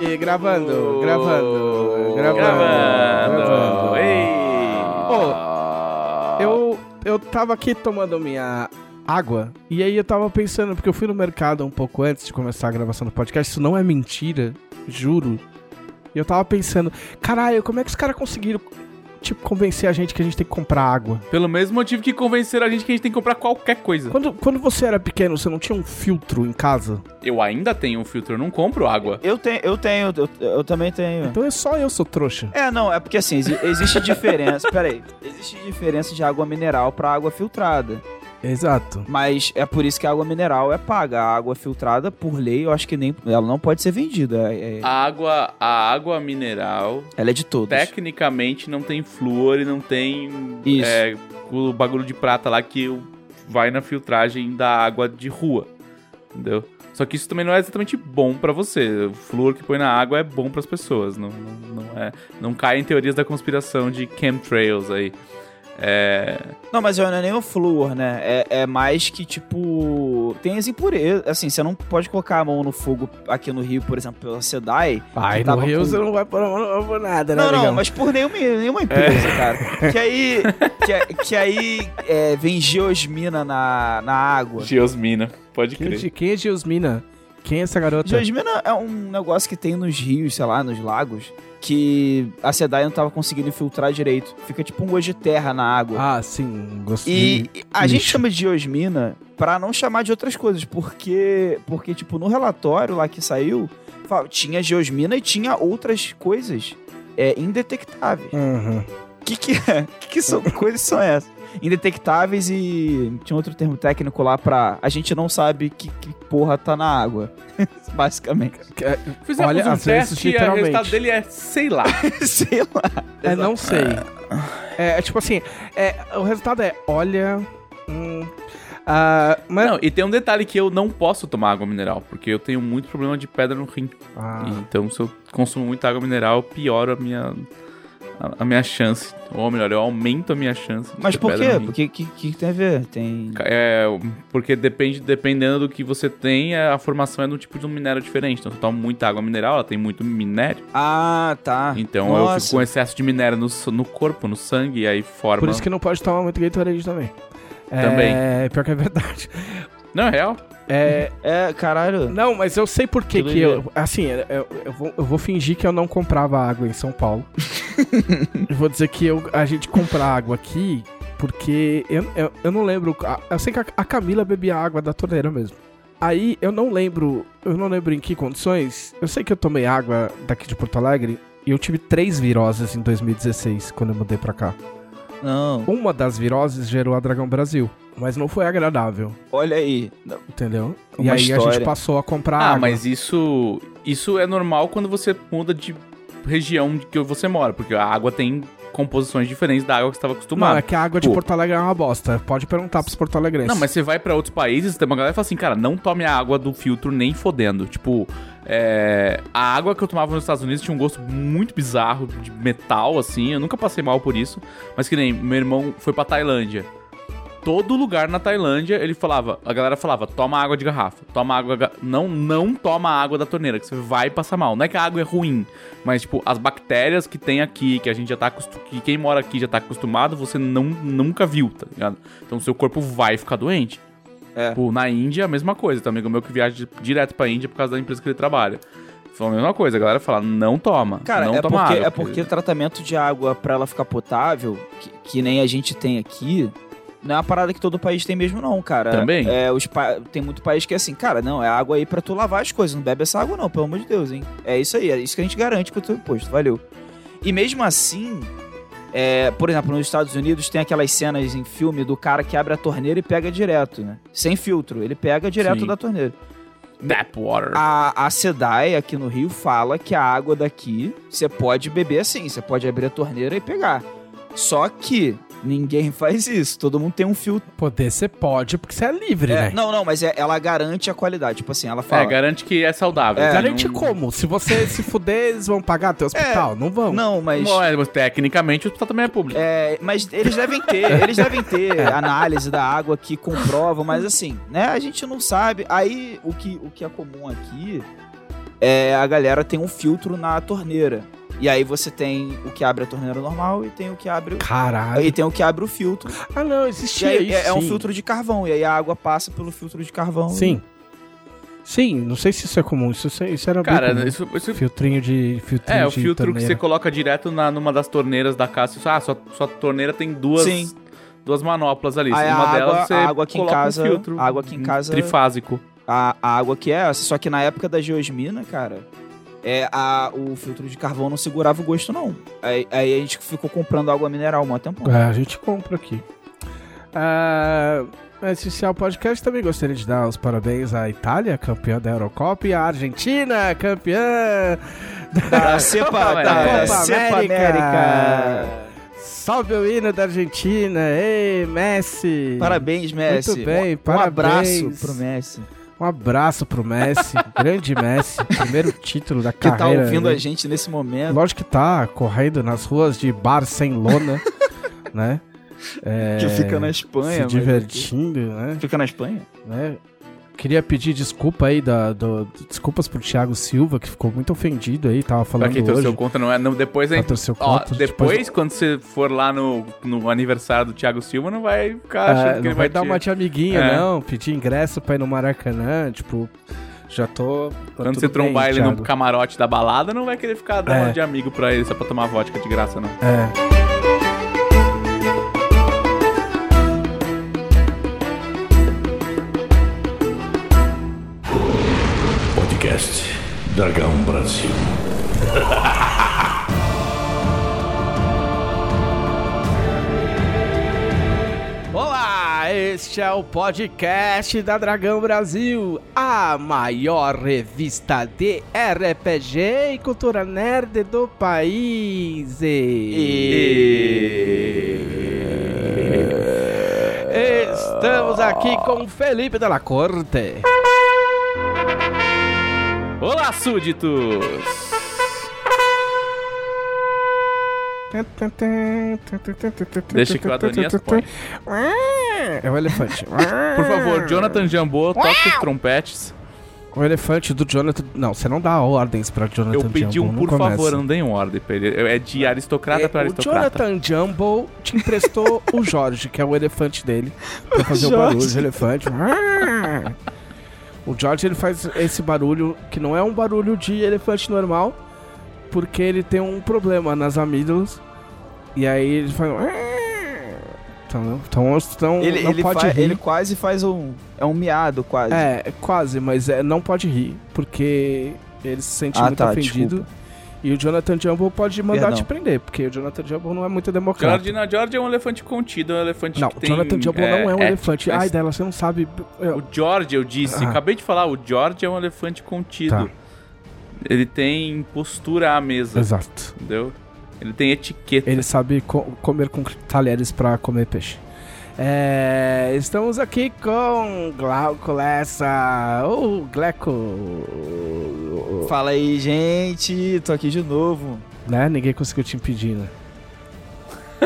E gravando, gravando, gravando, Gravando. Ei. Eu, eu tava aqui tomando minha água e aí eu tava pensando, porque eu fui no mercado um pouco antes de começar a gravação do podcast, isso não é mentira, juro. E eu tava pensando, caralho, como é que os caras conseguiram, tipo, convencer a gente que a gente tem que comprar água? Pelo mesmo motivo que convenceram a gente que a gente tem que comprar qualquer coisa. Quando, quando você era pequeno, você não tinha um filtro em casa? Eu ainda tenho um filtro, eu não compro água. Eu tenho, eu tenho, eu, eu também tenho. Então é só eu sou trouxa. É, não, é porque assim, exi- existe diferença. Peraí, existe diferença de água mineral pra água filtrada. Exato. Mas é por isso que a água mineral é paga. A água filtrada, por lei, eu acho que nem. Ela não pode ser vendida. é- é- A água, a água mineral, ela é de todos. tecnicamente, não tem flúor e não tem Isso. é, o bagulho de prata lá que vai na filtragem da água de rua. Entendeu? Só que isso também não é exatamente bom pra você. O flúor que põe na água é bom pras pessoas. Não, não, não é, não cai em teorias da conspiração de chemtrails aí. É, Não, mas não é nem o flúor, né? É, é mais que, tipo. Tem as impurezas. Assim, você não pode colocar a mão no fogo aqui no Rio, por exemplo, pela SEDAI. Ai, no Rio com- você não vai pôr a mão por nada, né, Não, não, amigão? mas por nenhuma, nenhuma empresa, cara. Que aí. Que, que aí é, vem geosmina na, na água. Geosmina, pode Quem, crer. é- quem é Geosmina? Quem é essa garota? Geosmina é um negócio que tem nos rios, sei lá, nos lagos, que a SEDAI não tava conseguindo infiltrar direito. Fica tipo um gosto de terra na água. Ah, sim, gostei. E a gente chama de geosmina pra não chamar de outras coisas, porque, porque tipo, no relatório lá que saiu, tinha geosmina e tinha outras coisas é, indetectáveis. Uhum. O que que é? Que, que são, coisas são essas? Indetectáveis e tinha outro termo técnico lá pra... A gente não sabe que, que porra tá na água, basicamente. É, Fizemos Olha, um teste e o resultado dele é, sei lá. Sei lá. É, não sei. É, é tipo assim, é, o resultado é, olha... hum, ah, mas... Não, e tem um detalhe que eu não posso tomar água mineral, porque eu tenho muito problema de pedra no rim. Ah, Então, se eu consumo muita água mineral, piora a minha, a, a minha chance. Ou melhor, eu aumento a minha chance. de Mas por quê? Porque que, que tem a ver? Tem... É, porque depende, dependendo do que você tem, a formação é de um tipo de um minério diferente. Então, se eu tomo muita água mineral, ela tem muito minério. Ah, tá. Então, eu Nossa. fico com excesso de minério no, no corpo, no sangue, e aí forma... por isso que não pode tomar muito Gatorade também. Também. É, pior que é verdade. Não, é real. É, É, caralho. não, mas eu sei por que Que eu... Assim, eu, eu, vou, eu vou fingir que eu não comprava água em São Paulo. eu vou dizer que eu, a gente compra água aqui porque eu, eu, eu não lembro... Eu sei que a, a Camila bebia água da torneira mesmo. Aí eu não lembro, eu não lembro em que condições. Eu sei que eu tomei água daqui de Porto Alegre e eu tive três viroses em 2016 quando eu mudei pra cá. Não. Uma das viroses gerou a Dragão Brasil, mas não foi agradável, Olha aí. Entendeu? e Uma aí a gente história. passou a comprar Ah, água. mas isso, isso é normal quando você muda de região que você mora, porque a água tem composições diferentes da água que você estava Não, acostumado. é que a água de Pô. Porto Alegre é uma bosta. Pode perguntar pros porto alegrenses. Não, mas você vai pra outros países, tem uma galera que fala assim, cara, não tome a água do filtro nem fodendo. Tipo, é, a água que eu tomava nos Estados Unidos tinha um gosto muito bizarro de metal, assim. Eu nunca passei mal por isso. Mas que nem meu irmão foi pra Tailândia. Todo lugar na Tailândia, ele falava, a galera falava, toma água de garrafa, toma água, ga- não, não toma água da torneira, que você vai passar mal. Não é que a água é ruim, mas tipo, as bactérias que tem aqui, que a gente já tá acostumado, que quem mora aqui já tá acostumado, você não, nunca viu, tá ligado? Então seu corpo vai ficar doente. É. Tipo, na Índia, a mesma coisa. Tem um amigo meu que viaja di- direto pra Índia por causa da empresa que ele trabalha. Foi a mesma coisa, a galera fala, não toma. Cara, não é toma porque, água, é porque o tratamento de água pra ela ficar potável, que, que nem a gente tem aqui, não é uma parada que todo país tem mesmo, não, cara. Também? É, os pa- Tem muito país que é assim, cara, não, é água aí pra tu lavar as coisas. Não bebe essa água, não, pelo amor de Deus, hein? É isso aí, é isso que a gente garante com o teu imposto, valeu. E mesmo assim, é, por exemplo, nos Estados Unidos tem aquelas cenas em filme do cara que abre a torneira e pega direto, né? Sem filtro, ele pega direto Sim. da torneira. Tap water. A, a SEDAI aqui no Rio fala que a água daqui você pode beber assim, você pode abrir a torneira e pegar. Só que Ninguém faz isso. Todo mundo tem um filtro. Poder você pode, porque você é livre, É, né? não, não, mas é- ela garante a qualidade. Tipo assim, ela fala. É, garante que é saudável. É, Garante não- como? Se você se fuder, eles vão pagar teu hospital? não vão. Não, mas. Bom, é, mas tecnicamente o hospital também é público. É, mas eles devem ter, eles devem ter análise da água que comprova, mas assim, né, a gente não sabe. Aí o que, o que é comum aqui é a galera tem um filtro na torneira. E aí você tem o que abre a torneira normal e tem o que abre o. Caralho. Aí tem o que abre o filtro. Ah, não, E existia aí isso. é, é um filtro de carvão. E aí a água passa pelo filtro de carvão. Sim. Sim, não sei se isso é comum. Isso, isso era bem Cara, comum. isso, isso- Filtrinho de. Filtrinho é o de filtro que torneira. você coloca direto na, numa das torneiras da casa. Ah, sua, sua torneira tem duas, Sim. duas manoplas ali. Aí a Uma água- delas você a água aqui em coloca casa- um filtro a água aqui em casa- trifásico. A, a água que é essa. Só que na época da geosmina, cara, é, a, o filtro de carvão não segurava o gosto, não. Aí, aí a gente ficou comprando água mineral um tempo. É, a gente compra aqui. Ah, Esse Essencial Podcast também gostaria de dar os parabéns à Itália, campeã da Eurocopa, e à Argentina, campeã Da cepa, Copa da América. cepa América. Salve o hino da Argentina! Ei, Messi! Parabéns, Messi. Muito bem, um, parabéns. Um abraço pro Messi. Um abraço pro Messi, grande Messi, primeiro título da Que carreira. tá ouvindo né? a gente nesse momento. Lógico que tá correndo nas ruas de Barcelona, né? É, Que fica na Espanha. se mas- divertindo, né? Fica na Espanha? né? Queria pedir desculpa aí, da, do- desculpas pro Thiago Silva, que ficou muito ofendido aí, tava Pra falando quem hoje. torceu contra, não é. Não, depois a Pra gente. torcer Ó, contra, depois, quando você for lá no, no aniversário do Thiago Silva, não vai ficar achando É, que não ele vai vai, dar te- uma de amiguinha, É. não. Pedir ingresso pra ir no Maracanã, tipo, já tô. tá Quando você trombar bem, ele no Thiago. camarote da balada, não vai querer ficar dando É. de amigo pra ele só pra tomar vodka de graça, não. É. Dragão Brasil. Olá, este é o podcast da Dragão Brasil, a maior revista de RPG e cultura nerd do país. Estamos aqui com Felipe Della Corte. Olá, súditos! Deixa que o Adonias põe. É o elefante. Por favor, Jonathan Jambô, toque os trompetes. O elefante do Jonathan. Não, você não dá ordens pra Jonathan Eu pedi Jumbo, um por começa. favor, não deem ordem pra ele. É de aristocrata pra É, o aristocrata. Jonathan Jumbo te emprestou o Jorge, que é o elefante dele, pra fazer o Jorge. barulho de elefante. O George ele faz esse barulho que não é um barulho de elefante normal, porque ele tem um problema nas amígdalas. E aí ele faz. Então, então, então Ele, não ele, pode rir. ele quase faz um. É um miado, quase. É, quase, mas é, não pode rir, porque ele se sente Ah, muito tá, ofendido. desculpa. E o Jonathan Jumbo pode mandar Perdão. te prender, porque o Jonathan Jumbo não é muito democrata. George, não, George é um elefante contido, é um elefante Não, que o tem... Jonathan Jumbo não é um ética, elefante. mas Ai, dela, você não sabe. Eu- O George, eu disse, Ah. acabei de falar, o George é um elefante contido. Tá. Ele tem postura à mesa, Exato. entendeu? Ele tem etiqueta. Ele sabe co- comer com talheres pra comer peixe. É, estamos aqui com Glauco Lessa, o Gleco. Fala aí, gente. Tô aqui de novo. Né? Ninguém conseguiu te impedir, né?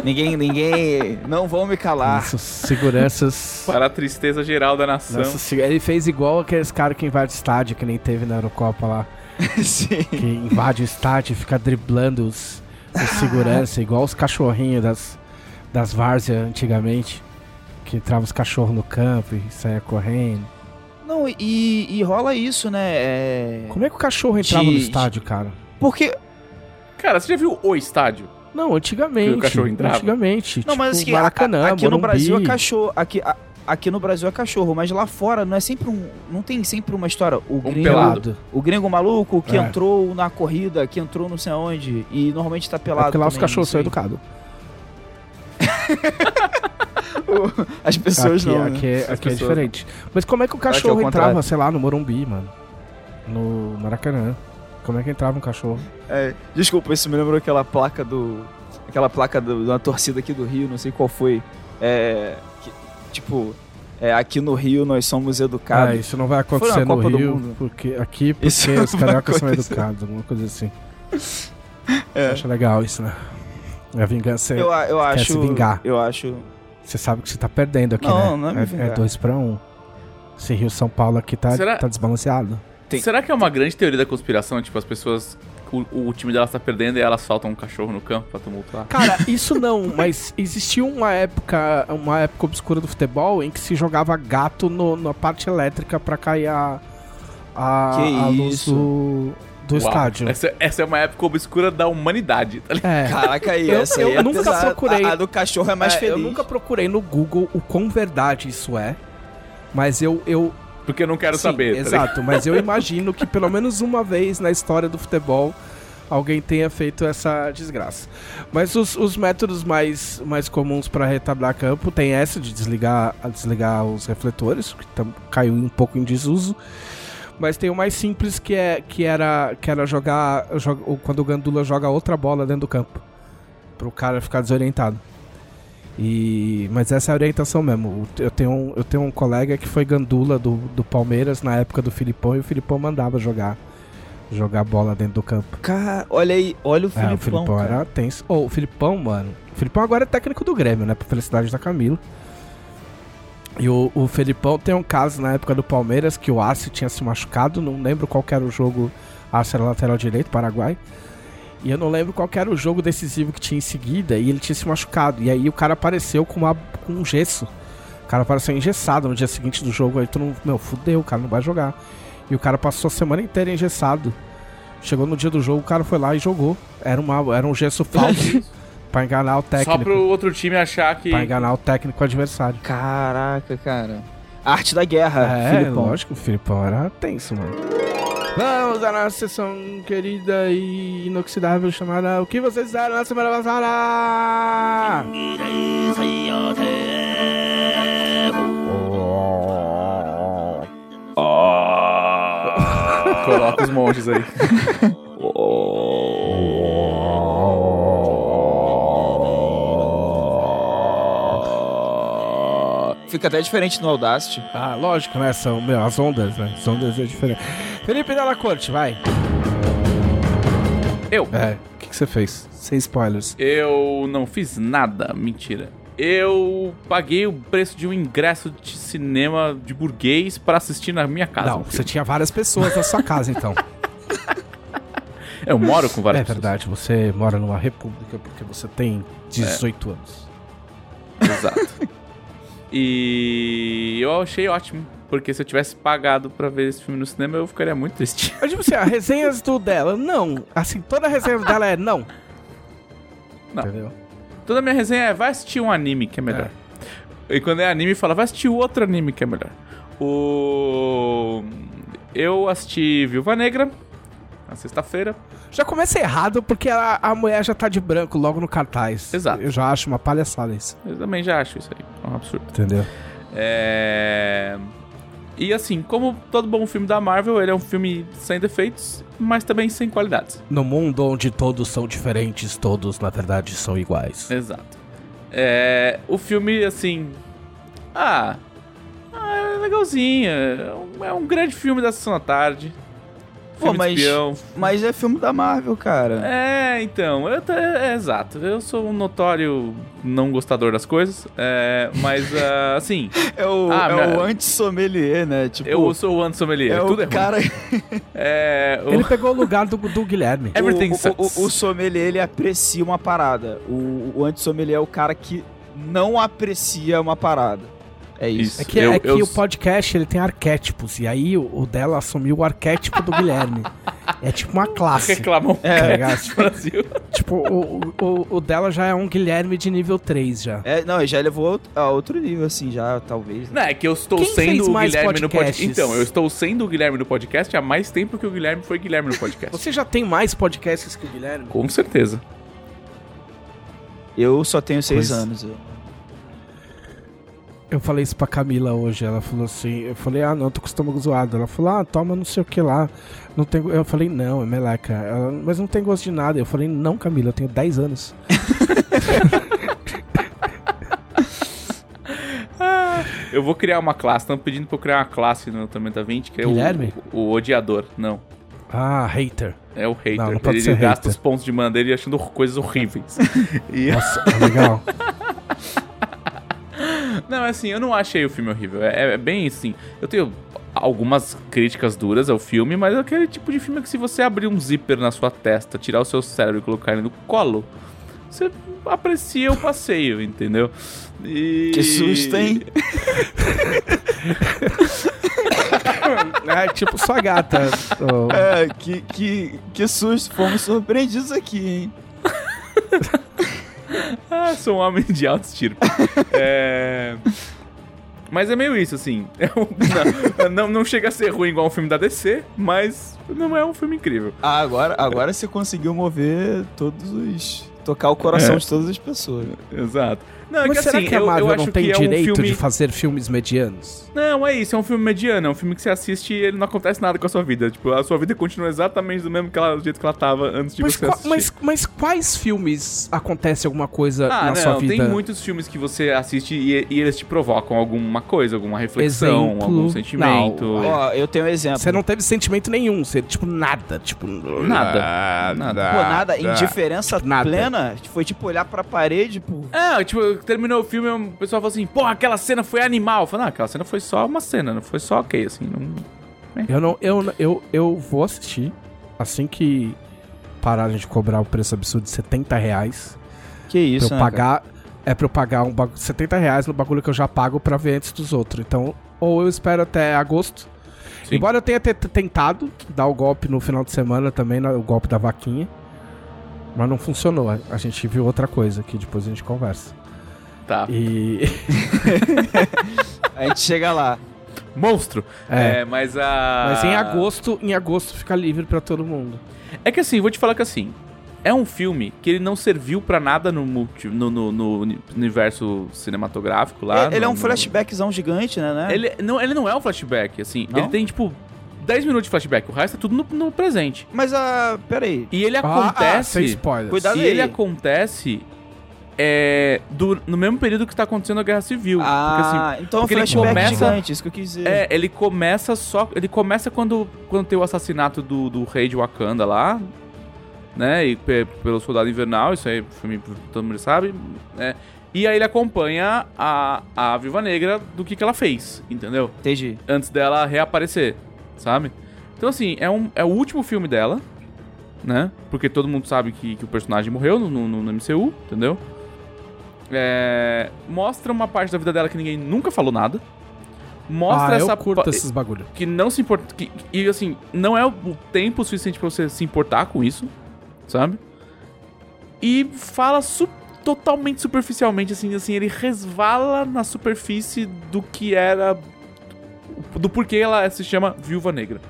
Ninguém, ninguém. Não vão me calar. Nossos seguranças. Para a tristeza geral da nação. Nossa, ele fez igual aqueles caras que invadem estádio, que nem teve na Eurocopa lá. Sim. Que invade o estádio e fica driblando os, os segurança, igual os cachorrinhos das, das várzeas antigamente. Que entravam os cachorros no campo e saia correndo. Não, e, e rola isso, né? É... Como é que o cachorro entrava no De- estádio, cara? Porque. Cara, você já viu o estádio? Não, antigamente. Que o cachorro entrava? Antigamente. Não, mas tipo, assim, Maracanã, a- aqui no Morumbi. Brasil é cachorro. Aqui, a- aqui no Brasil é cachorro, mas lá fora não é sempre um. Não tem sempre uma história. O Um gringo, pelado. o gringo maluco que É. entrou na corrida, que entrou não sei aonde, e normalmente tá É pelado. porque lá os também, cachorros isso são educados. As pessoas aqui, não. né? aqui, é, aqui é pessoas diferente. Mas como é que o é cachorro contrário. entrava, sei lá, no Morumbi, mano? No Maracanã. Como é que entrava um cachorro? É, desculpa, isso me lembrou aquela placa do. aquela placa do- de uma torcida aqui do Rio, não sei qual foi. É, que- tipo, é, aqui no Rio nós somos Ah, educados. isso não vai acontecer no Rio, porque aqui porque Isso os cariocas são educados, alguma coisa assim. É. Acho legal isso, né? A vingança é... eu, a- eu quer acho. se vingar. Eu acho. Você sabe que você tá perdendo aqui, Não, né? não é é, é dois pra um. Esse Rio São Paulo aqui tá, Será- tá desbalanceado. Tem- Será que é uma grande teoria da conspiração? Tipo, as pessoas. O, o time delas tá perdendo e elas soltam um cachorro no campo pra tumultuar? Cara, isso não, mas existiu uma época, uma época obscura do futebol em que se jogava gato no- na parte elétrica pra cair a, a, Que a luz isso? do, do Uau, estádio. Essa, essa é uma época obscura da humanidade, tá ligado? É. Caraca, aí, Eu- essa eu aí é nunca procurei. A, a do cachorro é mais É, feliz. Eu nunca procurei no Google o quão verdade isso é, mas eu, eu Porque eu não quero Sim, saber. tá? Exato, mas eu imagino que pelo menos uma vez na história do futebol alguém tenha feito essa desgraça. Mas os, os métodos mais, mais comuns para retablar campo tem essa de desligar, desligar os refletores, que tam- caiu um pouco em desuso. Mas tem o mais simples que é que era que era jogar joga- quando o Gandula joga outra bola dentro do campo, pro cara ficar desorientado. E, mas essa é a orientação mesmo. Eu tenho um, eu tenho um colega que foi gandula do, do Palmeiras na época do Filipão e o Filipão mandava jogar jogar bola dentro do campo. Cara, olha aí, olha o É, o Filipão. Filipão cara. era tenso. Ô, o Filipão, mano. O Filipão agora é técnico do Grêmio, né? Por felicidade da Camila. E o, o Felipão tem um caso na época do Palmeiras que o Arce tinha se machucado. Não lembro qual era o jogo. Arce era lateral direito, Paraguai. E eu não lembro qual era o jogo decisivo que tinha em seguida. E ele tinha se machucado. E aí o cara apareceu com, uma, com um gesso. O cara apareceu engessado no dia seguinte do jogo. Aí tu não. Meu, fudeu, o cara não vai jogar. E o cara passou a semana inteira engessado. Chegou no dia do jogo, o cara foi lá e jogou. Era, uma, era um gesso falso pra enganar o Só técnico. pro outro time achar que. Pra enganar o técnico adversário. Caraca, cara. Arte da guerra, É, Filipão. lógico, o Filipão era tenso, mano. Vamos à nossa sessão querida e inoxidável chamada O que vocês fizeram na semana passada? Coloca os monges aí. Fica até diferente no Audacity. Ah, lógico, né? São, meu, as ondas, né? As ondas é diferente. Felipe Della Corte, vai. Eu. É, o que, que você fez? Sem spoilers. Eu não fiz nada, mentira. Eu paguei o preço de um ingresso de cinema de burguês pra assistir na minha casa. Não, você tinha várias pessoas na sua casa, então. Eu moro com várias é pessoas. verdade, você mora numa república porque você tem 18 anos. Exato. e eu achei ótimo. Porque se eu tivesse pagado pra ver esse filme no cinema, eu ficaria muito triste. Mas tipo assim, as resenhas do dela, não. Assim, toda a resenha dela é não. Não. Entendeu? Toda minha resenha é vai assistir um anime que é melhor. E quando é anime, fala vai assistir outro anime que é melhor. O. Eu assisti Viúva Negra na sexta-feira. Já começa errado porque a, a mulher já tá de branco logo no cartaz. Exato. Eu já acho uma palhaçada isso. Eu também já acho isso aí. É um absurdo. Entendeu? É... E assim, como todo bom filme da Marvel, ele é um filme sem defeitos, mas também sem qualidades. No mundo onde todos são diferentes, todos na verdade são iguais. Exato. É... O filme, assim. Ah. ah, é legalzinho. É um, é um grande filme da sessão da tarde. Pô, Filme de mas- espião. Mas é filme da Marvel, cara. É, então, eu t- é, exato. Eu sou um notório não gostador das coisas, é, mas ah, assim, É, o, Ah, é minha- o anti-sommelier, né? Tipo, eu sou o anti-sommelier, é tudo o é ruim. cara... É, o- Ele pegou o lugar do, do Guilherme. Everything o, sucks. o, o, o sommelier, ele aprecia uma parada. O, o anti-sommelier é o cara que não aprecia uma parada. É isso. Isso. É que, Eu- é que eu- o podcast ele tem arquétipos, e aí o, o dela assumiu o arquétipo do Guilherme. É tipo uma classe. reclamam É, tá no Brasil. tipo, o, o, o dela já é um Guilherme de nível 3 já. É, não, já levou a outro nível, assim, já, talvez. Não, é que eu estou Quem sendo o Guilherme no podcast. podcasts? Então, eu estou sendo o Guilherme no podcast há mais tempo que o Guilherme foi Guilherme no podcast. Você já tem mais podcasts que o Guilherme? Com certeza. Eu só tenho seis Pois. anos. eu- Eu falei isso pra Camila hoje. Ela falou assim: Eu falei, ah, não, tô com o estômago zoado. Ela falou, ah, toma não sei o que lá. Não tem... go-" Eu falei, não, é meleca. Ela, mas não tem gosto de nada. Eu falei, não, Camila, eu tenho 10 anos. Eu vou criar uma classe. Estão pedindo pra eu criar uma classe no Tormenta 20, que é Guilherme? o, o odiador. Não. Ah, hater. É o hater. Não, não pode ele ser gasta hater. os pontos de mana dele achando coisas horríveis. E- Nossa, é legal. Não, assim, eu não achei o filme horrível. É, é bem assim. Eu tenho algumas críticas duras ao filme, mas é aquele tipo de filme que se você abrir um zíper na sua testa, tirar o seu cérebro e colocar ele no colo, você aprecia o passeio, entendeu? E... Que susto, hein? É tipo sua gata. ô. É, que, que, que susto. Fomos surpreendidos aqui, hein? Ah, sou um homem de alto estirpe. é... Mas é meio isso, assim. É um- não, não, chega a ser ruim igual um filme da DC, mas não é um filme incrível. Ah, agora, agora você conseguiu mover todos os... Tocar o coração de todas as pessoas. Exato. Não, é Mas que será assim, que a eu, Marvel eu acho não tem que é um direito filme... de fazer filmes medianos? Não, é isso, é um filme mediano, é um filme que você assiste e ele não acontece nada com a sua vida. Tipo, a sua vida continua exatamente do mesmo que ela, do jeito que ela tava antes de Mas, você assistir. mas, mas quais filmes acontece alguma coisa ah, na não, sua vida? tem muitos filmes que você assiste e, e eles te provocam alguma coisa, alguma reflexão, Exemplo? algum sentimento. Não. Ó, eu tenho um exemplo. Você não teve sentimento nenhum, você, tipo, nada, tipo... Nada. Nada. Pô, nada, indiferença Nada. plena. Foi tipo olhar pra parede, pô. É, tipo, terminou o filme, o pessoal falou assim, porra, aquela cena foi animal. Eu falei, não, aquela cena foi só uma cena, não foi só ok, assim, não... Eu não, eu, eu, eu vou assistir assim que pararem de cobrar o preço absurdo de 70 reais. Que isso, pra eu né, pagar. É pra eu pagar um bagu- 70 reais no bagulho que eu já pago pra ver antes dos outros. Então, ou eu espero até agosto. Sim. Embora eu tenha te- tentado dar o golpe no final de semana também, o golpe da vaquinha. Mas não funcionou. A- A gente viu outra coisa que depois a gente conversa. Tá. E. A gente chega lá. Monstro. É. É, mas a... Mas em agosto, em agosto fica livre pra todo mundo. É que assim, vou te falar que assim, é um filme que ele não serviu pra nada no, multi, no, no- no uni- universo cinematográfico lá. ele é no- um no- flashbackzão gigante, né? né? Ele não, ele não é um flashback, assim. Não? Ele tem, tipo, 10 minutos de flashback. O resto é tudo no, no presente. Mas, ah, pera aí. E ele Ah, ah, acontece... sem spoilers. Cuidado e aí. ele acontece... É, do- no mesmo período que tá acontecendo a Guerra Civil. porque, assim, Ah, então é um porque ele flashback começa- gigante, isso que eu quis dizer. É, ele começa só. Ele começa quando, quando tem o assassinato do, do rei de Wakanda lá. Né? E pe- pelo soldado invernal, isso aí filme, todo mundo sabe. Né? E aí ele acompanha a, a Viva Negra do que, que ela fez, entendeu? Entendi. Antes dela reaparecer, sabe? Então, assim, é, um, é o último filme dela, né? Porque todo mundo sabe que, que o personagem morreu no, no, no MCU, entendeu? É, mostra uma parte da vida dela que ninguém nunca falou nada. Mostra ah, essa eu curto esses bagulho. que não se importa. Que, e assim, não é o tempo suficiente pra você se importar com isso, sabe? E fala su- totalmente superficialmente, assim, assim, ele resvala na superfície do que era. Do porquê ela se chama Viúva Negra.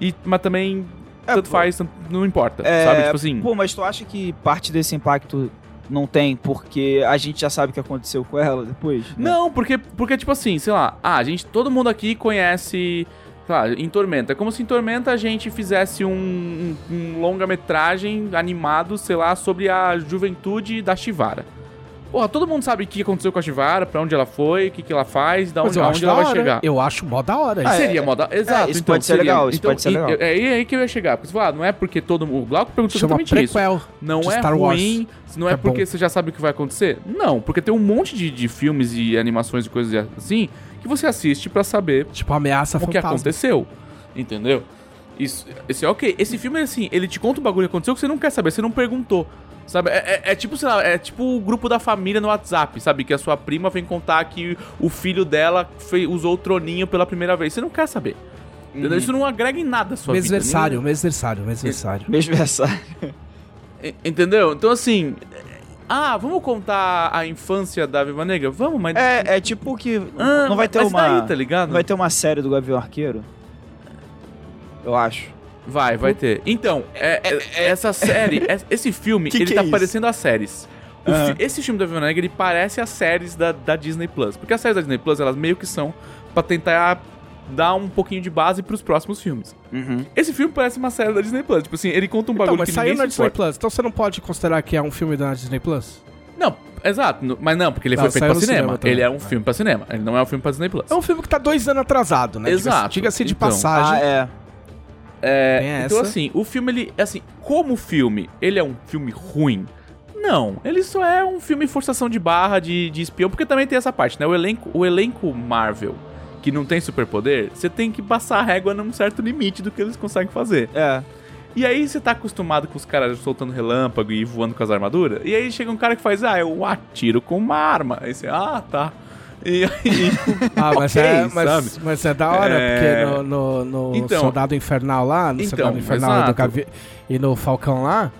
E, mas também. É, tanto pô. faz, tanto- não importa, É, sabe? Tipo assim. Pô, mas tu acha que parte desse impacto não tem porque a gente já sabe o que aconteceu com ela depois? né? Não, porque, porque, tipo assim, sei lá, ah, a gente, todo mundo aqui conhece, lá, em Tormenta. É como se em Tormenta a gente fizesse um, um- um longa-metragem animado, sei lá, sobre a juventude da Chivara. Porra, todo mundo sabe o que aconteceu com a Chivara, pra onde ela foi, o que, que ela faz, da onde, aonde ela da vai chegar. Eu acho mó da hora. Ah, isso. Seria moda. Exato, isso então, pode ser seria- legal, isso então, pode ser e- legal. É aí, é aí que eu ia chegar. Porque você fala, ah, não é porque todo mundo. O Glauco perguntou Chama exatamente isso. Não é Star Wars. ruim, não é, É porque bom. você já sabe o que vai acontecer? Não, porque tem um monte de, de filmes e animações e coisas assim que você assiste pra saber Tipo, ameaça o que fantasma. aconteceu. Entendeu? Isso, esse é ok. Esse filme, assim, ele te conta um bagulho que aconteceu que você não quer saber, você não perguntou. Sabe? É, é- é tipo, sei lá, é tipo o grupo da família no WhatsApp, sabe? Que a sua prima vem contar que o filho dela fe- usou o troninho pela primeira vez. Você não quer saber. Entendeu? Isso não agrega em nada a sua vida. Mesversário, mesversário, mesversário. Entendeu? Então, assim. Ah, vamos contar a infância da Viva Negra? Vamos, mas. É, é tipo que Ah, não vai ter mas uma daí, tá ligado? não vai ter uma série do Gavião Arqueiro? Eu acho. Vai, vai ter. Então, é- é- essa série, é- esse filme, Que ele que tá é parecendo as séries. Ah. fi- esse filme da Viva Negra, ele parece as séries da, da Disney Plus. Porque as séries da Disney Plus, elas meio que são pra tentar dar um pouquinho de base pros próximos filmes. Uhum. Esse filme parece uma série da Disney Plus. Tipo assim, ele conta um Então, bagulho mas que saiu na se Disney importa. Plus. Então você não pode considerar que é um filme da Disney Plus? Não, exato. Mas não, porque ele Não, foi feito pra cinema. cinema ele é um filme pra cinema. Ele não é um filme pra Disney Plus. É um filme que tá dois anos atrasado, né? Exato. Diga-se de Então. passagem. Ah, é. É, então, assim, o filme, ele. Assim, como filme, ele é um filme ruim? Não, ele só é um filme forçação de barra de, de espião, porque também tem essa parte, né? O elenco, o elenco Marvel, que não tem superpoder, você tem que passar a régua num certo limite do que eles conseguem fazer. É. E aí você tá acostumado com os caras soltando relâmpago e voando com as armaduras, e aí chega um cara que faz, ah, eu atiro com uma arma. Aí você, ah, tá. E aí. Ah, mas, Ok, é, mas, sabe? mas é da hora, É. porque no, no, no Então. Soldado Infernal lá, no Então, Soldado Infernal e. Gavi- e no Falcão lá,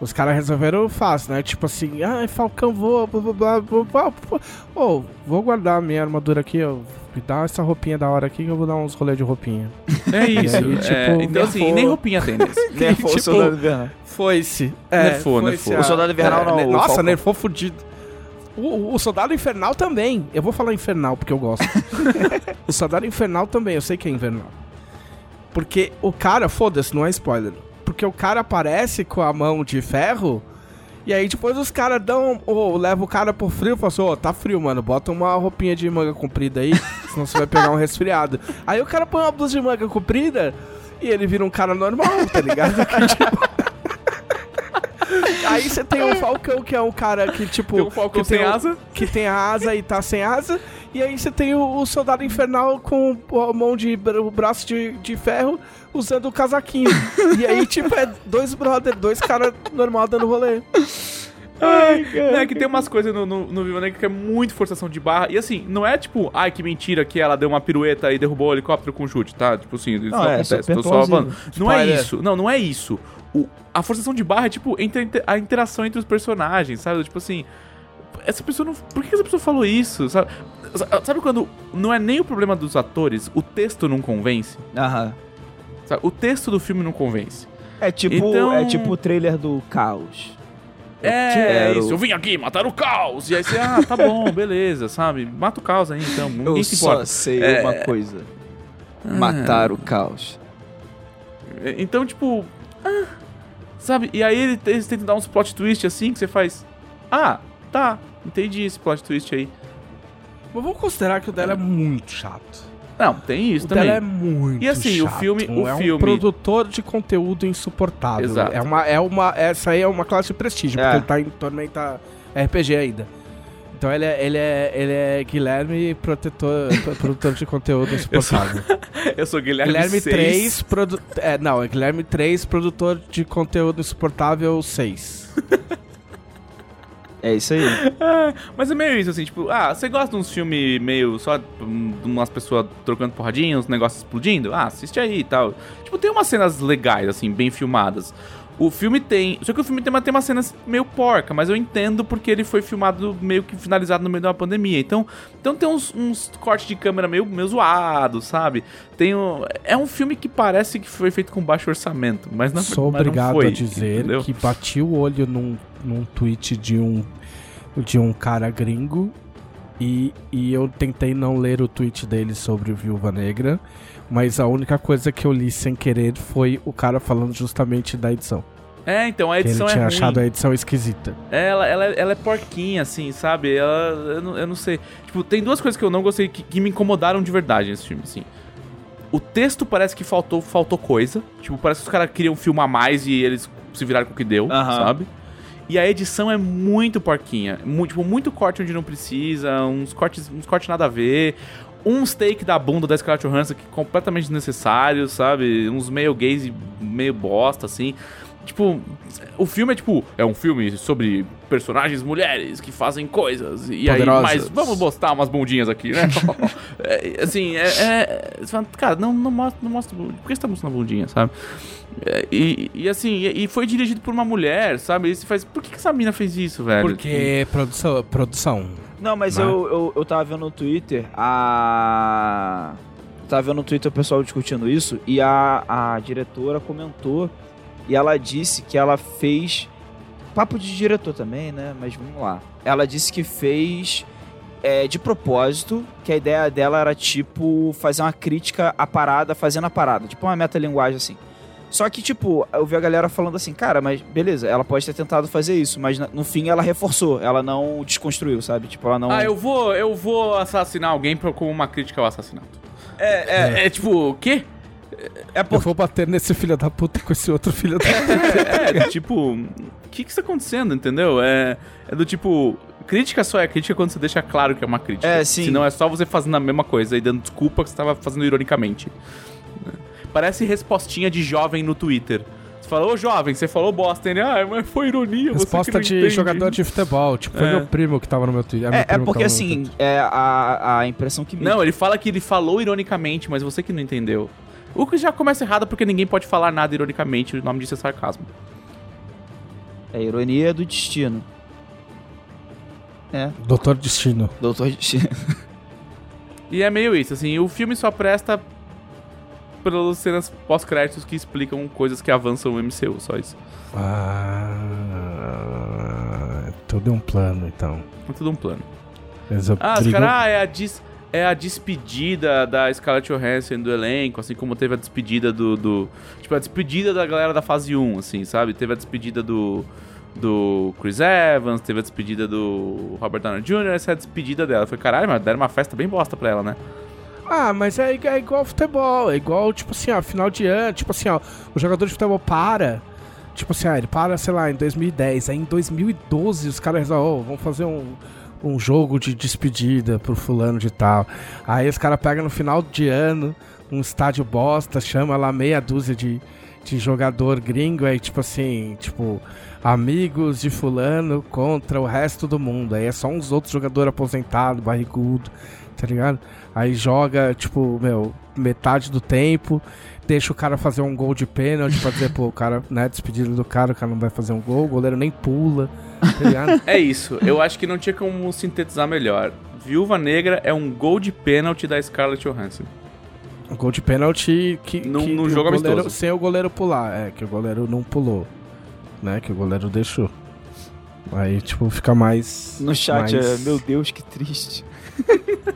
os caras resolveram fácil, né? Tipo assim, ah, Falcão voa, blá blá blá blá blá. Ô, vou guardar a minha armadura aqui, ó. Me dá essa roupinha da hora aqui que eu vou dar uns rolês de roupinha. É isso. aí, é, tipo, então, assim, nem roupinha tem nesse. Nerfou o tipo, Soldado Invernal. Foi-se. Nerfou, foi-se nerfou. a- O Soldado Invernal não, ne- o Nossa, Falcão. nerfou fudido. O, o- Soldado Infernal também. Eu vou falar Infernal porque eu gosto. o Soldado Infernal também, eu sei que é Invernal. Porque o cara, foda-se, não é spoiler. Porque o cara aparece com a mão de ferro. E aí depois os caras dão. Ou levam o cara pro frio e falam assim: Ô, tá frio, mano. Bota uma roupinha de manga comprida aí, senão você vai pegar um resfriado. Aí o cara põe uma blusa de manga comprida e ele vira um cara normal, tá ligado? Que, tipo, Aí você tem o Falcão, que é um cara que, tipo. Tem um Falcão que tem sem o- asa. Que tem a asa e tá sem asa. E aí você tem o, o Soldado Infernal com a mão de. o braço de, de ferro usando o casaquinho. e aí, tipo, é dois brother, dois caras normal dando rolê. Ai, cara. É que tem umas coisas no, no, no Viva Negra que é muito forçação de barra. E assim, não é tipo, ai que mentira que ela deu uma pirueta e derrubou o helicóptero com chute, tá? Tipo assim, isso Não, não, é acontece. Tô só falando. Não é Spoiler. isso. Não, não é isso. O, a forçação de barra é tipo entre, a interação entre os personagens, sabe? Tipo assim. Essa pessoa não. Por que essa pessoa falou isso? Sabe, sabe quando não é nem o problema dos atores, o texto não convence? Aham. sabe? O texto do filme não convence. É tipo, Então- é tipo o trailer do Caos. Eu É, quero- isso. Eu vim aqui matar o caos. E aí você, ah, tá bom, beleza, sabe? Mata o caos aí, então. Ninguém Eu se só importa. sei É. uma coisa. Matar o caos. Então, tipo. ah, sabe? E aí ele- eles tentam dar uns plot twist assim que você faz. Ah, tá. Entendi esse plot twist aí. Mas vamos considerar que o dela é muito chato. Não, tem isso o também. dela é muito E assim, o chato. filme- o é um filme- produtor de conteúdo insuportável. Exato. É uma, é uma, essa aí é uma classe de prestígio, É. porque ele tá em Tormenta RPG ainda. Então ele é, ele é, ele é Guilherme, protetor, produtor de conteúdo insuportável. Eu sou Guilherme, Guilherme 6. 3, produ... é, não, é Guilherme 3, produtor de conteúdo insuportável 6. É isso aí. É, mas é meio isso, assim, tipo, ah, você gosta de uns filmes meio só de umas pessoas trocando porradinha, uns negócios explodindo? Ah, assiste aí e tal. Tipo, tem umas cenas legais, assim, bem filmadas. O filme tem. Só que o filme tem uma, tem uma cena meio porca, mas eu entendo porque ele foi filmado meio que finalizado no meio de uma pandemia. Então, então tem uns, uns cortes de câmera meio, meio zoados, sabe? Tem um, é um filme que parece que foi feito com baixo orçamento, mas não Sou mas não obrigado foi, a dizer entendeu? que bati o olho num, num tweet de um, de um cara gringo e, e eu tentei não ler o tweet dele sobre o Viúva Negra, mas a única coisa que eu li sem querer foi o cara falando justamente da edição. É, então a Que ele edição é tinha ruim. achado a edição esquisita. Ela, ela, ela é porquinha, assim, sabe? Ela, eu, não, eu não sei. Tipo, tem duas coisas que eu não gostei que, que me incomodaram de verdade nesse filme, assim. O texto parece que faltou, faltou coisa. Tipo, parece que os caras queriam filmar mais e eles se viraram com o que deu, sabe? E a edição é muito porquinha. Muito, tipo, muito corte onde não precisa, uns cortes, uns cortes nada a ver. Uns take da bunda da Scarlett Johansson que completamente desnecessários, sabe? Uns meio gays e meio bosta, assim. Tipo, o filme é tipo, é um filme sobre personagens mulheres que fazem coisas. E aí, Poderosas. mas vamos postar umas bundinhas aqui, né? É, assim, é, é- Cara, não, não mostra, não mostra. Por que você tá mostrando a bundinha, sabe? É, E, e assim, e, e foi dirigido por uma mulher, sabe? E você faz, por que, que essa mina fez isso, velho? Porque produção, produção. Não, mas Né? eu, eu, eu tava vendo no Twitter a. Eu tava vendo no Twitter o pessoal discutindo isso e a, a diretora comentou e ela disse que ela fez. Papo de diretor também, né? Mas vamos lá. Ela disse que fez é, de propósito, que a ideia dela era tipo fazer uma crítica à parada, fazendo a parada, tipo uma metalinguagem assim. Só que, tipo, eu vi a galera falando assim, cara, mas beleza, ela pode ter tentado fazer isso, mas no fim ela reforçou, ela não desconstruiu, sabe? Tipo, ela não. Ah, eu vou, eu vou assassinar alguém como uma crítica ao assassinato. É, é, É tipo, o quê? É Eu porque. vou bater nesse filho da puta com esse outro filho da puta. É, tipo, o que que está acontecendo, entendeu? É, é do tipo, crítica só é crítica quando você deixa claro que é uma crítica. É, sim. Senão é só você fazendo a mesma coisa e dando desculpa que você estava fazendo ironicamente. Parece respostinha de jovem no Twitter. Você fala, ô jovem, você falou bosta, ele, ah, mas foi ironia, Resposta de entende." jogador de futebol. Tipo, foi É. meu primo que tava no meu Twitter. É, é porque assim, é a, a impressão que me. Não, ele fala que ele falou ironicamente, mas você que não entendeu. O que já começa errado porque ninguém pode falar nada ironicamente, o nome disso é sarcasmo. É a ironia do destino. É, Doutor Destino. doutor destino. E é meio isso, assim, o filme só presta pelas cenas pós-créditos que explicam coisas que avançam o MCU, só isso. Ah, é tudo um plano, então. É tudo um plano. Eles Ah, os caras, ah, é a, dis- é a despedida da Scarlett Johansson do elenco, assim como teve a despedida do, do- Tipo, a despedida da galera da fase 1, assim, sabe? Teve a despedida do. Do Chris Evans, teve a despedida do Robert Downey Jr., essa é a despedida dela. Foi caralho, mas deram uma festa bem bosta pra ela, né? Ah, mas é, é igual futebol. É igual, tipo assim, ó, final de ano. Tipo assim, ó, o jogador de futebol para. Tipo assim, ah, ele para, sei lá, em 2010. Aí em 2012 os caras resolvem, oh, vamos fazer um, um jogo de despedida pro fulano de tal. Aí os caras pegam no final de ano um estádio bosta, chama lá meia dúzia de, de jogador gringo. Aí, tipo assim, tipo, amigos de fulano contra o resto do mundo. Aí é só uns outros jogadores aposentados, barrigudo, tá ligado? Aí joga, tipo, meu, metade do tempo, deixa o cara fazer um gol de pênalti pra dizer, pô, o cara, né, despedido do cara, o cara não vai fazer um gol, o goleiro nem pula? É isso, eu acho que não tinha como sintetizar melhor. Viúva Negra é um gol de pênalti da Scarlett Johansson. Um gol de pênalti que, Num- que num o jogo goleiro, amistoso. sem o goleiro pular, é, que o goleiro não pulou, né, que o goleiro deixou. Aí, tipo, fica mais... No chat, mais- é, meu Deus, que triste.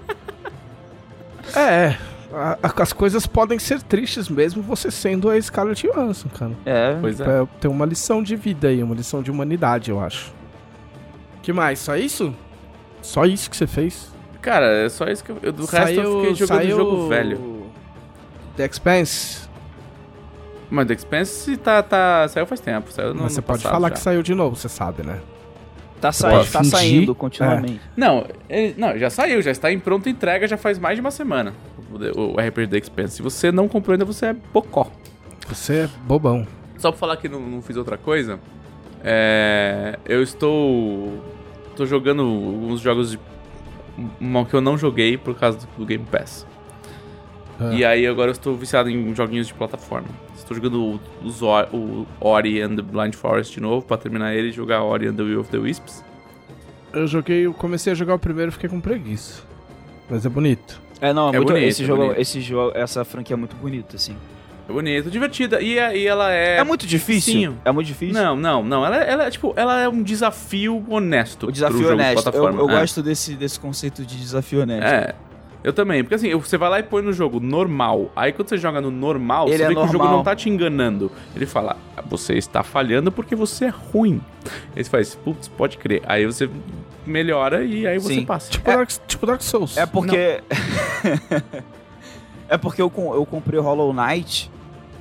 É, a- a- as coisas podem ser tristes mesmo você sendo a Scarlett Johansson, cara. É, Pois é. É, tem uma lição de vida aí, uma lição de humanidade, eu acho. Que mais? Só isso? Só isso que você fez? Cara, é só isso que eu. Do resto eu fiquei jogando saiu jogo velho. The Expanse? Mas The Expanse tá, tá, saiu faz tempo. Saiu no, Mas você no pode falar já. que saiu de novo, você sabe, né? tá, saindo, tá saindo continuamente. Não, ele- não, já saiu, já está em pronta entrega já faz mais de uma semana. O, o RPG The Expanse. Se você não comprou ainda, você é bocó. Você é bobão. Só pra falar que não, não fiz outra coisa, é, eu estou. Tô jogando alguns jogos de. que eu não joguei por causa do, Game Pass. Ah. E aí agora eu estou viciado em joguinhos de plataforma. Estou jogando o, o Ori and the Blind Forest de novo pra terminar ele e jogar Ori and the Will of the Wisps. Eu joguei, eu comecei a jogar o primeiro e fiquei com preguiça. Mas é bonito. É, não, É muito, bonito, esse, é jogo, bonito. esse jogo, essa franquia é muito bonita, assim. É bonito, divertida. E, a- e ela é. É, muito difícil? Sim. É muito difícil? Não, não, não. Ela, ela é tipo, ela é um desafio honesto. O pro desafio jogo de honesto. Eu, plataforma. eu É. gosto desse, desse conceito de desafio honesto. É. Eu também, porque assim, você vai lá e põe no jogo normal. Aí quando você joga no normal, Ele você é vê que o jogo normal. não tá te enganando. Ele fala, você está falhando porque você é ruim. Aí você faz, putz, pode crer. Aí você melhora e aí você Sim. passa. Tipo, Dark, tipo Dark Souls. É porque. é porque eu, com- eu comprei Hollow Knight.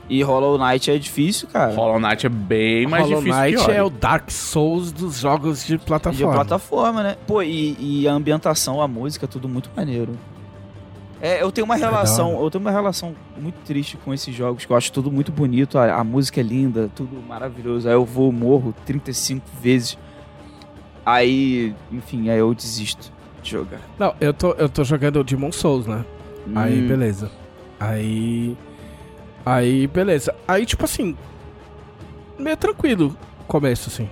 E Hollow Knight é difícil, cara. Hollow Knight é bem mais Hollow difícil Knight que Ori. é o Dark Souls dos jogos de De plataforma. plataforma, né? Pô, e, e a ambientação, a música, tudo muito maneiro. É, eu tenho uma relação, da hora. eu tenho uma relação muito triste com esses jogos, que eu acho tudo muito bonito, a, a música é linda, tudo maravilhoso. Aí eu vou, morro 35 vezes. Aí, enfim, aí eu desisto de jogar. Não, eu tô, eu tô jogando o Demon Souls, né? Aí, Hum, beleza. Aí. Aí, beleza. Aí, tipo assim. Meio tranquilo começo, assim.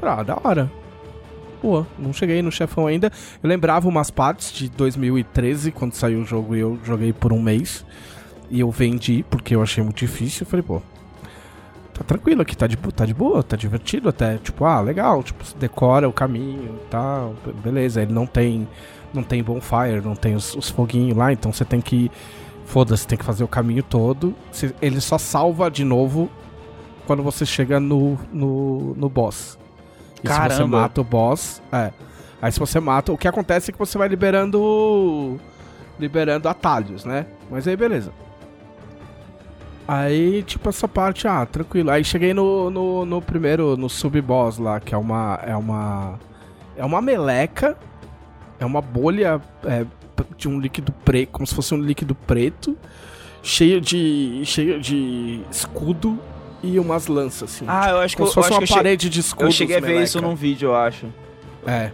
Falei, Ah, da hora. Pô, não cheguei no chefão ainda. Eu lembrava umas partes de 2013, quando saiu o jogo e eu joguei por um mês. E eu vendi, porque eu achei muito difícil. Falei, pô. Tá tranquilo aqui, tá de, tá de boa, tá divertido até. Tipo, ah, legal. Tipo, decora o caminho e tal. be- Beleza, ele não tem. Não tem bonfire, não tem os, os foguinhos lá, então você tem que Foda-se, tem que fazer o caminho todo. Ele só salva de novo quando você chega no, no, no boss. E se você Caramba. mata o boss, é. Aí se você mata, o que acontece é que você vai liberando. Liberando atalhos, né? Mas aí beleza. Aí, tipo, essa parte, ah, tranquilo. Aí cheguei no, no, no primeiro, no sub-boss lá, que é uma. É uma. É uma meleca. É uma bolha é, de um líquido preto, como se fosse um líquido preto, cheio de. cheio de escudo e umas lanças, assim. Ah, eu acho que como eu, se fosse uma parede de escudos. Eu cheguei a ver meleca. isso num vídeo, eu acho. É.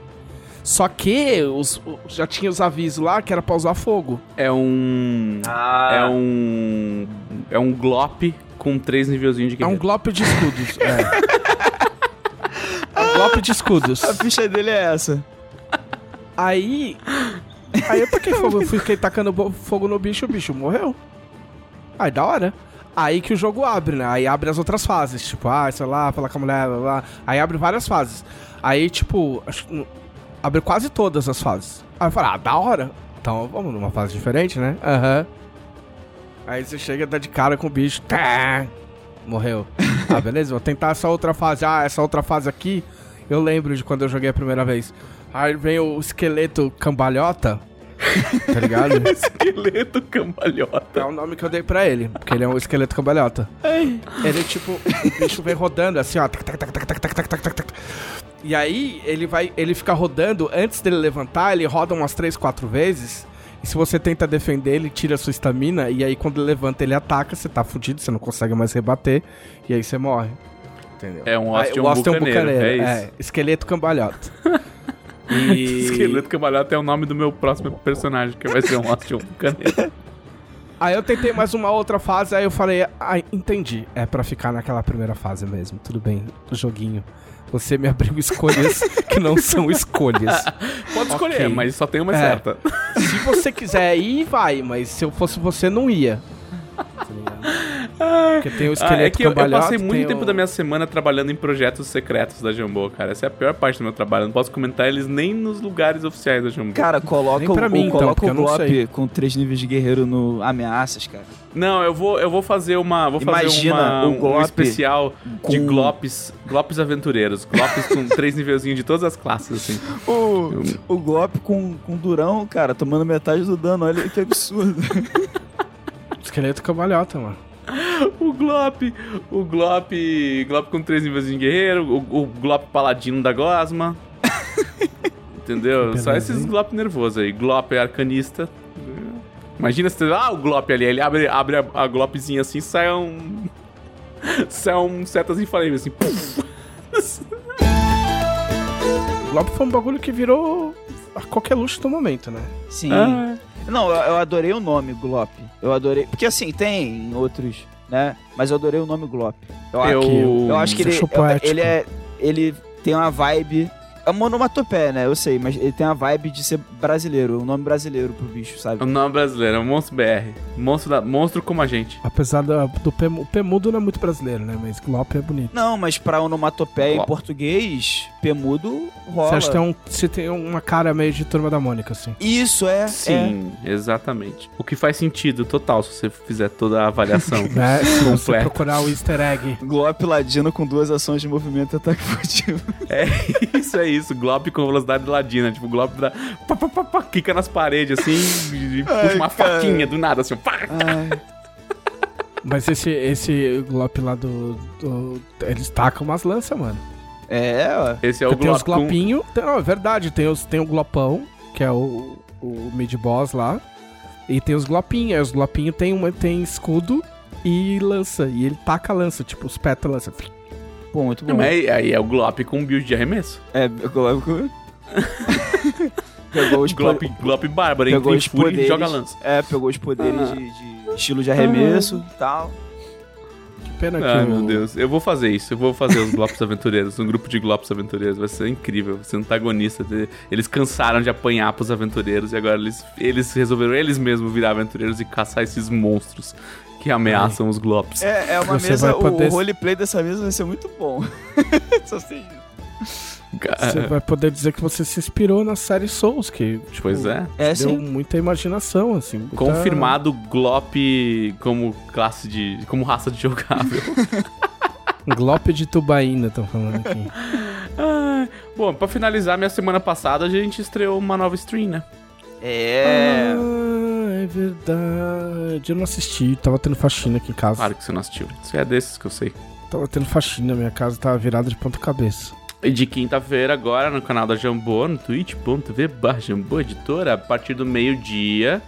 Só que os, já tinha os avisos lá que era pra usar fogo. É um. Ah. É um. É um glop com três nivelzinhos de É um guerreiro. glop de escudos. é. É um glop de escudos. A ficha dele é essa. Aí. Aí eu taquei fogo, eu fiquei tacando fogo no bicho, o bicho morreu. Aí da hora. Aí que o jogo abre, né? Aí abre as outras fases. Tipo, ah, sei lá, falar com a mulher, blá, blá. Aí abre várias fases. Aí, tipo, acho abre quase todas as fases. Aí eu falei, ah, da hora. Então vamos numa fase diferente, né? Aham. Aí você chega, dá de cara com o bicho. Tá. Morreu. Ah, beleza, vou tentar essa outra fase. Ah, essa outra fase aqui, eu lembro de quando eu joguei a primeira vez. Aí vem o esqueleto cambalhota. Tá ligado? esqueleto cambalhota. É o nome que eu dei pra ele, porque ele é um esqueleto cambalhota. Ai. Ele, tipo, o bicho vem rodando assim, ó. Tac, tac, tac, tac, tac, tac, tac, tac. E aí ele vai, ele fica rodando, antes dele levantar, ele roda umas 3, 4 vezes. E se você tenta defender, ele tira a sua estamina, e aí quando ele levanta, ele ataca, você tá fudido, você não consegue mais rebater, e aí você morre. Entendeu? É um Austin, é aí, é um bucaneiro, bucaneiro, é, é esqueleto cambalhota. E... Esqueleto cambalhota é o nome do meu próximo personagem, que vai ser um Austin Bucaneiro. Aí eu tentei mais uma outra fase, aí eu falei, ah, entendi. É pra ficar naquela primeira fase mesmo. Tudo bem, joguinho. Você me abriu escolhas que não são escolhas. Pode escolher, Ok. mas só tem uma É. certa. Se você quiser ir, vai, mas se eu fosse você, não ia. Tá? Porque tem o Ah, esqueleto é que eu, eu passei muito tem tempo o- da minha semana trabalhando em projetos secretos da Jambô, cara. Essa é a pior parte do meu trabalho. Eu não posso comentar eles nem nos lugares oficiais da Jambô. Cara, coloca Nem o, mim, então, coloca o eu. Glop com três níveis de guerreiro no ameaças, cara. Não, eu vou, eu vou fazer uma. Vou fazer Imagina uma, o um Glop especial de com- Glops. Glops aventureiros. Glops com três nivelzinhos de todas as classes, assim. O, o Glop com, com durão, cara, tomando metade do dano. Olha que absurdo. Esqueleto cambalhota, mano. O Glop, o Glop, Glop com três níveis de guerreiro, o, o Glop paladino da Gosma. Entendeu? Só Beleza, esses hein? Glop nervosos aí. Glop é arcanista. Imagina se ah, o Glop ali, ele abre, abre a, a Glopzinha assim, sai um sai um setas infalíveis assim. puf. O Globo foi um bagulho que virou a qualquer luxo do momento, né? Sim. Ah, Não, eu, eu adorei o nome Glop. Eu adorei. Porque assim, tem em outros, né? Mas eu adorei o nome Glop. Eu, acho- eu, eu acho que ele, ele é. Ele tem uma vibe. É uma onomatopeia, né? Eu sei, mas ele tem uma vibe de ser brasileiro, um nome brasileiro pro bicho, sabe? O nome brasileiro, é um monstro BR. Monstro, da, monstro como a gente. Apesar da- do P, o P mudo não é muito brasileiro, né? Mas Glop é bonito. Não, mas pra onomatopeia em Glop. português, Pemudo rola. Você acha que tem, um, você tem uma cara meio de turma da Mônica, assim. Isso é. Sim, exatamente. O que faz sentido total se você fizer toda a avaliação. Né? Se você Completo. procurar o easter egg. É. Glop ladino com duas ações de movimento e ataque furtivo. É isso, é isso. Glop com velocidade ladina. Tipo, Glop dá. Pá, pá, pá, pá, quica nas paredes assim e e Ai, puxa uma cara. faquinha do nada, assim. Pá. Mas esse, esse Glop lá do, do- Eles tacam umas lanças, mano. É, ó. Esse é o Porque tem os Glop com... glopinhos. tem- Não, é verdade. Tem, os, tem o glopão, que é o, o mid-boss lá. E tem os glopinhos. Aí os glopinhos tem, uma, tem escudo e lança. E ele taca a lança, tipo, os peta lança. Pô, muito bom. mas aí é o Glop com build de arremesso. É, Glop com... Pegou os Glop, poderes. Glop Bárbaro, Pegou os fúria e poderes. joga lança. É, pegou os poderes Ah. de, de estilo de arremesso e tal. Que pena que o- meu Deus. Eu vou fazer isso. Eu vou fazer os Glops Aventureiros. Um grupo de Glops Aventureiros. Vai ser incrível. Vai ser antagonista. Eles cansaram de apanhar pros aventureiros e agora eles, eles resolveram eles mesmos virar aventureiros e caçar esses monstros que ameaçam os Glops. É, é uma Você mesa, poder- o roleplay dessa mesa vai ser muito bom. Só sei isso. Você vai poder dizer que você se inspirou na série Souls, que tipo, Pois é. É, deu sim. muita imaginação, assim. muita- Confirmado Glop como classe de. como raça de jogável. Glop de tubaína, estão falando aqui. Ah, Bom, pra finalizar, minha semana passada a gente estreou uma nova stream, né? É. Ah, é verdade. Eu não assisti, tava tendo faxina aqui em casa. Claro que você não assistiu. Você é desses que eu sei. Tava tendo faxina, minha casa tava virada de ponta cabeça. E de quinta-feira, agora, no canal da Jambô, no twitch.tv barra Jambô Editora, a partir do meio-dia,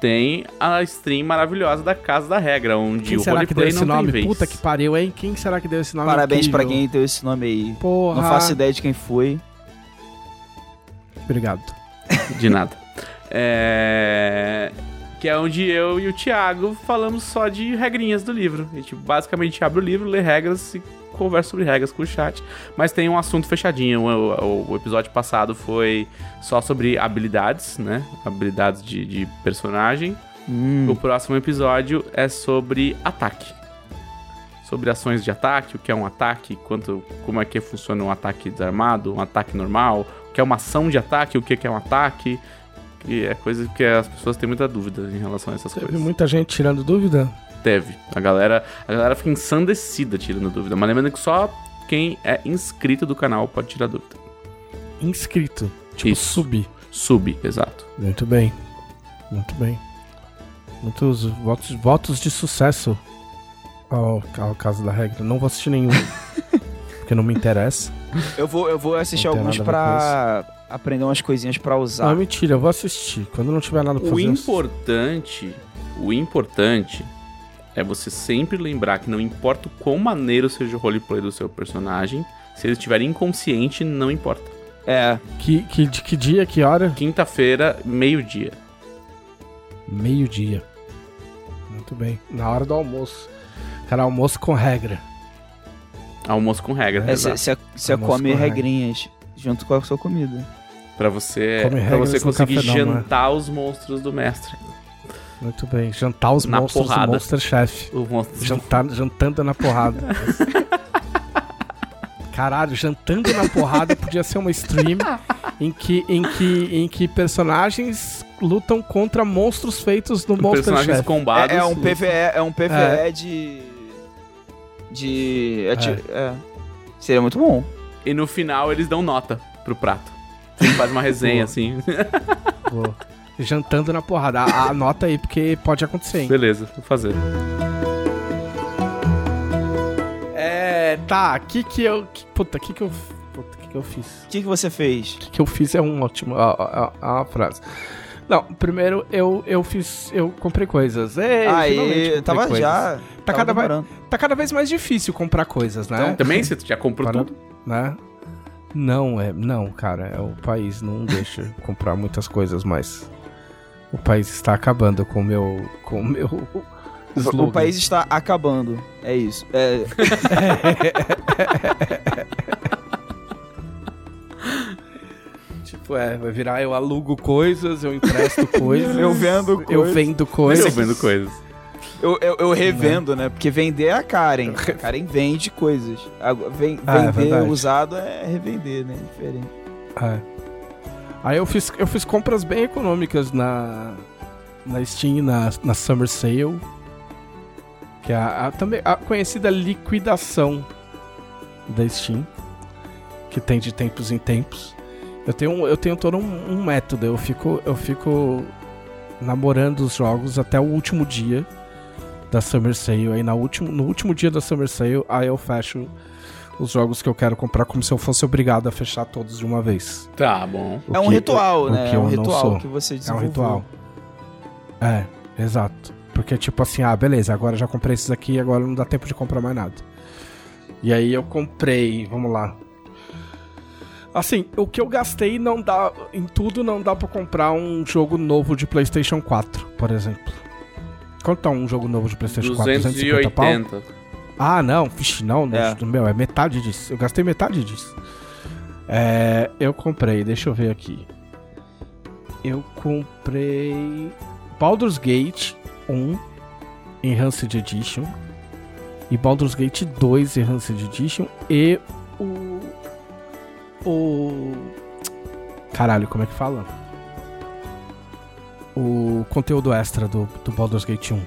tem a stream maravilhosa da Casa da Regra, onde Quem o será que deu roleplay esse não tem nome? vez. Puta que pariu, hein? Quem será que deu esse nome? Parabéns pra incrível? quem deu esse nome aí. Porra. Não faço ideia de quem foi. Obrigado. De nada. É... Que é onde eu e o Thiago falamos só de regrinhas do livro. A gente basicamente abre o livro, lê regras e conversa sobre regras com o chat. Mas tem um assunto fechadinho. O, o- o episódio passado foi só sobre habilidades, né? Habilidades de, de personagem. Hum. O próximo episódio é sobre ataque. Sobre ações de ataque, o que é um ataque, quanto, como é que funciona um ataque desarmado, um ataque normal, o que é uma ação de ataque, o que que é um ataque. Que é coisa que as pessoas têm muita dúvida em relação a essas Teve coisas. muita gente tirando dúvida? Teve. A galera, a galera fica ensandecida tirando dúvida. Mas lembrando que só quem é inscrito do canal pode tirar dúvida. Inscrito. Tipo, Isso. sub. Sub, exato. Muito bem. Muito bem. Muitos votos, votos de sucesso ao, ao caso da regra. Não vou assistir nenhum. porque não me interessa. Eu vou, eu vou assistir Não alguns pra aprender umas coisinhas pra Não, usar. mentira, eu vou assistir. Quando não tiver nada pra O fazer. eu importante, o importante é você sempre lembrar que não importa o quão maneiro seja o roleplay do seu personagem, se ele estiver inconsciente, não importa. É. Que, que, de que dia, que hora? Quinta-feira, meio-dia. Meio-dia. Muito bem. Na hora do almoço. Cara, almoço com regra. Almoço com regra, é você come com regra. regrinhas junto com a sua comida. Pra você, pra você conseguir café não, né? jantar os monstros do mestre. Muito bem. Jantar os Na monstros porrada. do Monster Chef. O monstro Jantar, jantando na porrada. Caralho, jantando na porrada podia ser uma stream em que, em que, em que personagens lutam contra monstros feitos no Monster personagens Chef. combados. É, é um PVE, é um PVE É. de. De. ati- é. Seria muito bom. E no final eles dão nota pro prato. Você faz uma resenha Boa. assim. Pô, Jantando na porrada. A- Anota aí, porque pode acontecer, hein? Beleza, vou fazer. É, tá, que que eu... Que, puta, que que eu... Puta, que que eu fiz? O que, que você fez? que eu fiz é um ótimo. A, a- a- a frase. Não, primeiro eu, eu fiz. Eu comprei coisas. Ei, finalmente Aí, comprei tava coisas. já. Tá tava cada, tá cada vez mais difícil comprar coisas, né? Então, também você já comprou Para- tudo? né? Não, é. Não, cara, é, o país não deixa comprar muitas coisas, mas. O país está acabando com o meu. Com o meu. O slogan. país está acabando. É isso. É, Tipo, é, vai virar eu alugo coisas, eu empresto coisas. Eu vendo Eu coisas. vendo Eu coisas. vendo coisas. eu, eu, eu revendo, né? Porque vender é a Karen. A Karen vende coisas. Ven- Ah, é vender verdade. usado é revender, né? Diferente. É. Aí eu fiz, eu fiz compras bem econômicas na, na Steam, na, na Summer Sale. Que é a, a- também a conhecida liquidação da Steam. Que tem de tempos em tempos. Eu tenho, eu tenho todo um, um método. Eu fico, eu fico namorando os jogos até o último dia da Summer Sale. Aí na último, no último dia da Summer Sale, aí eu fecho os jogos que eu quero comprar como se eu fosse obrigado a fechar todos de uma vez. Tá bom. O é um que- ritual, o né? que É um eu não ritual sou. que você É um desenvolveu. ritual. É, exato. Porque, tipo assim, ah, beleza, agora já comprei esses aqui, agora não dá tempo de comprar mais nada. E aí eu comprei, vamos lá. Assim, o que eu gastei não dá. Em tudo não dá pra comprar um jogo novo de PlayStation 4, por exemplo. Quanto tá um jogo novo de PlayStation 4? 250 pau? 280. Ah, não, vixe, não, não, É. meu, é metade disso. Eu gastei metade disso. É, eu comprei, deixa eu ver aqui. Eu comprei Baldur's Gate 1 Enhanced Edition e Baldur's Gate 2 Enhanced Edition e o. Caralho, como é que fala? O conteúdo extra do, do Baldur's Gate 1.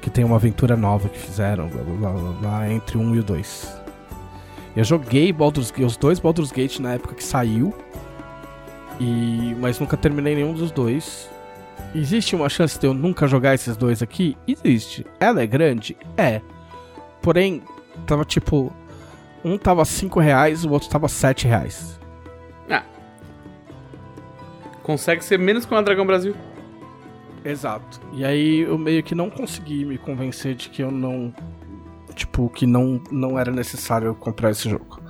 Que tem uma aventura nova que fizeram, blá, blá, blá, entre o 1 e o 2. Eu joguei Baldur's, os dois Baldur's Gate na época que saiu. E, mas nunca terminei nenhum dos dois. Existe uma chance de eu nunca jogar esses dois aqui? Existe. Ela é grande? É. Porém, tava tipo. Um tava 5 reais, o outro tava 7 reais. Consegue ser menos que uma Dragão Brasil. Exato. E aí eu meio que não consegui me convencer de que eu não. Tipo, que não, não era necessário eu comprar esse jogo.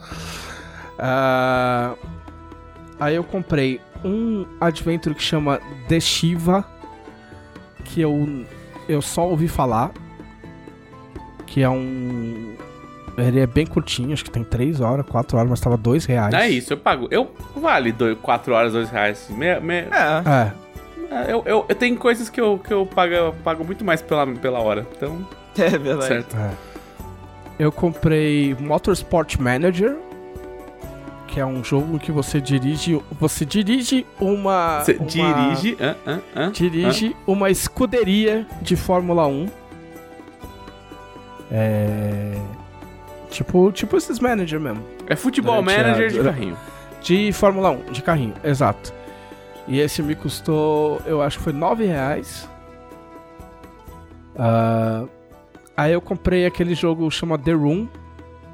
Ah, aí eu comprei um Adventure que chama The Shiva. Que eu, eu só ouvi falar. Que é um. Ele é bem curtinho, acho que tem 3 horas, 4 horas, mas tava 2 reais. É isso, eu pago. Eu vale 4 horas, 2 reais. Me, me, É. É. é, eu, eu, eu tenho coisas que eu, que eu pago, pago muito mais pela, pela hora. Então, É verdade. certo. É. Eu comprei Motorsport Manager, que é um jogo que você dirige, você dirige uma Você uma- dirige. hã, hã, hã, dirige uma escuderia de Fórmula 1. É tipo, tipo esses manager mesmo. É futebol Durante a- manager de carrinho. de Fórmula 1, de carrinho, exato. E esse me custou, eu acho que foi 9 reais. Ah, aí eu comprei aquele jogo chama The Room,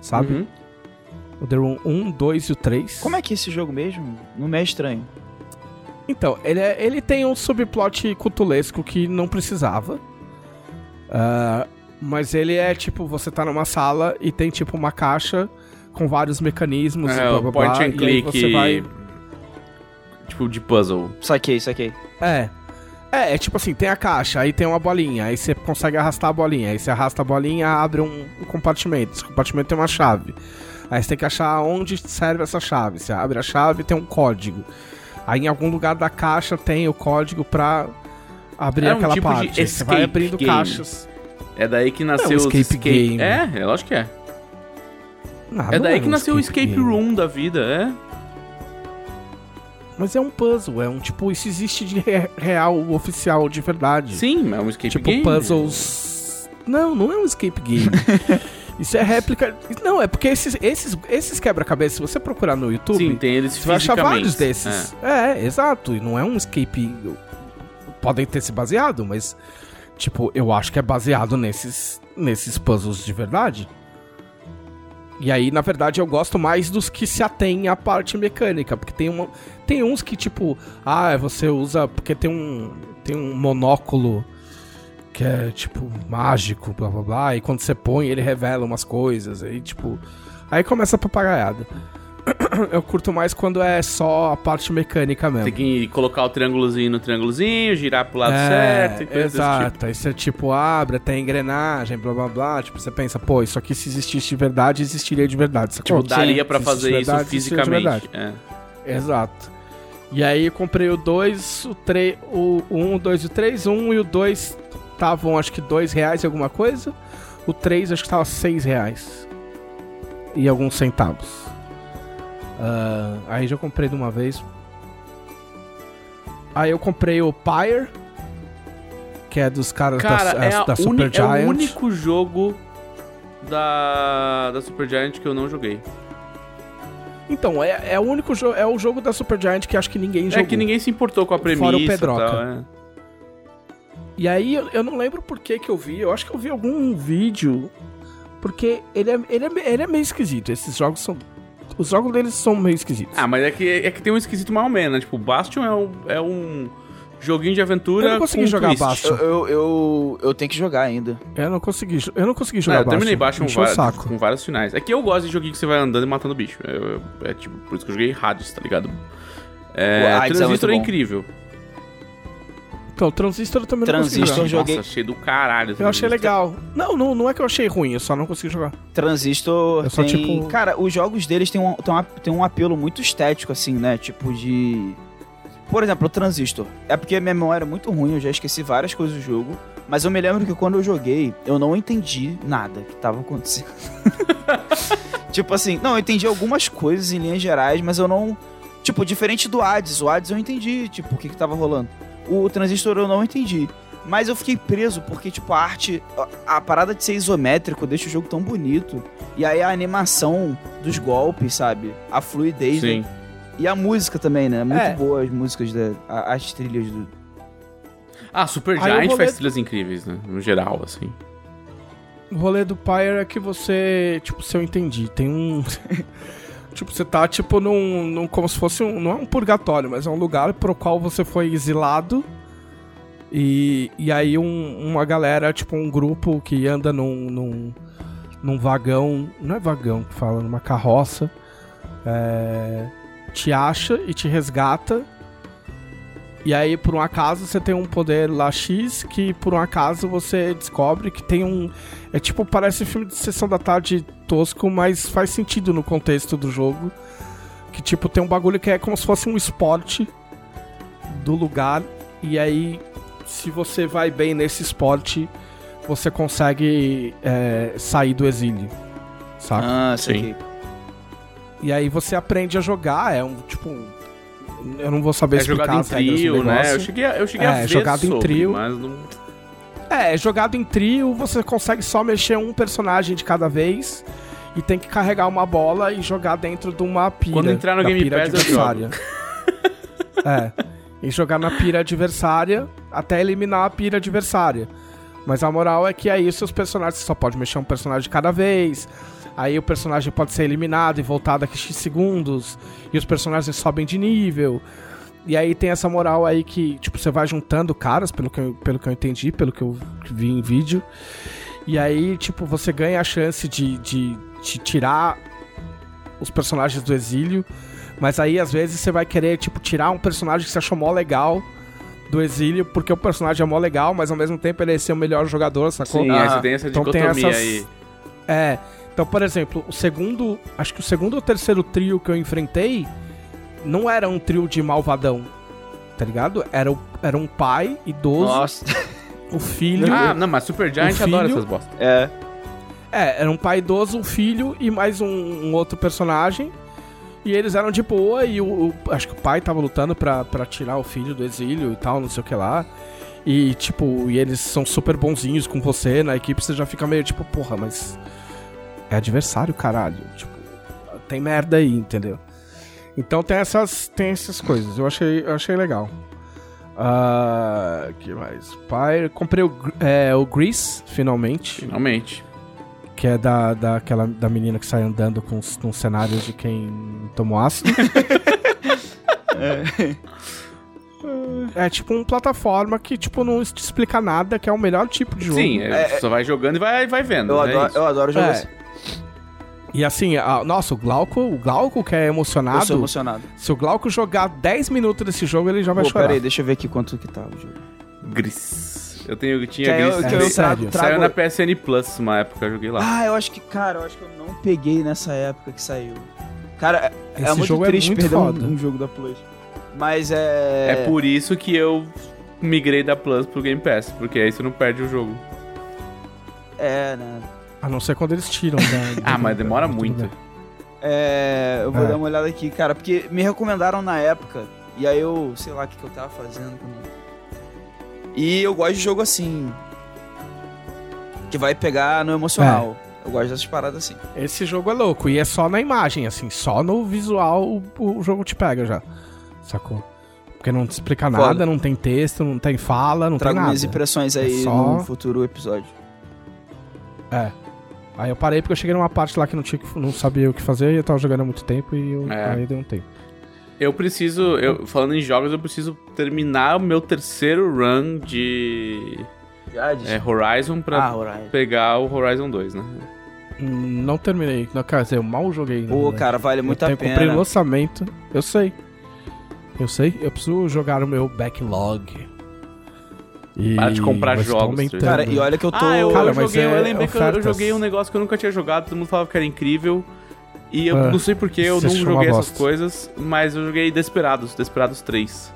sabe? Uhum. O The Room 1, 2 e o 3. Como é que é esse jogo mesmo? Não me é estranho. Então, ele, é- ele tem um subplot cutulesco que não precisava. Ah, mas ele é tipo, você tá numa sala e tem tipo uma caixa com vários mecanismos e É, blá o blá point blá. and e click. você vai. Tipo, de puzzle. Saquei, saquei. É. É, é tipo assim, tem a caixa, aí tem uma bolinha, aí você consegue arrastar a bolinha, aí você arrasta a bolinha, abre um, um compartimento. Esse compartimento tem uma chave. Aí você tem que achar onde serve essa chave. Você abre a chave tem um código. Aí em algum lugar da caixa tem o código pra abrir É um aquela tipo de parte. Você vai abrindo game. caixas. É daí que nasceu É um os escape game. É, é lógico que é. Ah, é daí que um nasceu o escape game. room da vida, é. Mas é um puzzle, é um tipo, isso existe de re- real, oficial, de verdade. Sim, é um escape tipo game. puzzles. Não, não é um escape game. Isso é réplica. Não, é porque esses, esses, esses quebra-cabeças, se você procurar no YouTube, Sim, tem eles você vai achar vários desses. É. exato. E não é um escape. Podem ter se baseado, mas. Tipo, eu acho que é baseado nesses, nesses puzzles de verdade. E aí, na verdade, eu gosto mais dos que se atêm à parte mecânica. Porque tem, uma, tem uns que, tipo, ah, você usa. Porque tem um. Tem um monóculo que é, tipo, mágico, blá blá blá. E quando você põe, ele revela umas coisas. Aí, tipo. Aí começa a papagaiada. Eu curto mais quando é só a parte mecânica mesmo. Tem que colocar o triângulozinho no triângulozinho, girar pro lado É, certo e coisas desse tipo. Exato. Aí você, tipo, abre, tem engrenagem, blá blá blá. Tipo, você pensa, pô, isso aqui se existisse de verdade, existiria de verdade. sacou? Tipo, daria Se fazer isso verdade, fisicamente. É. Exato. E aí eu comprei o 2, o 3, o 1, o 2 e o 3. O 1 e o 2 estavam acho que 2 reais e alguma coisa. O 3 acho que tava 6 reais. E alguns centavos. Ah, aí já comprei de uma vez. Aí eu comprei o Pyre. Que é dos caras Cara, da, é, a da uni- Super é Giant. o único jogo da, da Super Giant que eu não joguei. Então, é, é o único jogo. É o jogo da Super Giant que acho que ninguém jogou. É que ninguém se importou com a premissa Fora o e Pedroca. tal, é. E aí eu, eu não lembro por que que eu vi. Eu acho que eu vi algum vídeo. Porque ele é, ele é, ele é meio esquisito. Esses jogos são. Os jogos deles são meio esquisitos. Ah, mas é que, é que tem um esquisito mais ou menos, né? Tipo, Bastion é um, é um joguinho de aventura Eu não consegui com jogar twist. Bastion. Eu, eu, eu, eu tenho que jogar ainda. Eu não consegui, eu não consegui É, jogar eu terminei Bastion. Bastion Encheu o vários- saco. com vários finais. É que eu gosto de joguinho que você vai andando e matando bicho. Eu- eu- é tipo, por isso que eu joguei Hades, tá ligado? É, O Hades é Transistor é, muito bom. Então, Transistor eu também Transistor não consegui eu jogar. joguei- Nossa, cheio do caralho. Eu achei legal. Não, não, não é que eu achei ruim, eu só não consegui jogar. Transistor Eu só, tem... tipo- Cara, os jogos deles têm um, têm um apelo muito estético, assim, né? Tipo de... Por exemplo, o Transistor. É porque a minha memória é muito ruim, eu já esqueci várias coisas do jogo. Mas eu me lembro que quando eu joguei, eu não entendi nada que tava acontecendo. tipo assim, não, eu entendi algumas coisas em linhas gerais, mas eu não. Tipo, diferente do Hades. O Hades eu entendi, tipo, o que, que tava rolando. O Transistor eu não entendi. Mas eu fiquei preso porque, tipo, a arte. A, a parada de ser isométrico deixa o jogo tão bonito. E aí a animação dos golpes, sabe? A fluidez. Sim. né? E a música também, né? Muito É. boa as músicas, da, a- as trilhas do. Ah, Super Aí Giant faz trilhas incríveis, né? No geral, assim. O rolê do Pyre é que você, tipo, se eu entendi, tem um. tipo, você tá, tipo, num, num. Como se fosse um. Não é um purgatório, mas é um lugar pro qual você foi exilado. E, e aí um- uma galera, tipo, um grupo que anda num, num, num vagão. Não é vagão que fala, numa carroça. é, te acha e te resgata. E aí, por um acaso, você tem um poder lá X que, por um acaso, você descobre que tem um. É tipo, parece filme de sessão da tarde tosco, mas faz sentido no contexto do jogo. Que, tipo, tem um bagulho que é como se fosse um esporte do lugar. E aí, se você vai bem nesse esporte, você consegue é, sair do exílio. Saca? Ah, Sim. E aí você aprende a jogar. É um, tipo. Eu não vou saber É explicar jogado em as regras do trio, né? Eu cheguei, a- eu cheguei É, a ver jogado em sobre, trio. mas não... É, é jogado em trio, você consegue só mexer um personagem de cada vez e tem que carregar uma bola e jogar dentro de uma pira. Quando entrar no Game pira Pass, adversária. é. E jogar na pira adversária até eliminar a pira adversária. Mas a moral é que aí os seus personagens você só pode mexer um personagem de cada vez. Aí o personagem pode ser eliminado e voltar daqui X segundos. E os personagens sobem de nível. E aí tem essa moral aí que, tipo, você vai juntando caras, pelo que eu, pelo que eu entendi, pelo que eu vi em vídeo. E aí, tipo, você ganha a chance de, de, de tirar os personagens do exílio. Mas aí, às vezes, você vai querer, tipo, tirar um personagem que você achou mó legal do exílio, porque o personagem é mó legal, mas ao mesmo tempo ele é ser o melhor jogador, sacou? Sim, Ah, tem essa então tem essas- aí. É. Então, por exemplo, o segundo. Acho que o segundo ou terceiro trio que eu enfrentei não era um trio de malvadão. Tá ligado? Era, o- era um pai idoso, Nossa. o filho. Ah, não, mas Super Giant adora essas bostas. É. É, era um pai idoso, um filho e mais um, um outro personagem. E eles eram de boa e o, o- acho que o pai tava lutando pra, pra tirar o filho do exílio e tal, não sei o que lá. E, tipo, e eles são super bonzinhos com você na equipe, você já fica meio tipo, porra, mas. É adversário, caralho. Tipo, tem merda aí, entendeu? Então tem essas, tem essas coisas. Eu achei, eu achei legal. Ah, que mais? Pai, comprei o, é, o Grease, finalmente. Finalmente. Que é da, daquela, da menina que sai andando com, os- com cenários de quem tomou ácido. é. tipo uma plataforma que, tipo, não te explica nada, que é o melhor tipo de jogo. Sim, é, você só vai jogando e vai, vai vendo. Eu, né? adoro, Isso. eu adoro É. E assim, a- nossa, o Glauco, o Glauco que é Eu emocionado, sou emocionado. se o Glauco jogar 10 minutos desse jogo, ele já vai Pô, chorar. pera aí, deixa eu ver aqui quanto que tá o jogo. Gris. Eu tenho, eu tinha Que eu, Gris. que é, eu sério. trago. Saiu na PSN Plus uma época, eu joguei lá. Ah, eu acho que, cara, eu acho que eu não peguei nessa época que saiu. Cara, é, é Esse muito jogo é triste muito perder um, foda. um jogo da Plus. Mas é... É por isso que eu migrei da Plus pro Game Pass, porque aí você não perde o jogo. É, né? A não ser quando eles tiram. da- Ah, mas demora muito. É, eu vou É. dar uma olhada aqui, cara, porque me recomendaram na época, e aí eu, sei lá o que, que eu tava fazendo. E eu gosto de jogo assim, que vai pegar no emocional. Eu gosto dessas paradas assim. Esse jogo é louco. E é só na imagem, assim, só no visual o, o jogo te pega já. Sacou? Porque não te explica Foda. nada, não tem texto, não tem fala, não Trago tem nada. minhas impressões aí É só- no futuro episódio. É. Aí eu parei porque eu cheguei numa parte lá que não, tinha, que- não sabia o que fazer e eu tava jogando há muito tempo e eu, É. aí deu um tempo. Eu preciso, eu, falando em jogos, eu preciso terminar o meu terceiro run de é, Horizon pra Ah, Horizon. pegar o Horizon 2, né? Hum, Não terminei. Não, quer dizer, eu mal joguei. na Pô, verdade. cara, vale muito eu a tenho, comprei no pena. lançamento. Eu sei. Eu sei. Eu preciso jogar o meu backlog. E Para de comprar mas tá jogos. Cara, e olha que eu tô... Ah, eu, Cara, eu mas joguei, é eu lembrei que eu- eu, ofertas. joguei um negócio que eu nunca tinha jogado, todo mundo falava que era incrível. E eu É. não sei porque eu não joguei essas bosta. coisas, mas eu joguei Desperados, Desperados 3.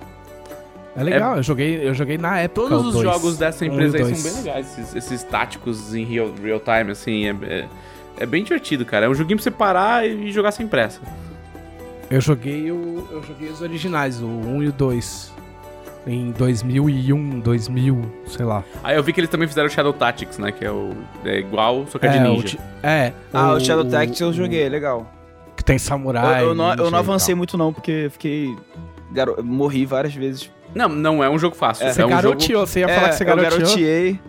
É legal, eu, joguei, eu joguei na época. Todos os dois. jogos dessa Um empresa aí dois. são bem legais, esses, esses táticos em real, real time, assim, é, é, é bem divertido, cara. É um joguinho pra você parar e jogar sem pressa. Eu joguei o, eu joguei os originais, o 1 e o 2. Em 2001, 2000, sei lá. Aí eu vi que eles também fizeram o Shadow Tactics, né? Que é o. É igual, só que é de o ninja. de- é. Ah, o, Shadow Tactics eu o- joguei, legal. Que tem Eu, samurai. eu não, eu não avancei muito não, porque fiquei... Garo... Morri várias vezes. Não, não é um jogo fácil. É, Você um jogo. garoteou, você ia falar que você eu garoteou. garoteei.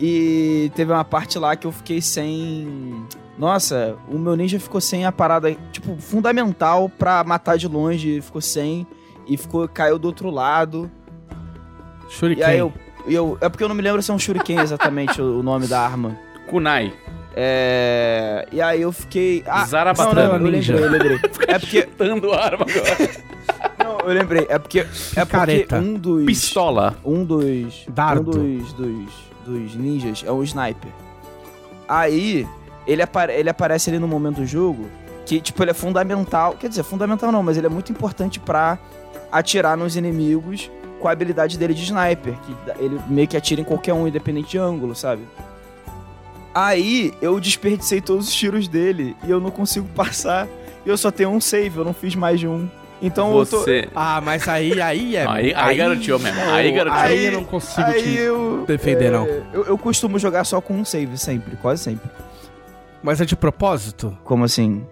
E teve uma parte lá que eu fiquei sem... Nossa, o meu ninja ficou sem a parada, tipo, fundamental pra matar de longe. Ficou sem. E ficou, caiu do outro lado. Shuriken. E aí eu, eu... É porque eu não me lembro se é um shuriken exatamente o, o nome da arma. Kunai. É... E aí eu fiquei... Ah, Zarabatana não, não, eu Ninja. lembrei, eu lembrei. É porque... Dando arma agora. Não, eu lembrei. É porque... É porque Picareta. um dos... Pistola. um dos. Dardo. Um dos, dos, dos ninjas é um sniper. Aí, ele, apare- ele aparece ali no momento do jogo que, tipo, ele é fundamental. Quer dizer, fundamental não, mas ele é muito importante pra atirar nos inimigos com a habilidade dele de sniper. Que ele meio que atira em qualquer um, independente de ângulo, sabe? Aí, eu desperdicei todos os tiros dele e eu não consigo passar. E eu só tenho um save, eu não fiz mais de um. Então eu tô. Você. Ah, mas aí, aí é. Aí- aí garoteou mesmo, aí garoteou. Aí eu não consigo Aí te eu. defender, é, não. Eu, eu costumo jogar só com um save, sempre, quase sempre. Mas é de propósito? Como assim?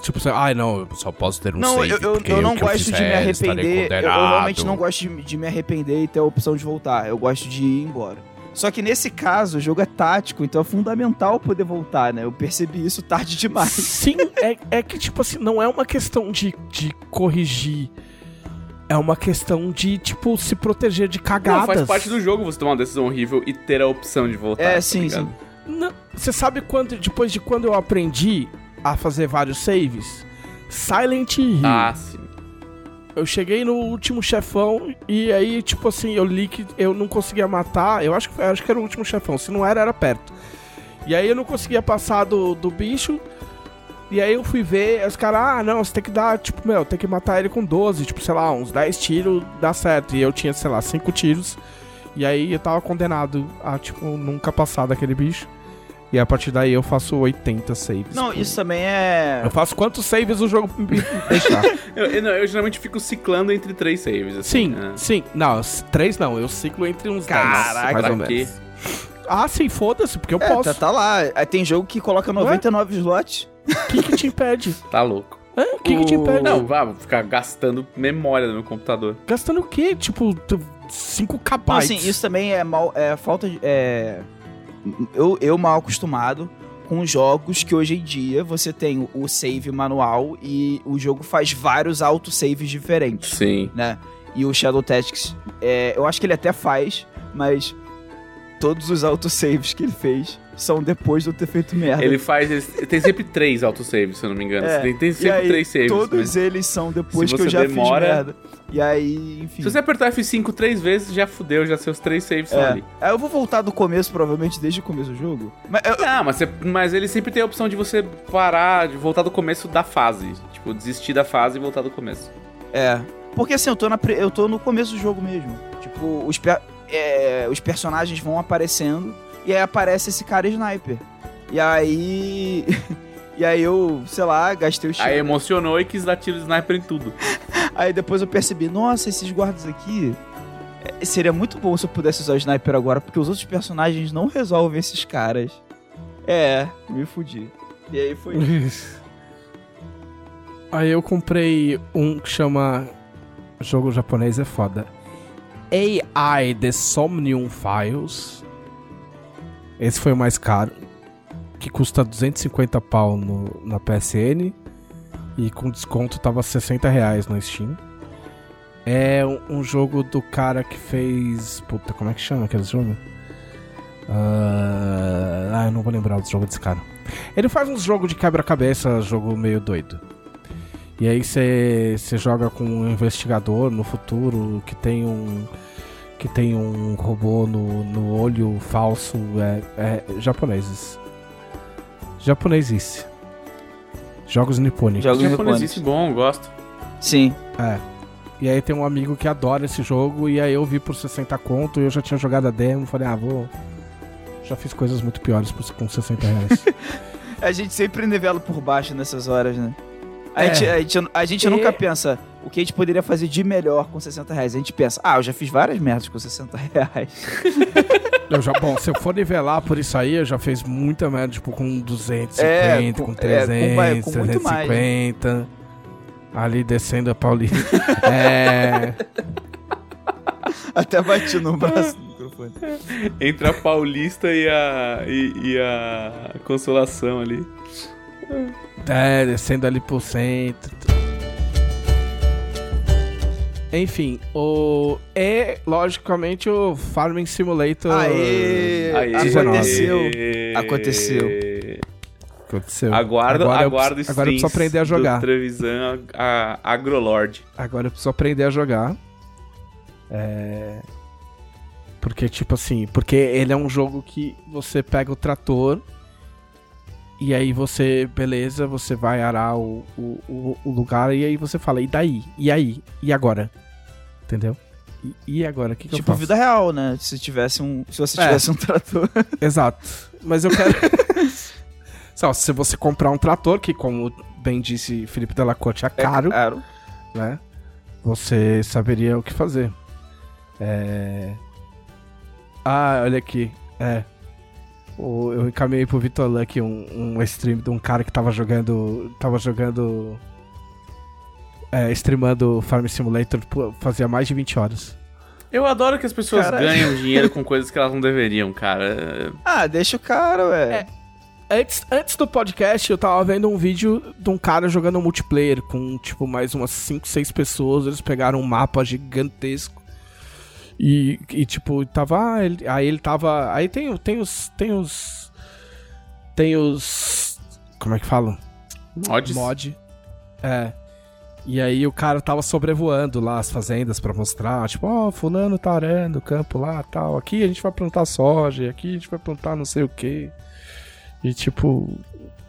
Tipo, você, ai não, eu só posso ter um não, save. eu, eu, porque eu não eu gosto de me fizer, arrepender. Eu, realmente não gosto de, de me arrepender e ter a opção de voltar. Eu gosto de ir embora. Só que nesse caso, o jogo é tático, então é fundamental poder voltar, né? Eu percebi isso tarde demais. Sim, é, é que, tipo assim, não é uma questão de, de corrigir. É uma questão de, tipo, se proteger de cagadas. Não, faz parte do jogo você tomar uma decisão horrível e ter a opção de voltar. É, tá sim, ligado? sim. Não, Você sabe quando, depois de quando eu aprendi a fazer vários saves? Silent Hill. Ah, sim. Eu cheguei no último chefão e aí, tipo assim, eu li que eu não conseguia matar. Eu acho que, eu acho que era o último chefão. Se não era, era perto. E aí eu não conseguia passar do, do bicho. E aí eu fui ver, os caras, ah, não, você tem que dar, tipo, meu, tem que matar ele com 12, tipo, sei lá, uns 10 tiros dá certo. E eu tinha, sei lá, 5 tiros. E aí eu tava condenado a, tipo, nunca passar daquele bicho. E a partir daí eu faço 80 saves. Não, isso também é. Eu faço quantos saves o jogo me deixar. Eu, eu, não, eu geralmente fico ciclando entre três saves. Assim, Sim, né? sim. Não, três não. Eu ciclo entre uns Caraca, 10, mais ou pra menos. quê? Ah, sim, foda-se, porque eu É, posso. tá, tá lá. Aí tem jogo que coloca 99 slots. Quem que te impede? Tá louco. Hã? Quem que te O- impede? Não, vá, vou ficar gastando memória no meu computador. Gastando o quê? Tipo, 5 Então, KB. assim, isso também é mal. É falta de. É... Eu, eu mal acostumado com jogos que hoje em dia você tem o save manual e o jogo faz vários autosaves diferentes, Sim. né? E o Shadow Tactics, é, eu acho que ele até faz, mas todos os autosaves que ele fez são depois de eu ter feito merda. Ele faz. ele tem sempre três autosaves, se eu não me engano. É, Tem, tem sempre aí, três saves. Todos né? eles são depois Se que eu já demora- fiz merda. E aí, enfim. Se você apertar F5 três vezes, já fudeu, já seus três saves são É. ali. Aí eu vou voltar do começo, provavelmente, desde o começo do jogo. Mas eu, Não, mas, você- mas ele sempre tem a opção de você parar, de voltar do começo da fase. Tipo, desistir da fase e voltar do começo. É. Porque assim, eu tô, na, eu tô no começo do jogo mesmo. Tipo, os, pe- é, os personagens vão aparecendo e aí aparece esse cara sniper. E aí. e aí eu, sei lá, gastei o Aí tiro. emocionou e quis dar tiro de sniper em tudo. Aí depois eu percebi, nossa, esses guardas aqui. é, Seria muito bom se eu pudesse usar o sniper agora, porque os outros personagens não resolvem esses caras. É, me fudi. E aí foi. isso. Aí eu comprei um que chama. Jogo japonês é foda. AI The Somnium Files. Esse foi o mais caro. Que custa 250 pau no, na PSN. E com desconto tava 60 reais no Steam. É um, jogo do cara que fez. Puta, como é que chama aquele jogo? Ah, ah, eu não vou lembrar do jogo desse cara. Ele faz uns jogos de quebra-cabeça, jogo meio doido. E aí você joga com um investigador no futuro que tem um que tem um robô no, no olho falso, é, é japoneses. Japonesice. Jogos nipônicos. Jogos Japonesice nipônicos. bom, gosto. Sim. É. E aí tem um amigo que adora esse jogo, e aí eu vi por 60 conto, e eu já tinha jogado a demo, falei, ah, vou... Já fiz coisas muito piores por, com 60 reais. A gente sempre nivela por baixo nessas horas, né? A, É. gente, a gente, a gente E- nunca pensa o que a gente poderia fazer de melhor com 60 reais. A gente pensa, ah, eu já fiz várias merdas com 60 reais. eu já, bom, se eu for nivelar por isso aí, eu já fiz muita merda, tipo, com 250, É, com, com- é, 300, com vai- com mais, 350. Ali descendo a Paulista. é... Até bati no braço do microfone. Entre a Paulista e a, e, e a Consolação ali. É, descendo ali por cento. Enfim, o. É, logicamente, o Farming Simulator. Aê! Aí, Aconteceu. Aê. Aconteceu. Aconteceu. Aguardo, agora aguardo eu, agora eu preciso aprender a jogar. Trevisan a, a Agrolord. Agora eu preciso aprender a jogar. É. Porque, tipo assim, porque ele é um jogo que você pega o trator e aí você, beleza, você vai arar o, o, o- lugar e aí você fala, e daí? E aí? E agora? Entendeu? E, e agora? Que, que Tipo vida real, né? Se tivesse um, se você É. tivesse um trator. Exato. Mas eu quero. Só, se você comprar um trator, que como bem disse Felipe Delacorte, é caro. caro. né? Você saberia o que fazer. É... Ah, olha aqui. É. O- Eu encaminhei pro Vitor Luck um, um stream de um cara que tava jogando. Tava jogando. É, streamando Farm Simulator fazia mais de 20 horas. Eu adoro que as pessoas Caralho. ganham dinheiro com coisas que elas não deveriam, cara. Ah, deixa o cara, ué. Antes, antes do podcast, eu tava vendo um vídeo de um cara jogando multiplayer com, tipo, mais umas 5, 6 pessoas. Eles pegaram um mapa gigantesco. E, e tipo, tava. ah, ele- aí ele tava. Aí tem, tem os. Tem os. Tem os. Como é que fala? Mods. Mod. É. E aí o cara tava sobrevoando lá as fazendas pra mostrar, tipo, ó, fulano tá arando o campo lá, tal. Aqui a gente vai plantar soja, aqui a gente vai plantar não sei o quê. E tipo,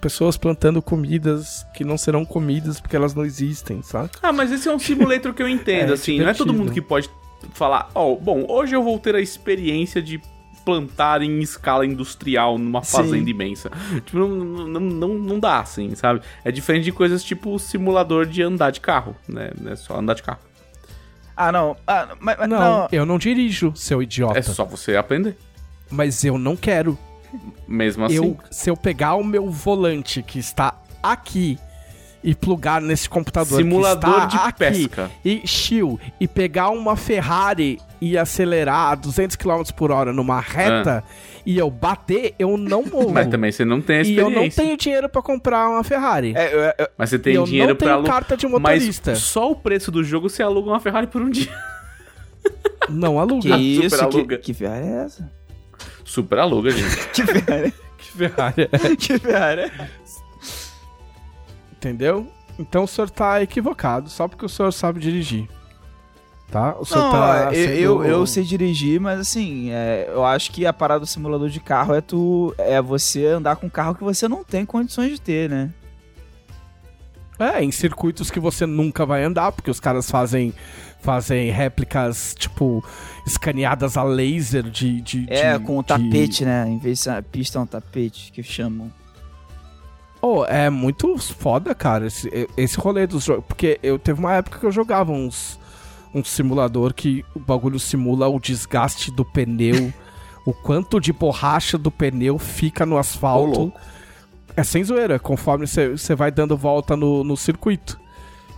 pessoas plantando comidas que não serão comidas porque elas não existem, sabe? Ah, mas esse é um simulator que eu entendo, É, assim. Não é todo divertido. mundo que pode falar, ó, bom, hoje eu vou ter a experiência de plantar em escala industrial numa Sim. fazenda imensa. Tipo, não, não, não, não dá, assim, sabe? É diferente de coisas tipo simulador de andar de carro, né? Não é só andar de carro. Ah, não. Ah, mas, mas Não, não. eu não dirijo, seu idiota. É só você aprender. Mas eu não quero. Mesmo assim. Eu, se eu pegar o meu volante que está aqui e plugar nesse computador Simulador que de aqui, pesca. e chill, e pegar uma Ferrari e acelerar a 200 km por hora numa reta e eu bater, eu não morro. Ah. Mas também você não tem a e eu não experiência. tenho dinheiro pra comprar uma Ferrari. É, eu- eu- Mas você tem eu dinheiro tenho alugar. carta de Mas motorista. só o preço do jogo você aluga uma Ferrari por um dia. Não aluga. que isso? Que, aluga. que Ferrari é essa? Super aluga, gente. Que Ferrari? Que Ferrari. que Ferrari? É? Entendeu? Então o senhor tá equivocado, só porque o senhor sabe dirigir. Tá? O senhor Não, tá eu, sendo- eu, eu sei dirigir, mas assim, é, eu acho que a parada do simulador de carro é tu é você andar com um carro que você não tem condições de ter, né? É, em circuitos que você nunca vai andar, porque os caras fazem fazem réplicas, tipo, escaneadas a laser de... de É, de- com o de- tapete, né? Em vez de pista, é um tapete que chamam. Oh, é muito foda, cara, esse, esse rolê dos jogos. Porque eu teve uma época que eu jogava uns, um simulador que o bagulho simula o desgaste do pneu, o quanto de borracha do pneu fica no asfalto. É sem zoeira, conforme você vai dando volta no, no circuito.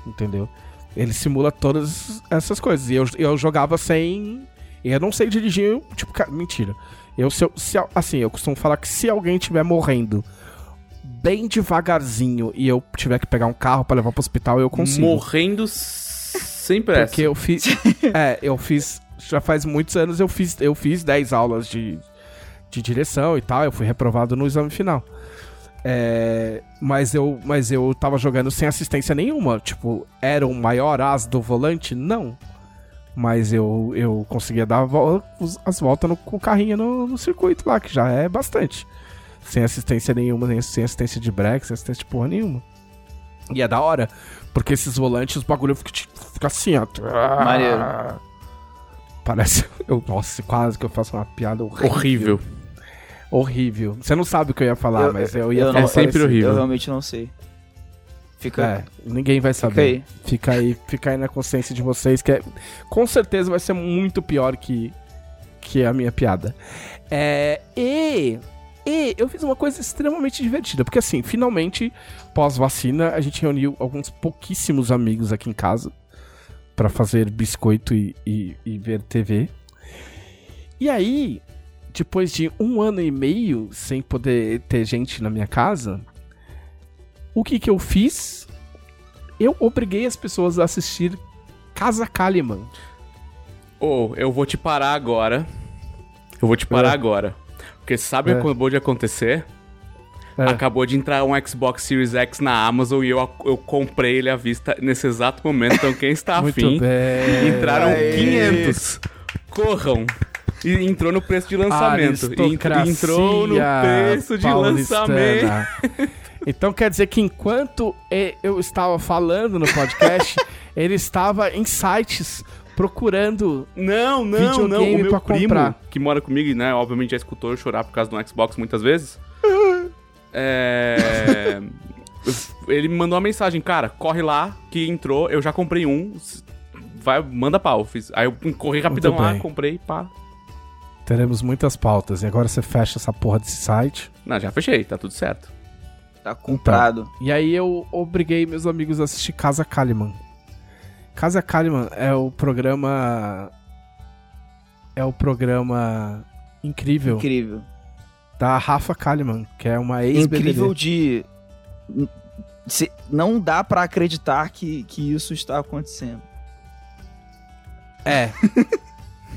Entendeu? Ele simula todas essas coisas. E eu, eu jogava sem. Eu não sei dirigir, tipo, cara, mentira. Eu, se, eu- se, assim, eu costumo falar que se alguém estiver morrendo bem devagarzinho e eu tiver que pegar um carro pra levar pro hospital, eu consigo. Morrendo sem pressa. Porque eu fiz. é, eu fiz. Já faz muitos anos eu fiz, eu fiz 10 aulas de, de direção e tal. Eu fui reprovado no exame final. É, mas, eu, mas eu tava jogando sem assistência nenhuma. Tipo, era o maior as do volante? Não. Mas eu, eu conseguia dar as voltas no- com o carrinho no, no circuito lá, que já é bastante. Sem assistência nenhuma, nem- sem assistência de break, sem assistência de porra nenhuma. E é da hora, porque esses volantes, os bagulho fica, fica assim, ó. Maneiro. Parece. Eu, nossa, quase que eu faço uma piada horrível. Horrível. Horrível. Você não sabe o que eu ia falar, mas eu ia não- falar. É sempre parecido. horrível. Eu realmente não sei. Fica. É, ninguém vai Fica saber. aí. Fica aí, fica aí na consciência de vocês, que é- com certeza vai ser muito pior que, que a minha piada. É, e, e eu fiz uma coisa extremamente divertida, porque assim, finalmente, pós-vacina, a gente reuniu alguns pouquíssimos amigos aqui em casa pra fazer biscoito e, e- e ver TV. E aí, depois de um ano e meio sem poder ter gente na minha casa, o que que eu fiz? Eu obriguei as pessoas a assistir Casa Kalimann. Ô, eu vou te parar agora. Eu vou te parar É. agora. Porque sabe o É. que acabou de acontecer? É. Acabou de entrar um Xbox Series X na Amazon e eu, eu comprei ele à vista nesse exato momento. Então quem está afim, entraram Aê. 500. Corram. E entrou no preço de lançamento. Entrou no preço de lançamento. Então quer dizer que enquanto eu estava falando no podcast, ele estava em sites procurando. Não, não, não. O meu pra primo, comprar. que mora comigo, e, né, obviamente já escutou eu chorar por causa do Xbox muitas vezes. é... Ele me mandou uma mensagem, cara, corre lá, que entrou, eu já comprei um, vai, manda pau. Fiz... Aí eu corri rapidão lá, comprei, pá. Teremos muitas pautas. E agora você fecha essa porra desse site. Não, já fechei, tá tudo certo. Tá comprado. E aí eu obriguei meus amigos a assistir Casa Kalimann. Casa Kalimann é o programa. É o programa incrível Incrível. da Rafa Kalimann, que é uma ex-BBB. Incrível de. se- Não dá pra acreditar que, que isso está acontecendo. É.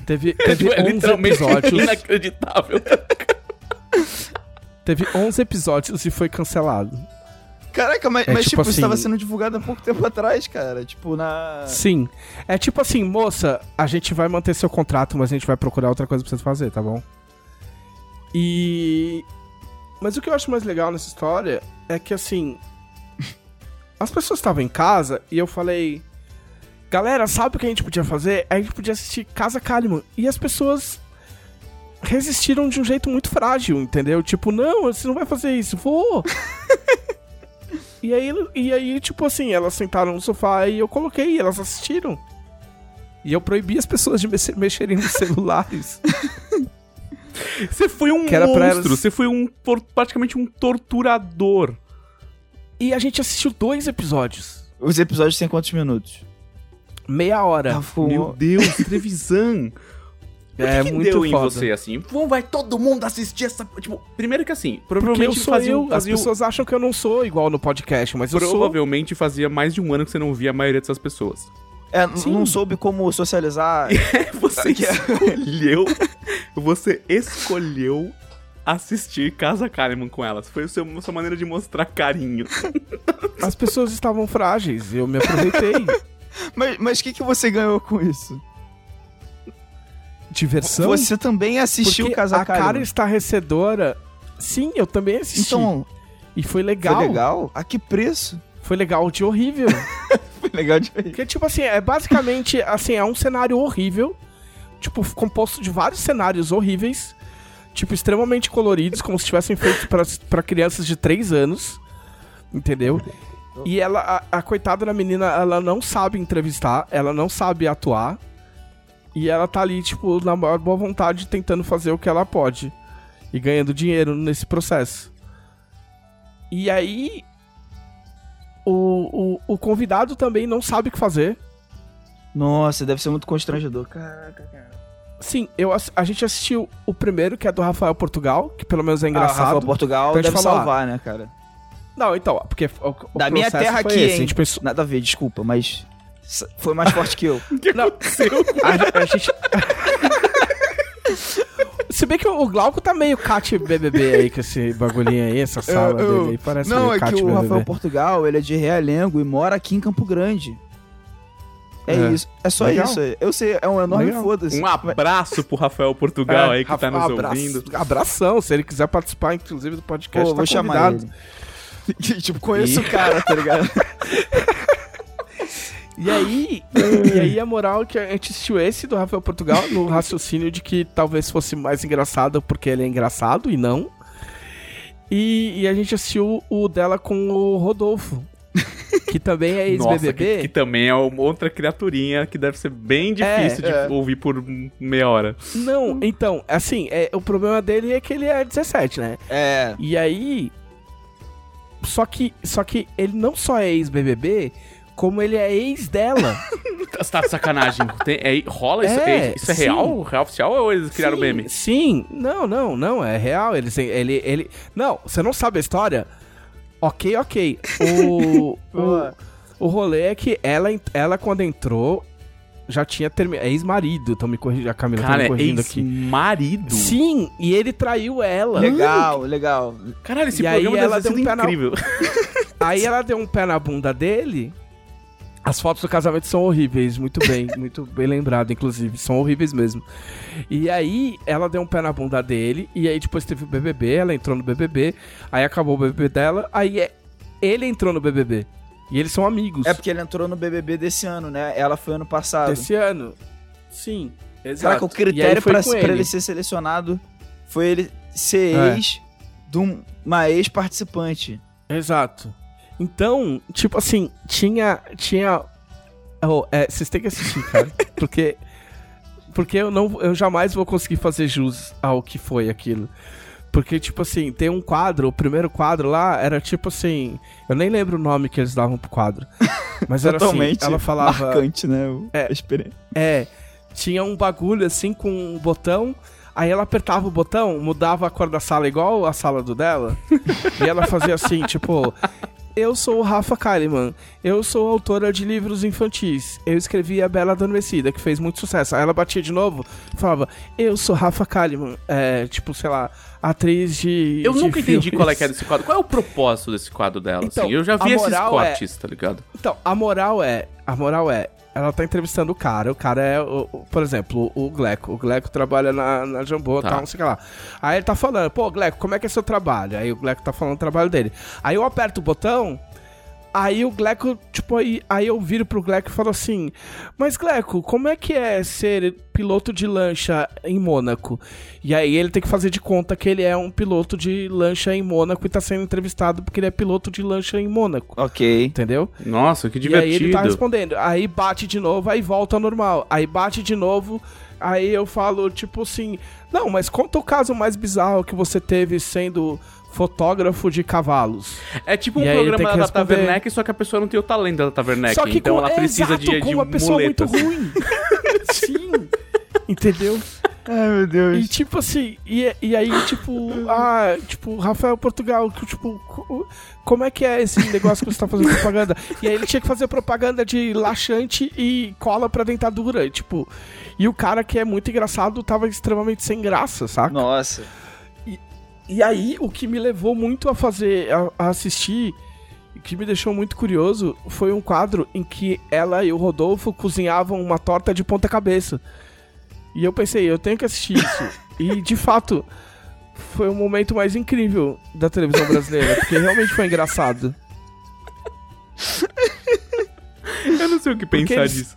teve teve É 11 literalmente episódios. inacreditável. teve 11 episódios e foi cancelado. Caraca, mas, É mas tipo tipo, assim- isso tava sendo divulgado há pouco tempo atrás, cara. Tipo, na. Sim. É tipo assim, moça, a gente vai manter seu contrato, mas a gente vai procurar outra coisa pra você fazer, tá bom? E. Mas o que eu acho mais legal nessa história é que assim. As pessoas estavam em casa e eu falei. Galera, sabe o que a gente podia fazer? A gente podia assistir Casa Kalimann. E as pessoas resistiram de um jeito muito frágil, entendeu? Tipo, não, você não vai fazer isso. Vou! e, aí, e aí, tipo assim, elas sentaram no sofá e eu coloquei e elas assistiram. E eu proibi as pessoas de mexe- mexerem nos celulares. Você foi um monstro, elas- você foi um praticamente um torturador. e a gente assistiu dois episódios. Os episódios têm quantos minutos? Meia hora. Ah, Meu Deus, Trevisan. é que muito deu em foda. você, assim? Vamos, vai todo mundo assistir essa... Tipo, primeiro que assim, Porque provavelmente eu sou fazia, eu. As fazia, pessoas acham que eu não sou igual no podcast, mas eu sou. provavelmente fazia mais de um ano que você não via a maioria dessas pessoas. É, Sim. não soube como socializar. Você Que é- escolheu... você escolheu assistir Casa Kalimann com elas. Foi a sua, a sua maneira de mostrar carinho. As pessoas estavam frágeis. Eu me aproveitei. mas mas o que, que você ganhou com isso? Diversão. Você também assistiu Casa a cara estarrecedora. Sim, eu também assisti. Então, e foi legal. foi legal? A que preço? Foi legal de horrível. Foi legal de ver. Porque, tipo assim, é basicamente, assim, é um cenário horrível. Tipo, composto de vários cenários horríveis. Tipo, extremamente coloridos, como se tivessem feito pra- pra crianças de 3 anos. Entendeu? E ela, a, a coitada da menina, ela não sabe entrevistar, ela não sabe atuar. E ela tá ali, tipo, na maior boa vontade, tentando fazer o que ela pode. E ganhando dinheiro nesse processo. E aí. O, o, o convidado também não sabe o que fazer. Nossa, deve ser muito constrangedor. Caraca, cara. Sim, eu, a gente assistiu o primeiro, que é do Rafael Portugal, que pelo menos é Ah, engraçado. Rafael Portugal Então, deve falar. salvar, né, cara? Não, então, porque o, o Da minha terra aqui, esse, hein? A gente pensou... Nada a ver, desculpa, mas foi mais forte que eu. O que Não. aconteceu? A, a gente... Se bem que o Glauco tá meio cat BBB aí, com esse bagulhinho aí, essa sala eu- dele aí, parece Não, meio é que o BBB. Rafael Portugal, ele é de Realengo e mora aqui em Campo Grande. É, É. isso. É só Legal. isso. Eu sei, é um enorme foda-se. Um abraço pro Rafael Portugal aí que Rafa- tá nos abraço- ouvindo. Abração, se ele quiser participar, inclusive, do podcast, Pô, tá vou chamar convidado. ele. tipo, conheço o cara, tá ligado? E aí, e aí a moral é que a gente assistiu esse do Rafael Portugal no raciocínio de que talvez fosse mais engraçado porque ele é engraçado e não. E, e a gente assistiu o dela com o Rodolfo, que também é Nossa, que, ex-BBB. que também é uma outra criaturinha que deve ser bem difícil de é. ouvir por meia hora. Não, então, assim, é, o problema dele é que ele é 17, né? É. E aí. Só que, só que ele não só é ex-BBB, como ele é ex dela. Você tá de sacanagem. Tem- é- rola isso? É, É, isso é sim. real? Real oficial ou eles criaram o sim, meme? Sim, não, não, não, é real. Ele, ele, ele. Não, você não sabe a história? Ok, ok. O. o, o rolê é que ela, ela quando entrou, já tinha terminado. É ex-marido, tão me corrigindo. A Camila tá Cara, me é corrigindo aqui. ex-marido? Sim, e ele traiu ela. Legal, legal. Caralho, esse E aí programa ela deve deu um pé na- incrível. Aí ela deu um pé na bunda dele. As fotos do casamento são horríveis, muito bem, muito bem lembrado, inclusive, são horríveis mesmo. E aí ela deu um pé na bunda dele, e aí depois teve o BBB, ela entrou no BBB, aí acabou o BBB dela, aí é- ele entrou no BBB. E eles são amigos É porque ele entrou no BBB desse ano, né? Ela foi ano passado. desse ano. Sim, exato. Caraca, o critério pra, pra ele. ele ser selecionado foi ele ser É. ex de um- uma ex-participante. Exato. Então, tipo assim, tinha. Tinha. Oh, é, vocês têm que assistir, cara. porque. Porque eu, não, eu jamais vou conseguir fazer jus ao que foi aquilo. Porque, tipo assim, tem um quadro, o primeiro quadro lá era tipo assim. Eu nem lembro o nome que eles davam pro quadro. Mas era Totalmente assim, ela falava. marcante, né? o- É. É, tinha um bagulho assim com um botão. Aí ela apertava o botão, mudava a cor da sala igual a sala do dela. e ela fazia assim, tipo. Eu sou o Rafa Kalimann. Eu sou autora de livros infantis. Eu escrevi A Bela Adormecida, que fez muito sucesso. Aí ela batia de novo e falava: Eu sou Rafa Kalimann. É, tipo, sei lá, atriz de. Eu de nunca entendi filmes. qual é que é desse quadro. Qual é o propósito desse quadro dela? Então, assim? Eu já vi esses é- cortes, tá ligado? Então, a moral é. A moral é. Ela tá entrevistando o cara. O cara é, o- o- por exemplo, o Gleco. O Gleco trabalha na, na Jambô Tá. tal, não sei o que lá. Aí ele tá falando, pô, Gleco, como é que é seu trabalho? Aí o Gleco tá falando o trabalho dele. Aí eu aperto o botão. Aí o Gleco, tipo, aí, aí eu viro pro Gleco e falo assim: Mas Gleco, como é que é ser piloto de lancha em Mônaco? E aí ele tem que fazer de conta que ele é um piloto de lancha em Mônaco e tá sendo entrevistado porque ele é piloto de lancha em Mônaco. Ok. Entendeu? Nossa, que E aí divertido. ele tá respondendo. Aí bate de novo, aí volta ao normal. Aí bate de novo, aí eu falo, tipo assim, não, mas conta o caso mais bizarro que você teve sendo fotógrafo de cavalos. É tipo um E programa da responder- Taverneck, só que a pessoa não tem o talento da Taverneck. Só que então com, ela precisa exato, de, com de uma pessoa muletas. muito ruim. Sim. Entendeu? Ai, meu Deus. E tipo assim, e, e aí, tipo, ah, tipo, Rafael Portugal, que, tipo, co- como é que é esse negócio que você tá fazendo propaganda? E aí ele tinha que fazer propaganda de laxante e cola pra dentadura, e, tipo, e o cara que é muito engraçado tava extremamente sem graça, saca? Nossa. E aí, o que me levou muito a fazer, a, a assistir, o que me deixou muito curioso, foi um quadro em que ela e o Rodolfo cozinhavam uma torta de ponta cabeça. E eu pensei, eu tenho que assistir isso. e, de fato, foi o momento mais incrível da televisão brasileira, porque realmente foi engraçado. Eu não sei o que Porque pensar eles- disso.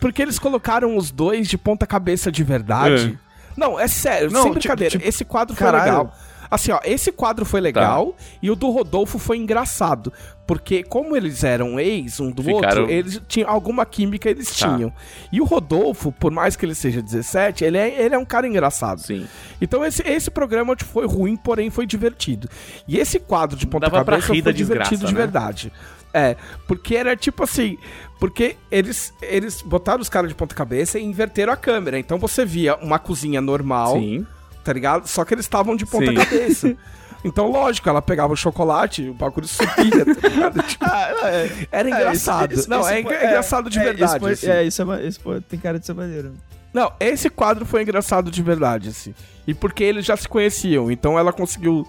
Porque eles colocaram os dois de ponta cabeça de verdade. Não, é sério, Não, sem tipo- brincadeira. tipo, esse quadro foi caralho. legal. Assim, ó, esse quadro foi legal Tá. e o do Rodolfo foi engraçado. Porque, como eles eram ex um do Ficaram- outro, eles tinham alguma química eles Tá. tinham. E o Rodolfo, por mais que ele seja 17, ele é, ele é um cara engraçado. Sim. Então esse, esse programa tipo, foi ruim, porém foi divertido. E esse quadro de ponta Dava pra cabeça rir da foi divertido desgraça, de né? verdade. É, porque era tipo assim, porque eles eles botaram os caras de ponta cabeça e inverteram a câmera. Então você via uma cozinha normal, Sim. tá ligado? Só que eles estavam de ponta Sim. cabeça. Então, lógico, ela pegava o chocolate, o bagulho subia, tá ligado? Tipo, Ah, é. era engraçado. isso- não, isso é, foi- engra- engraçado de é, verdade. Isso foi, assim. É, isso, é, isso foi- tem cara de ser maneiro. Não, esse quadro foi engraçado de verdade, assim. E porque eles já se conheciam, então ela conseguiu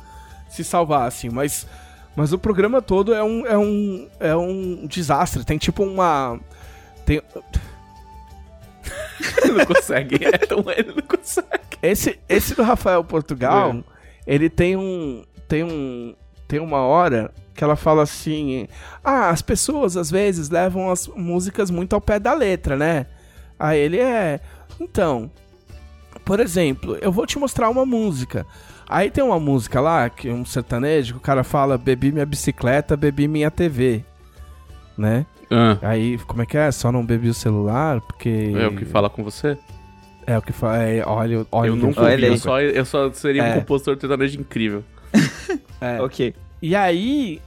se salvar, assim. Mas, mas o programa todo é um, é um, é um desastre. Tem tipo uma. Tem, Ele não consegue. É tão... Ele não consegue. esse, esse do Rafael Portugal, É. ele tem um. Tem um. Tem uma hora que ela fala assim: Ah, as pessoas às vezes levam as músicas muito ao pé da letra, né? Aí ele é. Então, por exemplo, eu vou te mostrar uma música. Aí tem uma música lá, que um sertanejo, que o cara fala: Bebi minha bicicleta, bebi minha TV. Né? Ah, Aí, como é que é? Só não bebi o celular, porque. é o que fala com você? É o que fala. É, olha, olha eu o que nunca ouvi, eu só, eu só seria É. um compositor sertanejo incrível. É. Ok. E aí.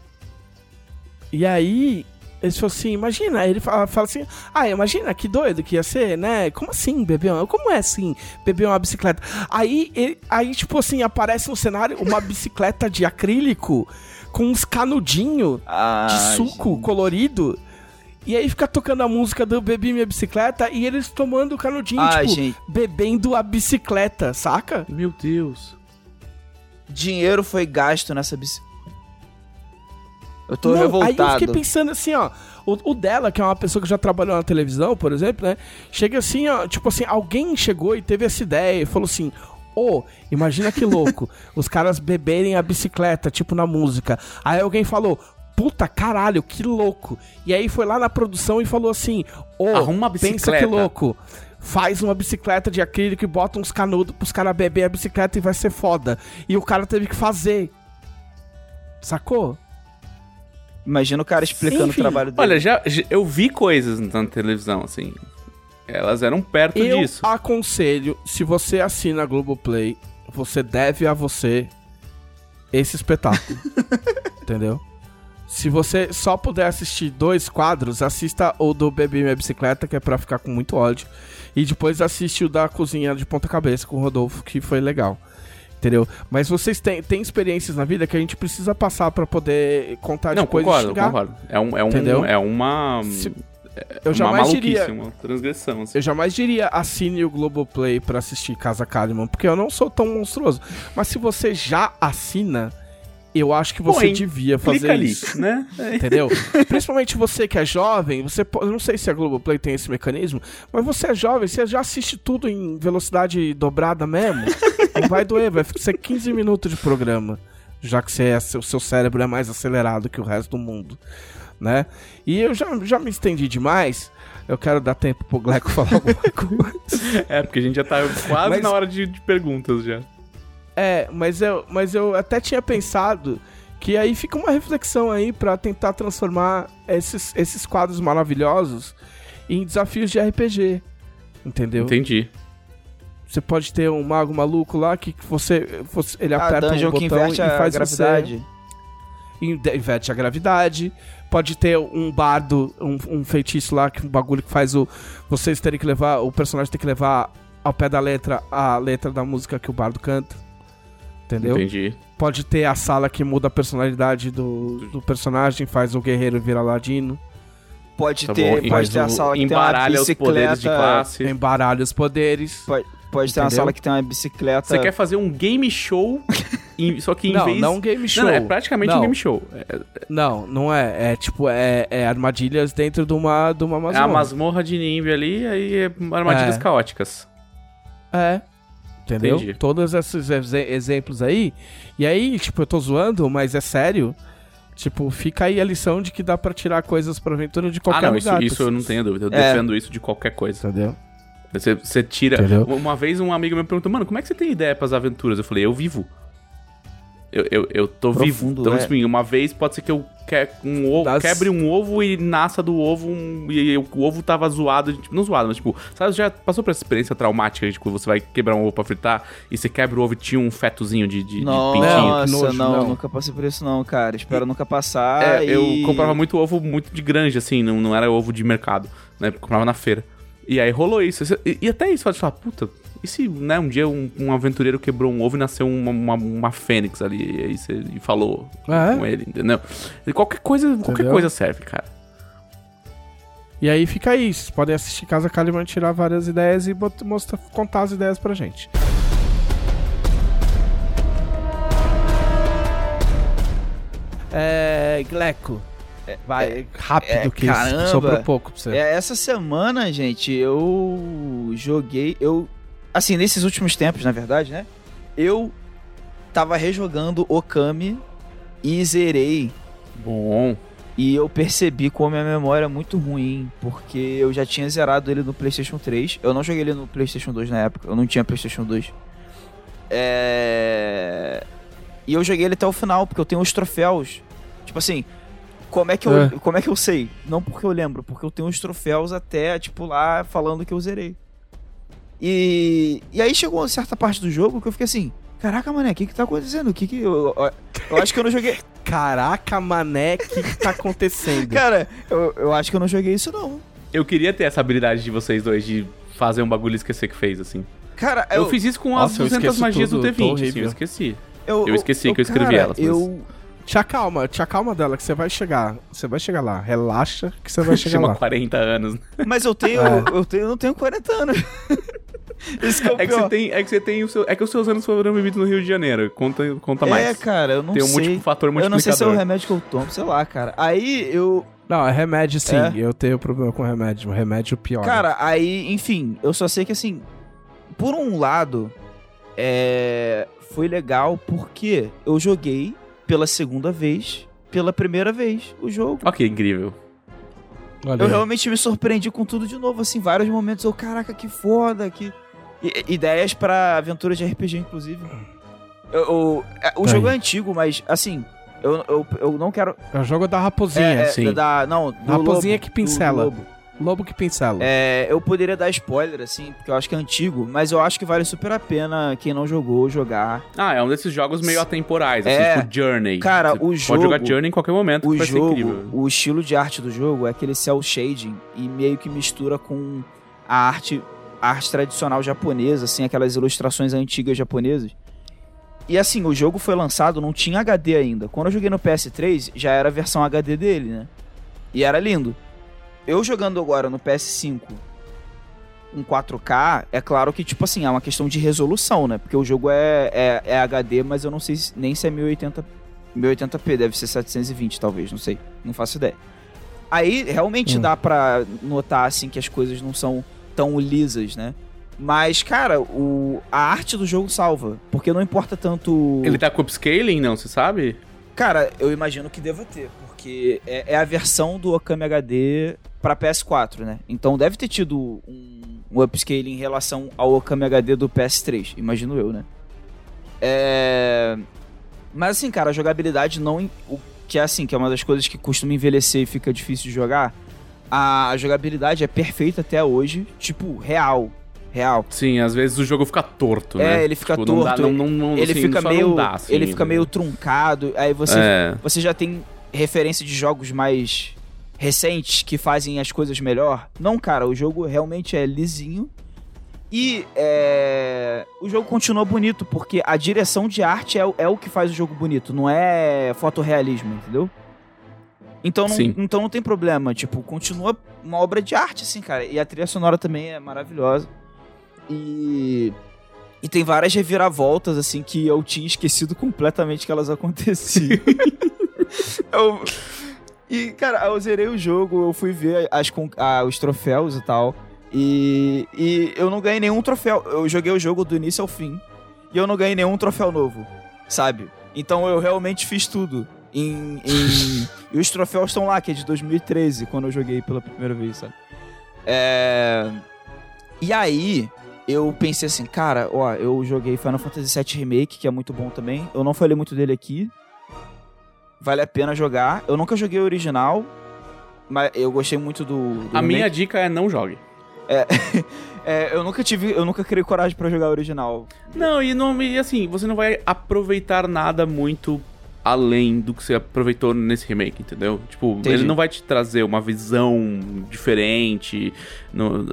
E aí. Ele falou assim: imagina. Aí ele fala, fala assim: ah, imagina que doido que ia ser, né? Como assim, beber uma. Como é assim, beber uma bicicleta? Aí, ele- aí tipo assim, aparece no cenário uma bicicleta de acrílico com uns canudinhos Ah, de suco gente. colorido. E aí fica tocando a música do Bebi Minha Bicicleta e eles tomando o canudinho, Ah, tipo, gente. bebendo a bicicleta, saca? Meu Deus. Dinheiro foi gasto nessa bicicleta. Eu tô Não, Aí eu revoltado. fiquei pensando assim, ó. O, o dela, que é uma pessoa que já trabalhou na televisão, por exemplo, né? Chega assim, ó. Tipo assim, alguém chegou e teve essa ideia e falou assim. Ô, imagina que louco. os caras beberem a bicicleta, tipo na música. Aí alguém falou. Puta caralho, que louco. E aí foi lá na produção e falou assim: Ô, Arruma uma pensa bicicleta. que louco. Faz uma bicicleta de acrílico e bota uns canudos pros caras beber a bicicleta e vai ser foda. E o cara teve que fazer. Sacou? Imagina o cara explicando Enfim, o trabalho dele. Olha, já, já- eu vi coisas na televisão, assim. Elas eram perto Eu disso. aconselho, se você assina a Globoplay, você deve a você esse espetáculo. entendeu? Se você só puder assistir dois quadros, assista o do Bebê Minha Bicicleta, que é pra ficar com muito ódio. E depois assiste o da Cozinha de Ponta Cabeça com o Rodolfo, que foi legal. Entendeu? Mas vocês têm, têm experiências na vida que a gente precisa passar pra poder contar Não, depois concordo, e xingar. concordo. É, um, é, um, Entendeu? é uma. Se- é eu uma jamais diria- uma transgressão. Assim. Eu jamais diria assine o Globoplay pra assistir Casa Kalimann, porque eu não sou tão monstruoso. Mas se você já assina, eu acho que você Põe. devia fazer Clica ali, isso. né? Entendeu? Principalmente você que é jovem, você pode, eu não sei se a Globoplay tem esse mecanismo, mas você é jovem, você já assiste tudo em velocidade dobrada mesmo. não vai doer, vai ser 15 minutos de programa, já que você é- o seu cérebro é mais acelerado que o resto do mundo, né? E eu já, já me estendi demais. Eu quero dar tempo pro Gleco falar alguma coisa. É, porque a gente já tá quase Mas- na hora de, de perguntas já. É, mas eu, mas eu até tinha pensado que aí fica uma reflexão aí pra tentar transformar esses, esses quadros maravilhosos em desafios de RPG. Entendeu? Entendi. Você pode ter um mago maluco lá que você, você ele a aperta um botão que inverte e a faz gravidade. você inverte a gravidade. Pode ter um bardo, um, um feitiço lá que um bagulho que faz o vocês terem que levar, o personagem tem que levar ao pé da letra a letra da música que o bardo canta. Entendeu? Entendi. Pode ter a sala que muda a personalidade do, do personagem, faz o guerreiro virar ladino, Pode Tá ter, bom. pode ter a sala que tem uma Embaralha os poderes de bicicleta. classe. embaralha os poderes. Pode, pode ter uma sala que tem uma bicicleta. Você quer fazer um game show, só que em não, vez... não um game show. Não, é praticamente um Não. game show. É, Não, não é. É tipo, é, é armadilhas dentro de uma, de uma é masmorra. a masmorra de Nimbi ali, aí é armadilhas É. caóticas. É. Entendeu? Entendi. Todos esses exe- exemplos aí. E aí, tipo, eu tô zoando, mas é sério. Tipo, fica aí a lição de que dá pra tirar coisas pra aventura de Ah, qualquer não, isso, lugar. isso eu não tenho dúvida. Eu É. defendo isso de qualquer coisa. Entendeu? Você, você tira. Entendeu? Uma vez um amigo meu perguntou, mano, como é que você tem ideia pras aventuras? Eu falei, eu vivo. Eu, eu, eu tô vivo. Profundo, Então, é. assim, uma vez pode ser que eu que, um ovo, Das- quebre um ovo e nasça do ovo um- e o ovo tava zoado. Tipo, não zoado, mas tipo, sabe, já passou por essa experiência traumática de quando você vai quebrar um ovo pra fritar e você quebra o ovo e tinha um fetozinho de, de, de pintinho? Nossa, nojo, não, não. nunca passei por isso não, cara. Espero nunca passar. É, eu e- comprava muito ovo muito de granja, assim, não, não era ovo de mercado, né? Comprava na feira. E aí rolou isso. E, e até isso, pode falar, puta, e se né, um dia um, um aventureiro quebrou um ovo e nasceu uma, uma, uma fênix ali, e aí você e falou É. com ele, entendeu? E qualquer coisa, qualquer Entendeu? coisa serve, cara. E aí fica aí. Vocês podem assistir Casa Kalimann, tirar várias ideias e mostrar, contar as ideias pra gente. É. Gleco. Vai, rápido, é, que caramba. sobrou pouco pra você. É, essa semana, gente, eu joguei. Eu. Assim, nesses últimos tempos, na verdade, né? Eu tava rejogando Okami e zerei Bom. E eu percebi como a minha memória é muito ruim, porque eu já tinha zerado ele no PlayStation 3. Eu não joguei ele no PlayStation 2 na época, eu não tinha PlayStation 2. É... E eu joguei ele até o final, porque eu tenho os troféus. Tipo assim, como é que eu, É. como é que eu sei? Não porque eu lembro, porque eu tenho os troféus até, tipo, lá falando que eu zerei. E, e aí chegou uma certa parte do jogo que eu fiquei assim, caraca, mané, o que que tá acontecendo? O que que... Eu, eu, eu acho que eu não joguei... Caraca, mané, o que, que tá acontecendo? Cara, eu, eu acho que eu não joguei isso não. Eu queria ter essa habilidade de vocês dois de fazer um bagulho e esquecer que fez, assim. Cara, Eu, eu, fiz isso com Nossa, as eu 200 esqueço magias tudo, do tô D20, assim, eu esqueci. eu, eu esqueci que eu escrevi cara, elas, mas- Eu, Te acalma, te acalma dela, que você vai chegar. Você vai chegar lá. Relaxa que você vai chegar Chama lá. 40 anos. mas eu tenho, É. eu tenho, eu não tenho 40 anos. É o É que você tem, é que você tem o seu, é que os seus anos foram vividos no Rio de Janeiro. Conta, conta É, mais. cara, eu não tem um sei. múltiplo fator eu multiplicador. não sei se é o remédio que eu tomo, sei lá, cara. Aí eu, Não, é remédio sim. É? Eu tenho problema com remédio. O remédio pior. cara, aí, enfim, eu só sei que assim, por um lado, é, foi legal porque eu joguei pela segunda vez, pela primeira vez o jogo. Ok, incrível. Olha Eu realmente me surpreendi com tudo de novo, assim, vários momentos eu, caraca, que foda, que... Ideias pra aventuras de RPG, inclusive. Eu, eu- é, o Tá jogo aí. é antigo, mas, assim, eu, eu, eu não quero... É o jogo da raposinha. É, é, sim. Da, não, do Raposinha lobo, que pincela. do lobo. Lobo que pincela. É, eu poderia dar spoiler, assim, porque eu acho que é antigo, mas eu acho que vale super a pena quem não jogou jogar. Ah, é um desses jogos meio atemporais, assim, É. tipo Journey. Cara, Você o Pode jogo- jogar Journey em qualquer momento, O que vai ser jogo, incrível. o estilo de arte do jogo é aquele cel shading e meio que mistura com a arte, arte tradicional japonesa, assim, aquelas ilustrações antigas japonesas. E assim, o jogo foi lançado, não tinha HD ainda. Quando eu joguei no PS3, já era a versão HD dele, né? E era lindo. Eu jogando agora no PS5 em 4K, é claro que, tipo assim, é uma questão de resolução, né? Porque o jogo é, é, é HD, mas eu não sei se- nem se é 1080 1080p, deve ser 720 talvez, não sei, não faço ideia. Aí realmente Hum. dá pra notar assim que as coisas não são tão lisas, né? Mas, cara, o, a arte do jogo salva, porque não importa tanto. Ele tá com upscaling, não, você sabe? Cara, eu imagino que deva ter, porque é, é a versão do Okami HD pra PS4, né? Então deve ter tido um, um upscaling em relação ao Okami HD do PS3, imagino eu, né? É... Mas assim, cara, a jogabilidade não. O que é assim, que é uma das coisas que costuma envelhecer e fica difícil de jogar. A jogabilidade é perfeita até hoje, tipo, real. Real. Sim, às vezes o jogo fica torto, É, né? ele fica Tipo, não dá- torto, não- não- ele assim, fica meio. dá, assim, ele fica meio truncado. Aí você É. você já tem referência de jogos mais recentes que fazem as coisas melhor? Não, cara, o jogo realmente é lisinho. E é, o jogo continua bonito, porque a direção de arte é, o- é o que faz o jogo bonito, não é fotorrealismo, entendeu? Então não, Sim. então não tem problema, tipo, continua uma obra de arte, assim, cara. E a trilha sonora também é maravilhosa. E. E tem várias reviravoltas, assim, que eu tinha esquecido completamente que elas aconteciam. eu, e, cara, eu zerei o jogo, eu fui ver as, ah, os troféus e tal. E, e eu não ganhei nenhum troféu. Eu joguei o jogo do início ao fim. E eu não ganhei nenhum troféu novo, sabe? Então eu realmente fiz tudo. Em, em- e os troféus estão lá, que é de 2013, quando eu joguei pela primeira vez, sabe? É... E aí, eu pensei assim, cara, ó, eu joguei Final Fantasy VII Remake, que é muito bom também. Eu não falei muito dele aqui. Vale a pena jogar. Eu nunca joguei o original, mas eu gostei muito do, do A minha remake. dica é não jogue. É, eu nunca tive, eu nunca criei coragem pra jogar o original. Não, e, não, e assim, você não vai aproveitar nada muito além do que você aproveitou nesse remake, entendeu? Tipo, Entendi. ele não vai te trazer uma visão diferente. no-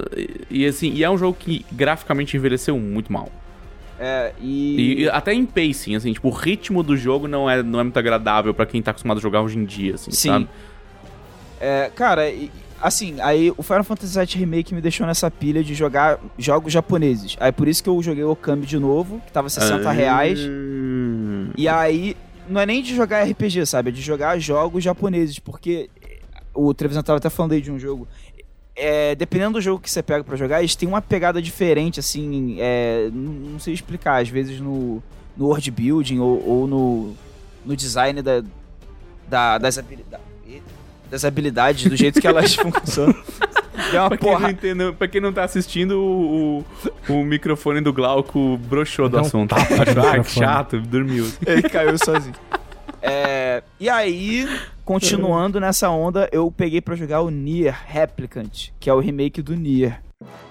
e, assim, e é um jogo que graficamente envelheceu muito mal. É, E, e... até em pacing, assim, tipo, o ritmo do jogo não é, não é muito agradável pra quem tá acostumado a jogar hoje em dia, assim, Sim. sabe? É, cara, assim, aí o Final Fantasy VII Remake me deixou nessa pilha de jogar jogos japoneses. Aí por isso que eu joguei o Okami de novo, que tava 60 reais. Hum. E aí, não é nem de jogar RPG, sabe? É de jogar jogos japoneses, porque o Trevisan tava até falando aí de um jogo. É, dependendo do jogo que você pega pra jogar, eles têm uma pegada diferente, assim, é, não, não sei explicar, às vezes no, no world building ou, ou no, no design da, da- das, habilidades, das habilidades, do jeito que elas funcionam. Deu uma Pra quem, não porra. entendeu, pra quem não tá assistindo, o, o, microfone do Glauco broxou do assunto. Achou, ah, que chato, dormiu. Ele caiu sozinho. É, e aí, continuando nessa onda, eu peguei pra jogar o Nier Replicant, que é o remake do Nier.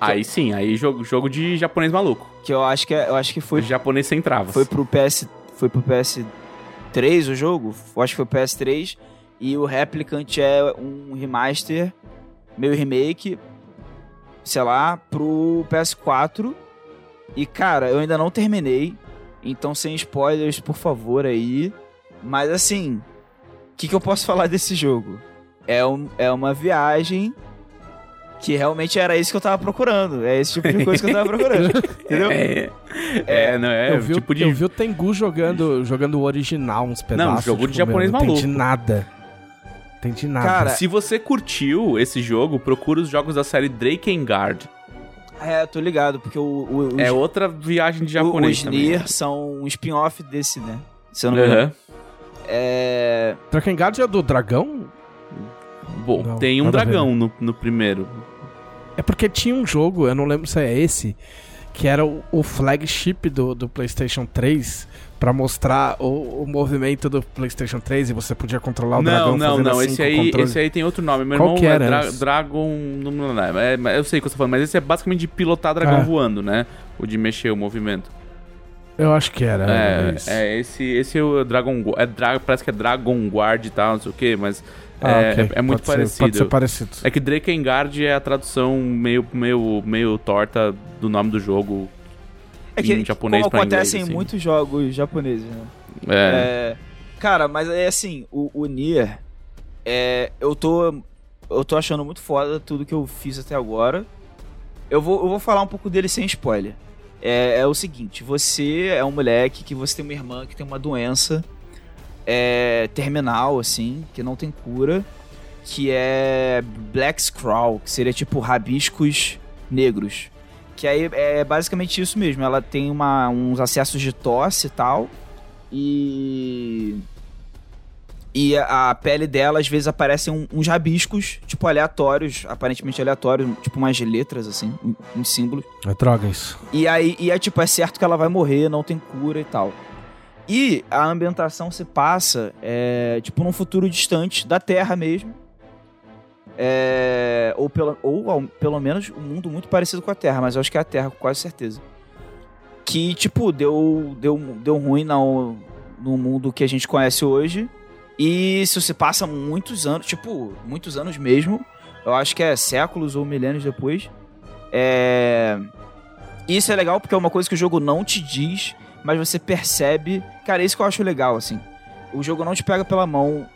Aí sim, aí jogo, jogo de japonês maluco. Que eu acho que, é- eu acho que foi, japonês sem travas. foi pro PS. Foi pro PS3 o jogo? Eu acho que foi o PS3. E o Replicant é um remaster, meio remake, sei lá, pro PS4. E cara, eu ainda não terminei. Então, sem spoilers, por favor, aí. Mas assim, o que, que eu posso falar desse jogo? É, um, é uma viagem que realmente era isso que eu tava procurando. É esse tipo de coisa que eu tava procurando. entendeu? É, é, não é, eu, vi, o- tipo de... eu vi o Tengu jogando, jogando o original, uns pedaços. jogo de tipo, japonês meu, maluco. Não entendi nada. Entendi nada. Cara, Se você curtiu esse jogo, procura os jogos da série Drakengard. É, tô ligado, porque o, o, os, É outra viagem de japonês os também. Nier são um spin-off desse, né? Se eu não me engano. É... Drakengard é do dragão? Bom, Não, tem um dragão no, no primeiro. É porque tinha um jogo, eu não lembro se é esse, que era o, o flagship do, do PlayStation 3 pra mostrar o, o movimento do PlayStation 3 e você podia controlar o não, dragão não, fazendo não. assim Esse aí, controle. esse aí tem outro nome. Meu Qual irmão que é era Dra- esse? Dragon. Não, não, não, é, mas eu sei o que você tá falando, mas esse é basicamente de pilotar dragão Ah. voando, né? O de mexer o movimento. Eu acho que era. É, esse. é, esse, esse é o Dragon é Dra- Parece que é Dragon Guard e tal, não sei o que, mas Ah, é, ok. é- é muito Pode ser- parecido. pode ser parecido. É que Drakengard é a tradução meio, meio, meio torta do nome do jogo. É que, Em japonês acontece em assim. muitos jogos japoneses, né? É. É, cara, mas é assim, o, o Nier, é, eu tô eu tô achando muito foda tudo que eu fiz até agora. Eu vou, eu vou falar um pouco dele sem spoiler. É, é o seguinte, você é um moleque que você tem uma irmã que tem uma doença é, terminal, assim, que não tem cura, que é Black Scrawl, que seria tipo rabiscos negros. Que aí é basicamente isso mesmo. Ela tem uma, uns acessos de tosse e tal. E. E a, a pele dela, às vezes, aparecem um- uns rabiscos, tipo, aleatórios, aparentemente aleatórios, tipo umas letras, assim, um- uns símbolos. É droga isso. E aí, e é tipo, é certo que ela vai morrer, não tem cura e tal. E a ambientação se passa, é, tipo, num futuro distante da Terra mesmo. É, ou, pelo, ou pelo menos um mundo muito parecido com a Terra, mas eu acho que é a Terra, com quase certeza. Que, tipo, deu, deu, deu ruim no, no mundo que a gente conhece hoje. E se passa muitos anos, tipo, muitos anos mesmo. Eu acho que é séculos ou milênios depois. É. Isso é legal porque é uma coisa que o jogo não te diz, mas você percebe. Cara, é isso que eu acho legal, assim. O jogo não te pega pela mão,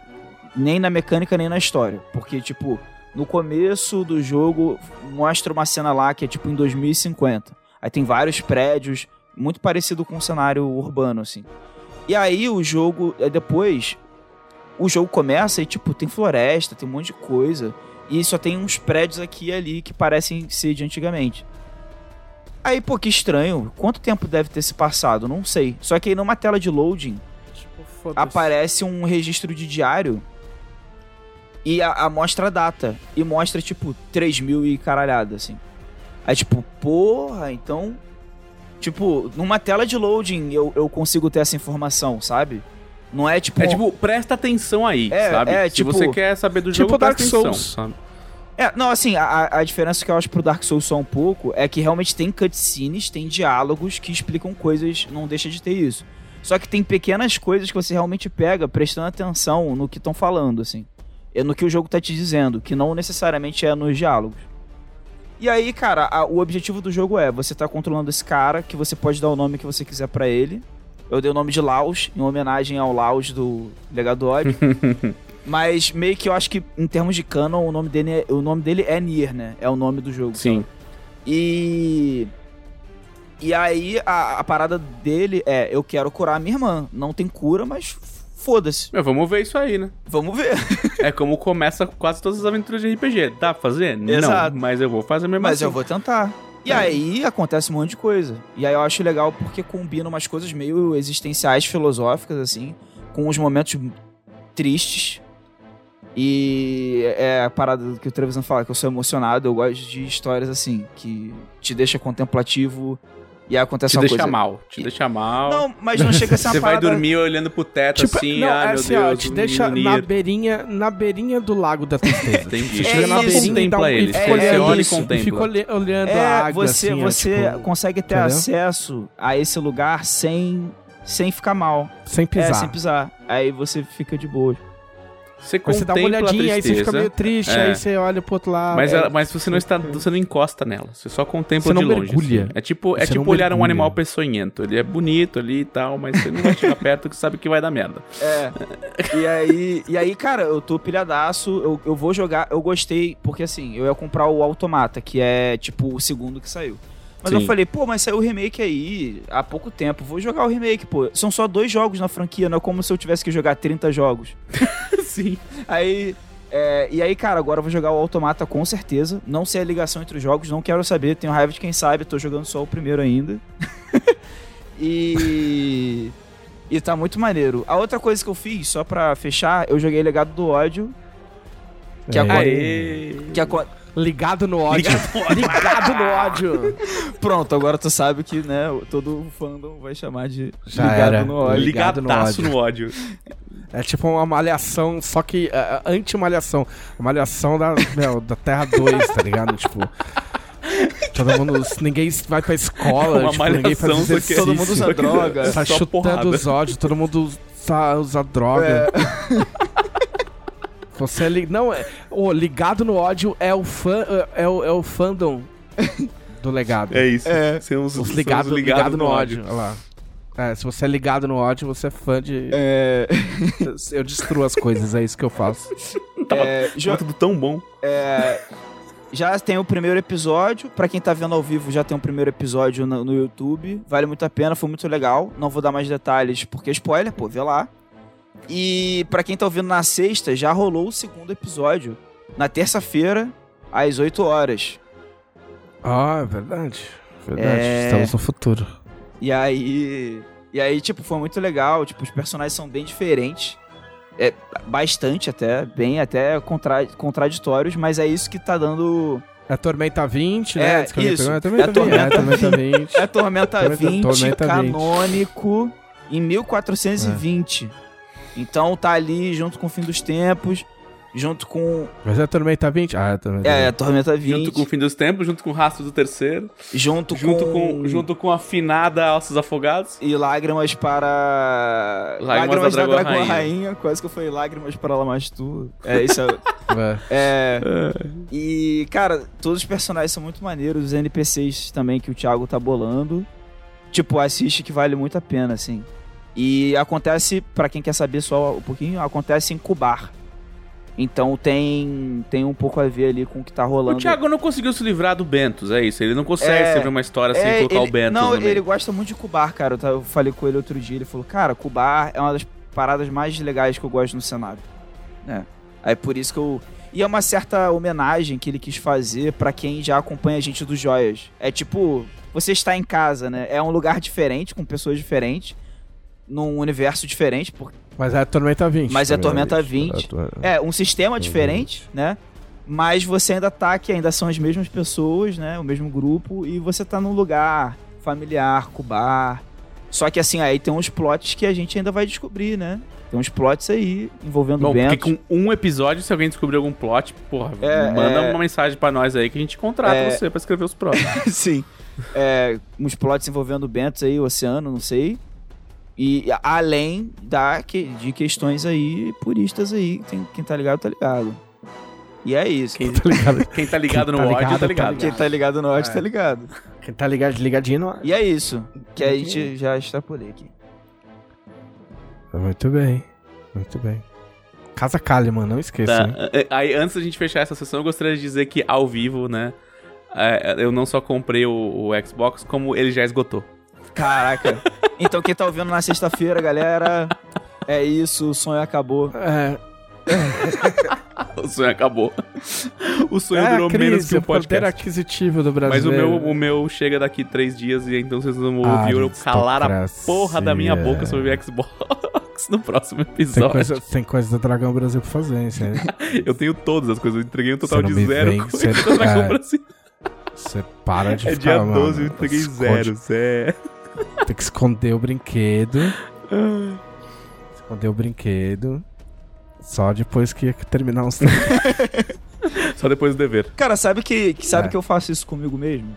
nem na mecânica, nem na história. Porque, tipo, no começo do jogo mostra uma cena lá que é tipo em 2050. Aí tem vários prédios, muito parecido com um cenário urbano, assim. E aí o jogo, é depois, o jogo começa e, tipo, tem floresta, tem um monte de coisa. E só tem uns prédios aqui e ali que parecem ser de antigamente. Aí, pô, que estranho. Quanto tempo deve ter se passado? Não sei. Só que aí numa tela de loading Tipo, aparece um registro de diário e a, a mostra a data. E mostra, tipo, 3 mil e caralhada, assim. Aí, tipo, porra, então. Tipo, numa tela de loading eu, eu consigo ter essa informação, sabe? Não é tipo. É tipo, presta atenção aí, É, sabe? é, Se tipo- você quer saber do tipo jogo, Dark presta atenção, Souls. sabe? É, não, assim, a, a diferença que eu acho pro Dark Souls só um pouco é que realmente tem cutscenes, tem diálogos que explicam coisas, não deixa de ter isso. Só que tem pequenas coisas que você realmente pega prestando atenção no que estão falando, assim. É no que o jogo tá te dizendo, que não necessariamente é nos diálogos. E aí, cara, a- o objetivo do jogo é você tá controlando esse cara, que você pode dar o nome que você quiser pra ele. Eu dei o nome de Laos, em homenagem ao Laos do Legado Ódio. Mas meio que eu acho que, em termos de canon, o nome dele é, o nome dele é Nier, né? É o nome do jogo. Sim. E. E aí a, a parada dele é: eu quero curar a minha irmã. Não tem cura, mas foda-se. Meu, vamos ver isso aí, né? Vamos ver. É como começa quase todas as aventuras de RPG. Dá pra fazer? Exato. Não, mas eu vou fazer mesmo Mas assim. eu vou tentar. E aí acontece um monte de coisa. E aí eu acho legal porque combina umas coisas meio existenciais, filosóficas, assim, com uns momentos tristes. E é a parada que o Trevisan fala, que eu sou emocionado, eu gosto de histórias assim, que te deixa contemplativo e aí acontece Te uma deixa coisa. mal. Te deixa mal. Não, mas não chega a ser uma Você vai parada... dormir olhando pro teto Tipo, assim, não, ah, é meu assim, ó, Deus. te deixa menino na beirinha, na beirinha do lago da tristeza. Entendi. Você É chega na isso. beirinha um, Contempla e ele. fica É, olhando, olha e contempla. fica olhando É, a água, você, assim, você tipo, consegue ter entendeu? acesso a esse lugar sem, sem ficar mal. sem pisar. É, sem pisar. Aí você fica de boa. Você você dá uma olhadinha, aí você fica meio triste, É. aí você olha pro outro lado. Mas, é, ela- mas você não está, você não encosta nela, você só contempla Você de longe. mergulha. assim. É tipo, é Você tipo olhar um mergulha. animal peçonhento. Ele é bonito ali e tal, mas você não vai chegar perto que sabe que vai dar merda. É. e aí, e aí, cara, eu tô pilhadaço, eu, eu vou jogar, eu gostei, porque assim, eu ia comprar o Automata, que é tipo o segundo que saiu. Mas eu Sim. falei, pô, mas saiu o remake aí há pouco tempo, vou jogar o remake, pô. São só dois jogos na franquia, não é como se eu tivesse que jogar 30 jogos. Sim. Aí. é, e aí, cara, agora eu vou jogar o Automata com certeza. Não sei a ligação entre os jogos, não quero saber. Tenho raiva de quem sabe, tô jogando só o primeiro ainda. e. E tá muito maneiro. A outra coisa que eu fiz, só pra fechar, eu joguei Legado do Ódio. Que É. agora. Aê. Que aco- Ligado no ódio. Ligado no ódio. Pronto, agora tu sabe que, né, todo fandom vai chamar de Já Ligado era. no Ódio. Ligado no Ligadaço ódio. no ódio. É tipo uma malhação, só que é, anti-malhação. Malhação da, meu, da Terra 2, tá ligado? Tipo. Todo mundo. Ninguém vai pra escola, Uma tipo, ninguém faz que exercício. todo mundo usa droga. Tá chutando porrada. os ódios, todo mundo usa, usa droga. É. Você é li... Não, é. O ligado no ódio é o fã. É o, é o fandom do legado. É isso. É. Somos, Os somos ligado, ligado ligado no ódio. Olha lá. É, se você é ligado no ódio, você é fã de. É. Eu destruo as coisas, é isso que eu faço. é Tá tudo tão bom. É, já tem o primeiro episódio. Pra quem tá vendo ao vivo, já tem o primeiro episódio no, no YouTube. Vale muito a pena, foi muito legal. Não vou dar mais detalhes porque é spoiler, pô, vê lá. E pra quem tá ouvindo na sexta, já rolou o segundo episódio. Na terça-feira, às 8 horas. Ah, é verdade. Verdade. É. Estamos no futuro. E aí. E aí, tipo, foi muito legal. Tipo, os personagens são bem diferentes. É, bastante até, bem até contra, contraditórios, mas é isso que tá dando. É Tormenta 20, É, né? Que alguém isso. É Tormenta, É 20. Tormenta É Tormenta 20. É Tormenta Tormenta- 20 Tormenta 20. canônico em 1420. Então tá ali junto com o fim dos tempos, junto com. Mas é Tormenta 20? Ah, é Tormenta É, 20. Tormenta 20. Junto com o fim dos tempos, junto com o rastro do terceiro, junto, junto com. com, junto com a afinada Ossos Afogados. E lágrimas para. Lágrimas da da Dragão Dragão Rainha. Rainha. Quase que eu falei lágrimas para Lamastu. É, isso é. É. é. E, cara, todos os personagens são muito maneiros. Os NPCs também que o Thiago tá bolando. Tipo, assiste que vale muito a pena, assim. E acontece, pra quem quer saber só um pouquinho, acontece em Cubar. Então tem, tem um pouco a ver ali com o que tá rolando. O Thiago não conseguiu se livrar do Bentos, é isso. Ele não consegue É, escrever uma história sem É, colocar ele- o Bentos Não, ele gosta muito de Cubar, cara. Eu, falei com ele outro dia, ele falou, cara, Cubar é uma das paradas mais legais que eu gosto no cenário. É. Aí por isso que eu. E é uma certa homenagem que ele quis fazer pra quem já acompanha a gente dos Joias. É tipo, você está em casa, né? É um lugar diferente, com pessoas diferentes, num universo diferente, porque Mas é Tormenta 20. Mas é Tormenta 20. É, é um sistema diferente, né? Mas você ainda tá aqui, ainda são as mesmas pessoas, né? O mesmo grupo, e você tá num lugar familiar, com bar. Só que assim, aí tem uns plots que a gente ainda vai descobrir, né? Tem uns plots aí envolvendo Bom, o Bento. porque com um episódio, se alguém descobrir algum plot, porra, É, manda é. uma mensagem pra nós aí que a gente contrata É. você pra escrever os próximos. Sim. É, uns plots envolvendo o Bentos aí, o oceano, não sei. E além da, que- de questões aí puristas aí. Tem, quem tá ligado, tá ligado. E é isso. Quem, Tá ligado? quem tá ligado Quem no tá ódio, ligado, tá tá ligado. ligado. Quem tá ligado no ódio, É. tá ligado. Quem tá ligado, ligadinho não E é isso. Que a gente já extrapolei aqui. Muito bem. Muito bem. Casa Kalimann, não esqueça. Tá. é, Aí, antes da gente fechar essa sessão, eu gostaria de dizer que ao vivo, né, é, eu não só comprei o, o Xbox, como ele já esgotou. Caraca. Então quem tá ouvindo na sexta-feira, galera, é isso, o sonho acabou. É, O sonho acabou. O sonho é durou crise, menos que o podcast. aquisitivo do Mas o meu, o meu chega daqui três dias e então vocês vão Ah, ouvir eu calar a porra da minha boca sobre o Xbox. No próximo Tem episódio. coisa, tem coisa do Dragão Brasil pra fazer, hein? Você, Eu tenho todas as coisas, eu entreguei um total de zero vem, você- do Dragão é. Brasil. você para de É ficar, dia mano, 12, eu entreguei zero. É. Tem que esconder o brinquedo. esconder o brinquedo. Só depois que terminar uns. Só depois do dever. Cara, sabe que, que sabe É. que eu faço isso comigo mesmo?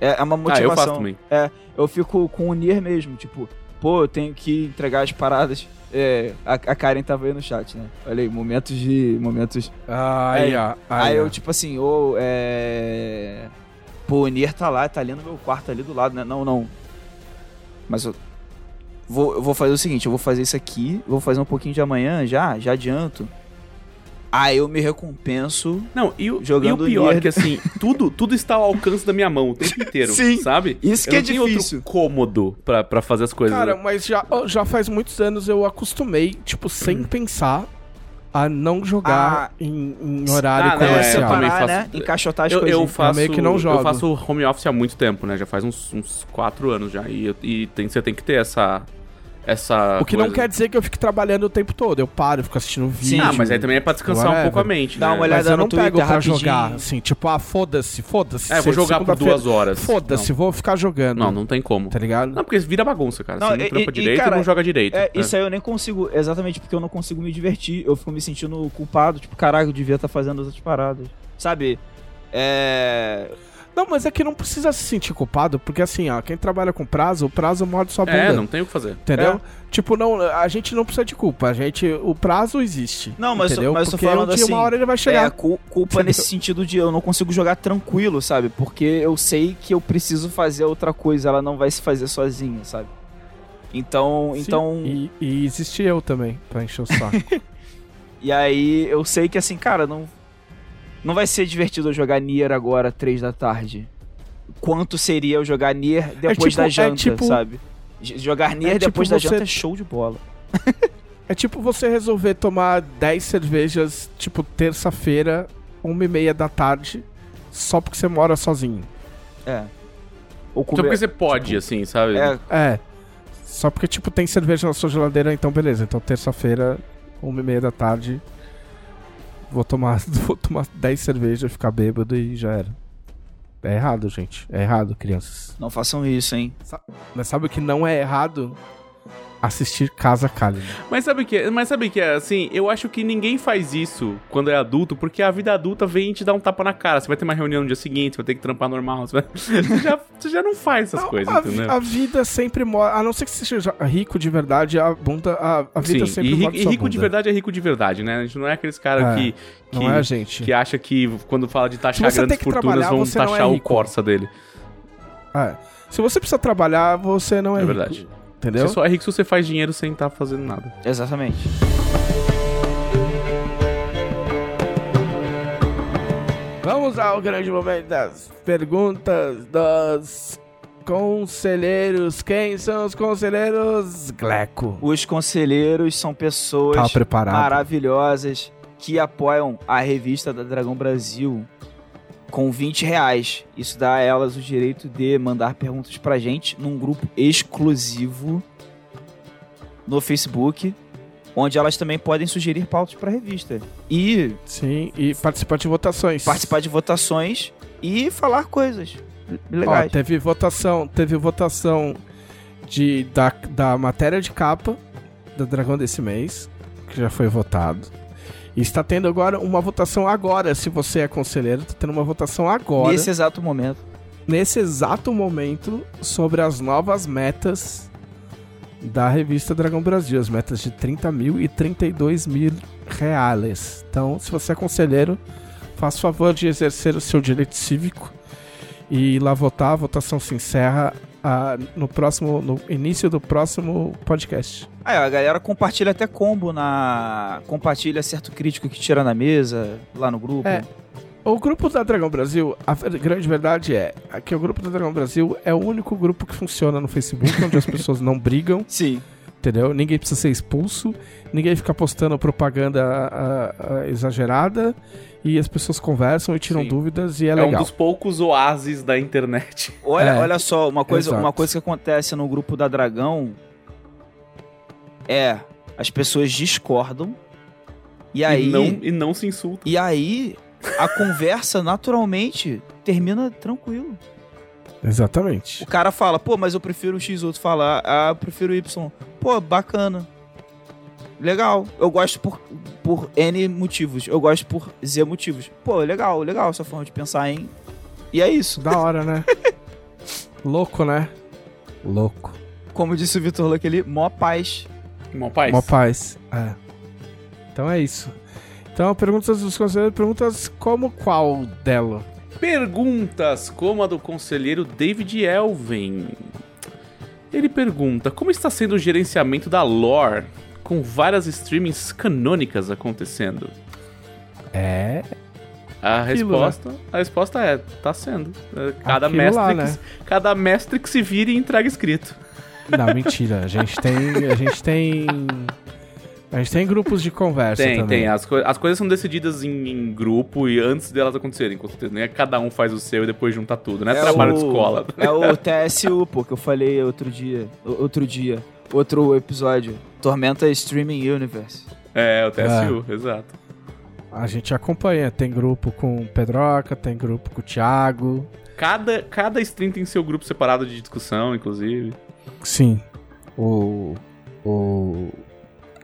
É, é uma Ah, motivação. eu faço também. É, eu fico com o Nier mesmo, tipo, pô, eu tenho que entregar as paradas. É, a, a Karen tava aí no chat, né? Olha aí, momentos de. Momentos. Aí, ó. Aí, ó. eu, tipo assim, ou é. Pô, o Nier tá lá, tá ali no meu quarto ali do lado, né? Não, não. Mas eu. Vou, eu vou fazer o seguinte, eu vou fazer isso aqui, vou fazer um pouquinho de amanhã já, já adianto. Aí eu me recompenso. Não, e o, Jogando e o pior Nier. é que assim, tudo, tudo está ao alcance da minha mão o tempo inteiro, Sim. sabe? Isso Eu que é não tenho difícil. outro cômodo pra, pra fazer as coisas. Cara, mas já, já faz muitos anos eu acostumei, tipo, sem pensar, a não jogar em, em horário Ah, não, é, eu comercial. também faço- né? Encaixotar as eu, coisas. eu faço, meio que não jogo. eu faço home office há muito tempo, né? Já faz uns, uns quatro anos já. E, eu- e tem, você tem que ter essa. Essa O que não coisa. quer dizer que eu fique trabalhando o tempo todo. Eu paro, fico assistindo vídeo. Ah, mas aí também é pra descansar um pouco a mente. Dá né? uma olhada Mas eu no não pego Twitter pra rapidinho. jogar, assim, tipo, ah, foda-se, foda-se. É, vou jogar por duas horas. Foda-se, vou ficar jogando. Não, não tem como. Tá ligado? Não, porque vira bagunça, cara. Não, Você não e- trampa e- direito cara, e não joga direito. É, isso aí eu nem consigo, exatamente porque eu não consigo me divertir. Eu fico me sentindo culpado, tipo, caralho, eu devia estar fazendo as outras paradas. Sabe? É. Não, mas é que não precisa se sentir culpado, porque assim, ó, quem trabalha com prazo, o prazo morde sua bunda. É, não tem o que fazer. Entendeu? É. Tipo, não, a gente não precisa de culpa. A gente, o prazo existe. Não, mas- entendeu? mas tô porque falando um dia, assim, uma hora ele vai É, chegar. cu- culpa Entendeu? nesse sentido de eu não consigo jogar tranquilo, sabe? Porque eu sei que eu preciso fazer outra coisa, ela não vai se fazer sozinha, sabe? Então, Sim, então, E, e existe eu também, pra encher o saco. E aí eu sei que assim, cara, não não vai ser divertido eu jogar Nier agora, três da tarde. Quanto seria eu jogar Nier depois tipo- da é janta, tipo- sabe? Jogar Nier é tipo depois da você- janta é show de bola. é tipo você resolver tomar 10 cervejas, tipo, terça-feira, uma e meia da tarde, só porque você mora sozinho. É. Ou Só porque comer... você pode, assim, sabe? é, É. Só porque, tipo, tem cerveja na sua geladeira, então beleza. Então terça-feira, uma e meia da tarde, vou tomar, vou tomar 10 cervejas, ficar bêbado e já era. É errado, gente. É errado, crianças. não façam isso, hein? Mas sabe o que não é errado? Assistir Casa Cálido. Mas sabe o que? Mas sabe o que é assim? Eu acho que ninguém faz isso quando é adulto, porque a vida adulta vem te dar um tapa na cara. Você vai ter uma reunião no dia seguinte, você vai ter que trampar normal. Você, vai- você já, você já não faz essas Não, coisas, a, entendeu? a vida sempre mora. A não ser que você seja rico de verdade, a bunda. A, a vida Sim, sempre e, morde e rico de bunda. verdade é rico de verdade, né? A gente não é aqueles caras É, que, que, Não é a gente. que acha que quando fala de taxar grandes que fortunas vão é taxar o rico. Corsa dele. É. Se você precisa trabalhar, você não é, É rico, verdade. Entendeu? Você só é rico se você faz dinheiro sem estar fazendo nada. Exatamente. Vamos ao grande momento das perguntas dos conselheiros. Quem são os conselheiros? Gleco. Os conselheiros são pessoas maravilhosas que apoiam a revista da Dragão Brasil com 20 reais. Isso dá a elas o direito de mandar perguntas pra gente num grupo exclusivo no Facebook, onde elas também podem sugerir pautas pra revista. E Sim, e participar de votações. participar de votações e falar coisas Ó, legais. teve votação, teve votação de, da, da matéria de capa da Dragão desse mês, que já foi votado. E está tendo agora uma votação agora, se você é conselheiro, está tendo uma votação agora, Nesse exato momento. nesse exato momento, sobre as novas metas da revista Dragão Brasil, as metas de 30 mil e 32 mil reais. Então, se você é conselheiro, faça favor de exercer o seu direito cívico e ir lá votar. A votação se encerra ah, no próximo, no início do próximo podcast. Aí, a galera compartilha até combo na. Compartilha certo crítico que tira na mesa, lá no grupo. É. O grupo da Dragão Brasil, a grande verdade é que o grupo da Dragão Brasil é o único grupo que funciona no Facebook, onde as pessoas não brigam, Sim. entendeu? Ninguém precisa ser expulso, ninguém fica postando propaganda ah, ah, exagerada e as pessoas conversam e tiram Sim. dúvidas e é, É, um legal. dos poucos oásis da internet. Olha, É, olha só, uma coisa, exato. uma coisa que acontece no grupo da Dragão é as pessoas discordam. E aí. E, não, e não se insulta. E aí, a conversa naturalmente termina tranquilo. Exatamente. O cara fala, pô, mas eu prefiro o X, outro fala, ah, eu prefiro o Y. Pô, bacana. Legal. Eu gosto por, por N motivos. Eu gosto por Z motivos. Pô, legal, legal essa forma de pensar em. E é isso. Da hora, né? Louco, né? Louco. Como disse o Vitor Luque mó paz. Mó paz. Mó paz. É. Então é isso. Então, perguntas dos conselheiros, perguntas como qual dela? Perguntas como a do conselheiro David Elven. Ele pergunta: Como está sendo o gerenciamento da lore com várias streamings canônicas acontecendo? É. A Aquilo, resposta, a resposta é, tá sendo. É, Cada Aquilo mestre, lá, que, né? se- cada mestre que se vire e entrega escrito. Não, mentira. A gente tem. A gente tem. A gente tem grupos de conversa Tem, também. tem. As, coi- as coisas são decididas em, em grupo e antes delas acontecerem, com certeza. Nem é cada um faz o seu e depois junta tudo, não é, trabalho de escola. É o TSU, pô, que eu falei outro dia. o- Outro dia. Outro episódio. Tormenta Streaming Universe. É, o TSU, exato. A gente acompanha. Tem grupo com o Pedroca, tem grupo com o Thiago. Cada, cada stream tem seu grupo separado de discussão, inclusive. Sim. O. O.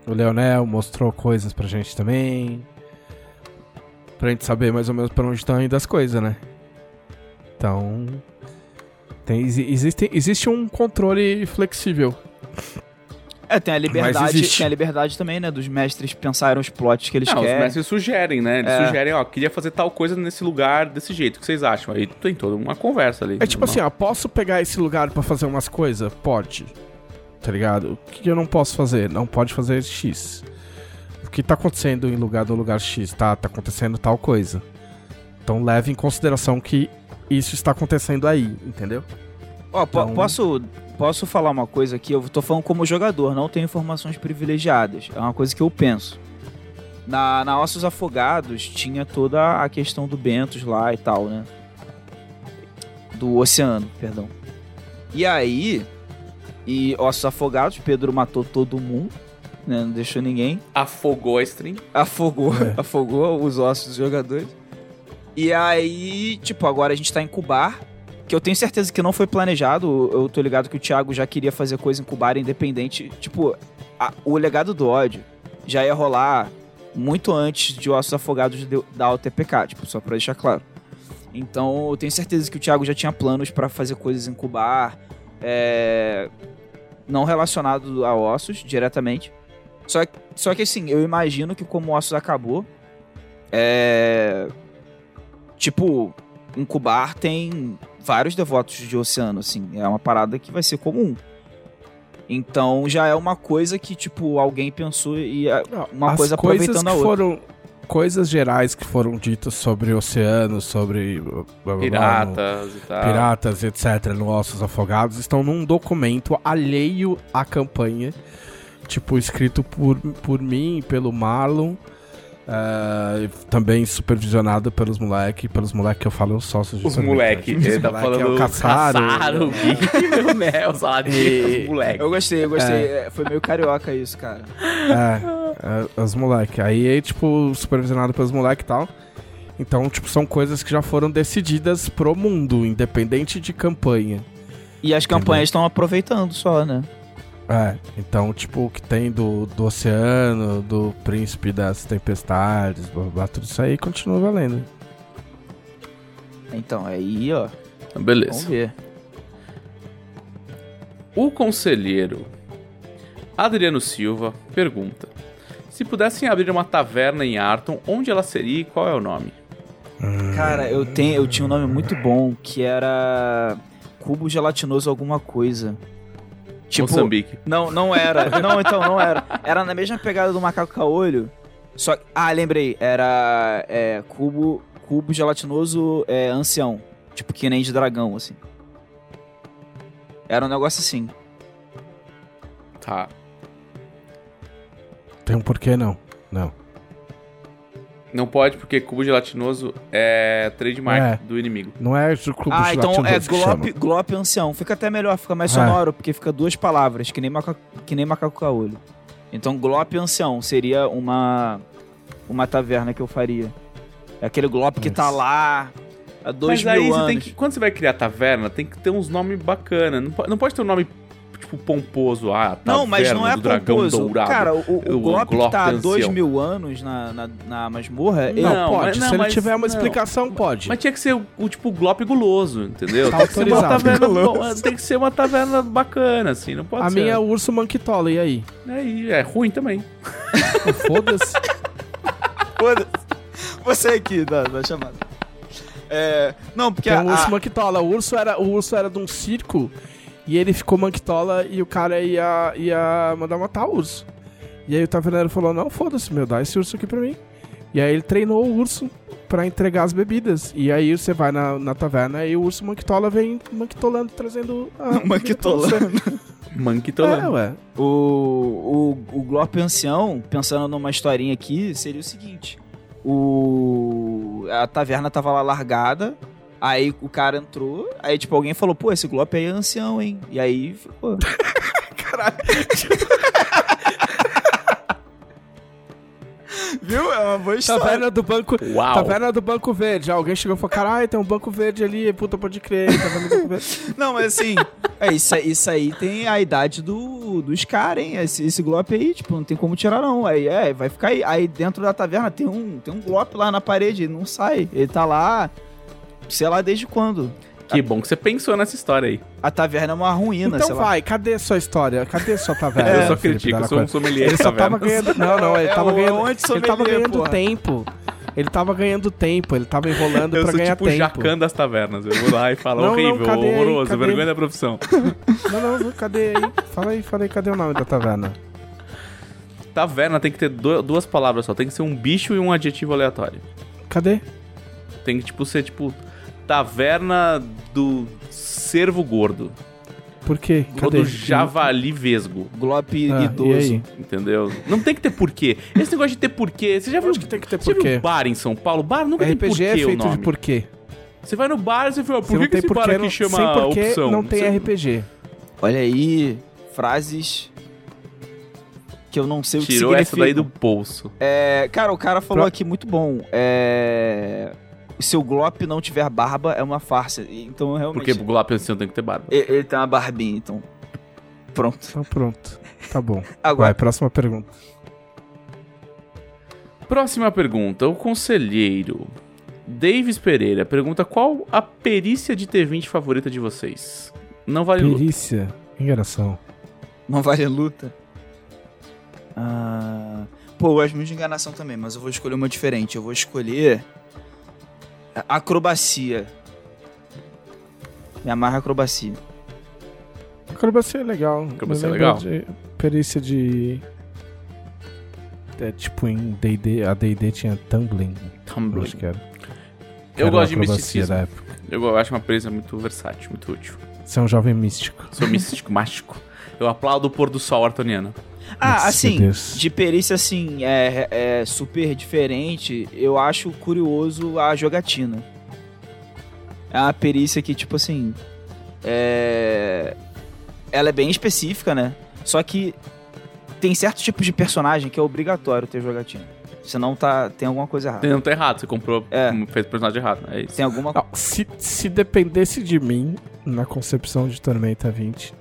O Leonel mostrou coisas pra gente também. Pra gente saber mais ou menos pra onde estão indo as coisas, né? Então. Tem, exi- existe, existe um controle flexível. É, tem a liberdade, tem a liberdade também, né, dos mestres pensarem os plots que eles Não, os querem. mestres sugerem, né? Eles É. sugerem, ó, queria fazer tal coisa nesse lugar, desse jeito. O que vocês acham? Aí tem toda uma conversa ali. É tipo assim, ó, posso pegar esse lugar pra fazer umas coisas? Pode. Tá ligado? O que eu não posso fazer? Não pode fazer X. O que tá acontecendo em lugar do lugar X? Tá, tá acontecendo tal coisa. Então leve em consideração que isso está acontecendo aí, entendeu? Ó, po- Então- posso, posso falar uma coisa aqui? Eu tô falando como jogador, não tenho informações privilegiadas. É uma coisa que eu penso. Na, na Ossos Afogados tinha toda a questão do Bentos lá e tal, né? Do oceano, perdão. E aí, e Ossos Afogados, Pedro matou todo mundo, né? Não deixou ninguém. Afogou a stream. Afogou, É. afogou os ossos dos jogadores. E aí, tipo, agora a gente tá em Cubar, que eu tenho certeza que não foi planejado. Eu tô ligado que o Thiago já queria fazer coisa em Cubar independente. Tipo, a- o legado do ódio já ia rolar muito antes de Ossos Afogados de- da UTPK, tipo, só pra deixar claro. Então, eu tenho certeza que o Thiago já tinha planos pra fazer coisas em Cubar, é, não relacionado a ossos diretamente. Só, só que assim, eu imagino que como Ossos acabou, é. Tipo, em Cubar tem vários devotos de oceano, assim. É uma parada que vai ser comum. Então já é uma coisa que, tipo, alguém pensou e é uma As coisa coisas aproveitando que a outra. foram coisas gerais que foram ditas sobre oceano, sobre blá, no- Piratas e tal. piratas, etc., no Ossos Afogados, estão num documento alheio à campanha, tipo, escrito por, por mim, pelo Marlon, ah, também supervisionado pelos moleques, pelos moleques que eu falo, os sócios de Os sorvete, moleque. Os Ele tá moleque falando é o Caçaro, Caçaro, o Gui, o Mel, o Saladinho, os moleque. Eu gostei, eu gostei. É, Foi meio carioca isso, cara. É, é, os moleques. Aí, tipo, supervisionado pelos moleques e tal. Então, tipo, são coisas que já foram decididas pro mundo, independente de campanha. E as campanhas estão aproveitando só, né? É, então, tipo, o que tem do, do oceano, do príncipe das tempestades, blá, blá, blá, tudo isso aí continua valendo. Então, aí, ó. Vamos Beleza. ver. O conselheiro Adriano Silva pergunta: Se pudessem abrir uma taverna em Arton, onde ela seria e qual é o nome? Cara, eu, tenho, eu tinha um nome muito bom que era. Cubo gelatinoso alguma coisa. Tipo, Moçambique. Não, não era. Não, então, não era. Era na mesma pegada do macaco caolho. Só Ah, lembrei. Era é, cubo, cubo gelatinoso é, ancião. Tipo, que nem de dragão, assim. Era um negócio assim. Tá. Tem um porquê não? Não. Não pode porque cubo gelatinoso é trademark É. do inimigo. Não é o clube ah, então é gelatinoso que chama. glop, glop ancião. Fica até melhor, fica mais É. sonoro, porque fica duas palavras, que nem, maca, que nem macaco caolho. Então, Glop Ancião seria uma, uma taverna que eu faria. É aquele Glop que tá Nossa. lá há dois Mas aí mil você anos. tem que. Quando você vai criar taverna, tem que ter uns nomes bacanas. Não, não pode ter um nome, tipo, pomposo. Ah, taverna Não, mas não é do dragão pomposo. dourado. Cara, o, o, O Glop, Glop tá há dois mil anos na, na, na masmorra. ele- Não, Não, pode. mas- não, Se ele mas- tiver uma não. explicação, pode. Mas tinha que ser o, o tipo Glop guloso, entendeu? Tá tem, que ser uma taverna, bo- tem que ser uma taverna bacana, assim, não pode A ser. minha é o urso manquitola, e aí? É, é ruim também. Foda-se. Foda-se. Você aqui da, da chamada. É, não, porque Tem a, um urso a- manquitola. O urso, era, o urso era de um circo e ele ficou manquitola e o cara ia, ia mandar matar o urso. E aí o taverneiro falou: Não, foda-se, meu, dá esse urso aqui pra mim. E aí ele treinou o urso pra entregar as bebidas. E aí você vai na, na taverna e o urso manquitola vem manquitolando, trazendo a. Manquitolando. Monkey É, ué. O, o, o Glop Ancião, pensando numa historinha aqui, seria o seguinte: o, a taverna tava lá largada, aí o cara entrou, aí tipo alguém falou: pô, esse Glop aí é ancião, hein? E aí ficou. Caralho. Viu? É uma boa história. Taverna do banco. Uau. Taverna do Banco Verde. Alguém chegou e falou: Caralho, tem um Banco Verde ali, puta, pode crer. Taverna do Banco Verde. Não, mas assim, é, isso, aí- isso aí tem a idade do, dos caras, hein? Esse, esse Glop aí, tipo, não tem como tirar, não. Aí é, vai ficar aí. Aí dentro da taverna tem um, tem um Glop lá na parede, ele não sai. Ele tá lá, sei lá desde quando. Que bom que você pensou nessa história aí. A taverna é uma ruína, Então sei lá. vai, cadê a sua história? Cadê a sua taverna? eu só Felipe critico, eu sou um sommelier Ele só tava ganhando. Não, não, ele É tava o ganhando. onde Ele tava ganhando porra. tempo. Ele tava ganhando tempo, ele tava enrolando Eu pra sou ganhar tipo o tempo. Jacan das tavernas. Eu vou lá e falo Não, não, horrível, aí? horroroso, Cadê? vergonha da profissão. Não, não, não, cadê aí? Fala aí, fala aí, cadê o nome da taverna? Taverna tem que ter du- duas palavras só. Tem que ser um bicho e um adjetivo aleatório. Cadê? Tem que, tipo, ser, tipo, taverna do cervo gordo. Por quê? Cadê? do javali vesgo. Glop Ah, idoso. e aí? Entendeu? Não tem que ter porquê. Esse negócio de ter porquê. Você já viu Acho que tem que ter Você já viu porquê. bar em São Paulo? Bar nunca tem RPG porquê é o feito nome. de porquê. Você vai no bar e você fala, Se por que, que tem esse bar porquê, aqui não, chama sem porquê, opção? não tem Você- RPG. Olha aí, frases que eu não sei o que Tirou essa significam. daí do bolso. É, cara, o cara falou Pro- aqui muito bom. É, se o Glop não tiver barba, é uma farsa. Então, realmente... Porque o Glop Ancião tem que ter barba. Ele, ele tem uma barbinha, então. Pronto. Então pronto. Tá bom. Agora, Vai, próxima pergunta. Próxima pergunta. O conselheiro Davis Pereira pergunta qual a perícia de T20 favorita de vocês? Não vale luta. Perícia. Enganação. não vale luta. Ah, pô, eu gosto muito de enganação também, mas eu vou escolher uma diferente. Eu vou escolher acrobacia. Me amarra acrobacia. Acrobacia é legal. Acrobacia é legal. de perícia de... É, tipo em D&D, a D&D tinha tumbling, eu Tumbling. acho que era. Eu era gosto de misticismo. da época. Eu acho uma perícia muito versátil, muito útil. Você é um jovem místico. Sou místico, mágico. Eu aplaudo o pôr do sol artoniano. Ah, assim, de perícia, assim, é, é super diferente, eu acho curioso a jogatina. É uma perícia que, tipo assim, é... Ela é bem específica, né? Só que tem certos tipos de personagem que é obrigatório ter jogatina. Senão tá, tem alguma coisa errada. Não tá errado, você comprou, É. fez o personagem errado. É isso. Tem alguma Não, se, se dependesse de mim, na concepção de Tormenta 20,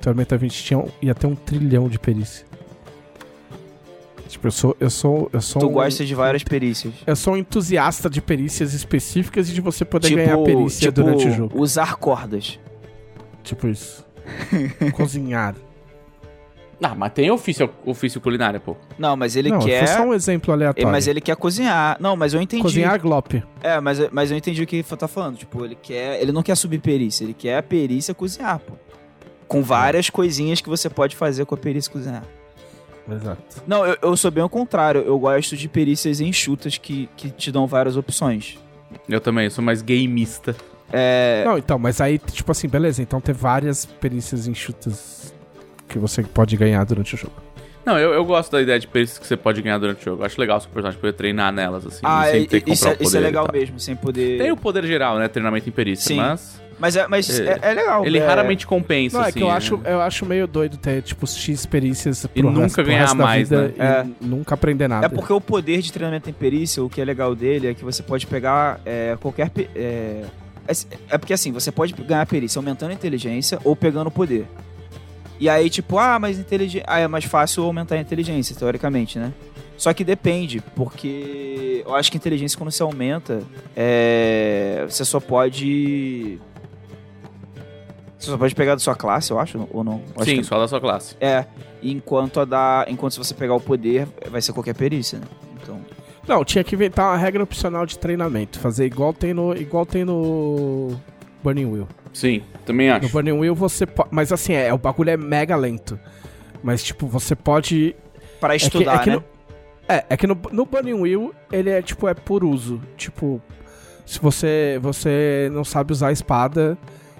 Tormenta 20 tinha, um- ia ter um trilhão de perícia. Tipo, eu sou. Eu sou. Eu sou Tu um, gosta de várias perícias. Eu sou um entusiasta de perícias específicas e de você poder tipo, ganhar perícia tipo, durante o jogo. usar cordas. Tipo isso. Cozinhar. Ah, mas tem ofício, ofício culinário, pô. Não, mas ele Não, quer... foi só um exemplo É, aleatório. Mas ele quer cozinhar. Não, mas eu entendi. Cozinhar glop. É, mas, mas eu entendi o que ele tá falando. Tipo, ele quer. Ele não quer subir perícia, ele quer a perícia cozinhar, pô. Com várias coisinhas que você pode fazer com a perícia cozinhar. Exato. Não, eu, eu sou bem ao contrário. Eu gosto de perícias enxutas que, que te dão várias opções. Eu também, eu sou mais gameista. É. Não, então, mas aí, tipo assim, beleza. Então ter várias perícias enxutas que você pode ganhar durante o jogo. Não, eu, eu gosto da ideia de perícias que você pode ganhar durante o jogo. Eu acho legal o seu personagem poder treinar nelas, assim. ah, sem ter que isso, comprar é, o poder isso é e legal mesmo, sem poder. Tem o poder geral, né? Treinamento em perícia, Sim. mas Mas é, mas É. é, é legal. Ele é, raramente compensa, Não, é assim. que eu né? acho, eu acho meio doido ter, tipo, X experiências E pro nunca resto, pro ganhar mais, vida né? e É. nunca aprender nada. É porque o poder de treinamento em perícia, o que é legal dele é que você pode pegar é, qualquer. É, é, é porque assim, você pode ganhar perícia aumentando a inteligência ou pegando o poder. E aí, tipo, ah, mas inteligência. Ah, é mais fácil aumentar a inteligência, teoricamente, né? Só que depende, porque eu acho que a inteligência, quando você aumenta, é, você só pode. Você só pode pegar da sua classe, eu acho, ou não? Eu Sim, que- só da sua classe. É, enquanto a da. Enquanto se você pegar o poder, vai ser qualquer perícia, né? Então. Não, tinha que inventar uma regra opcional de treinamento. Fazer igual tem no, igual tem no Burning Wheel. Sim, também No acho. Burning Wheel você pode... Mas assim, é, o bagulho é mega lento. Mas, tipo, você pode... Pra É que- estudar, é que né? no- É, é que no, no Burning Wheel, ele é, tipo, é por uso. Tipo, se você, você não sabe usar a espada,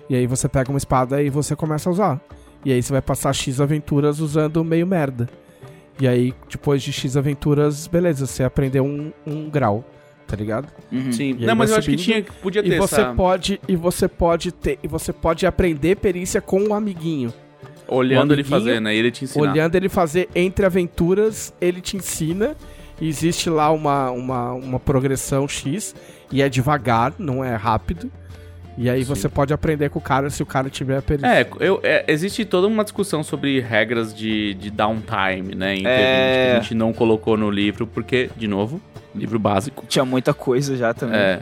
e aí você pega uma espada e você começa a usar. E aí você vai passar X aventuras usando meio merda. E aí, depois de X aventuras, beleza, você aprendeu um, um grau, tá ligado? Uhum. Sim. E Não, mas eu acho que tinha, podia ter E você essa... pode e você pode ter e você pode aprender perícia com um amiguinho. Olhando o ele fazer, né? E ele te ensinar. Olhando ele fazer entre aventuras, ele te ensina. E existe lá uma, uma, uma progressão X. E é devagar, não é rápido. E aí Sim. você pode aprender com o cara se o cara tiver a perícia. É, eu, é, existe toda uma discussão sobre regras de, de downtime, né? Em É. que a gente não colocou no livro, porque, de novo, livro básico. Tinha muita coisa já também. É.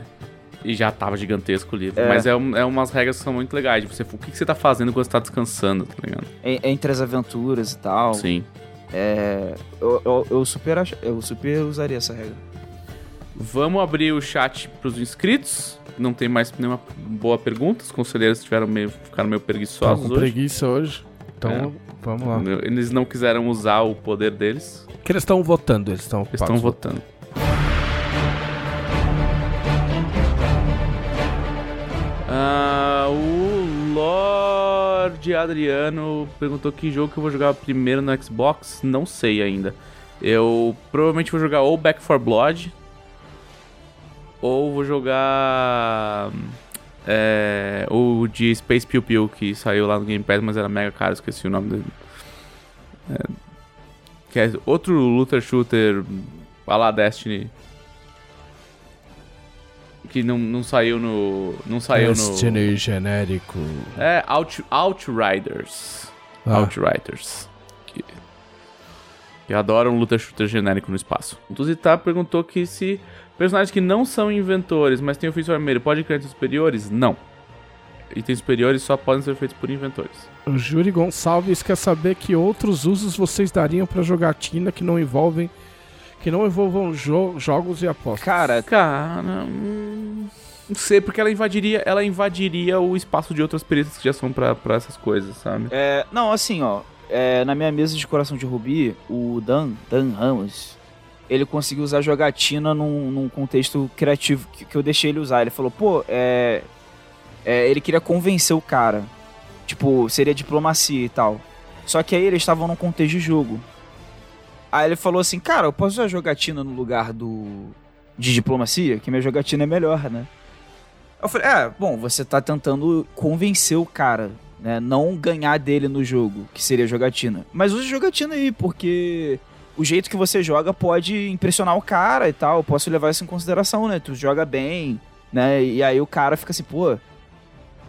E já tava gigantesco o livro. É. Mas é, é umas regras que são muito legais. Tipo, você, o que, que você tá fazendo quando você tá descansando, tá ligado? En- Entre as aventuras e tal. Sim. É, eu, eu, eu super ach- eu super usaria essa regra. Vamos abrir o chat pros inscritos. Não tem mais nenhuma boa pergunta. Os conselheiros tiveram meio, ficaram meio Tô preguiçosos com hoje. preguiça hoje. Então, É. vamos lá. Eles não quiseram usar o poder deles. Que eles estão votando, eles estão Eles estão votando. Ah, o Lorde Adriano perguntou que jogo que eu vou jogar primeiro no Xbox. Não sei ainda. Eu provavelmente vou jogar ou Back 4 Blood ou vou jogar é, o de Space Pew Pew que saiu lá no Game Pass, mas era mega caro, esqueci o nome dele. É, que é outro looter shooter a lá Destiny que não, não saiu no não saiu no Destiny genérico. é Out, Outriders Ah. Outriders que, que adoram luta shooter genérico no espaço. O Tuzita perguntou que se personagens que não são inventores, mas têm ofício vermelho, podem criar itens superiores? Não. Itens superiores só podem ser feitos por inventores. O Júri Gonçalves quer saber que outros usos vocês dariam pra jogatina que não envolvem que não envolvam jo- jogos e apostas. Cara, Cara, hum, não sei, porque ela invadiria, ela invadiria o espaço de outras perícias que já são pra, pra essas coisas, sabe? é, não, assim, ó. é, na minha mesa de coração de Rubi, o Dan, Dan Ramos, ele conseguiu usar jogatina num, num contexto criativo que, que eu deixei ele usar. Ele falou, pô, é, é, ele queria convencer o cara. Tipo, seria diplomacia e tal. Só que aí eles estavam num contexto de jogo. Aí ele falou assim, cara, eu posso usar jogatina no lugar do. de diplomacia? Que minha jogatina é melhor, né? Eu falei, é, bom, você tá tentando convencer o cara, né? Não ganhar dele no jogo, que seria jogatina. Mas use jogatina aí, porque o jeito que você joga pode impressionar o cara e tal. Eu posso levar isso em consideração, né? Tu joga bem, né? E aí o cara fica assim, pô. é-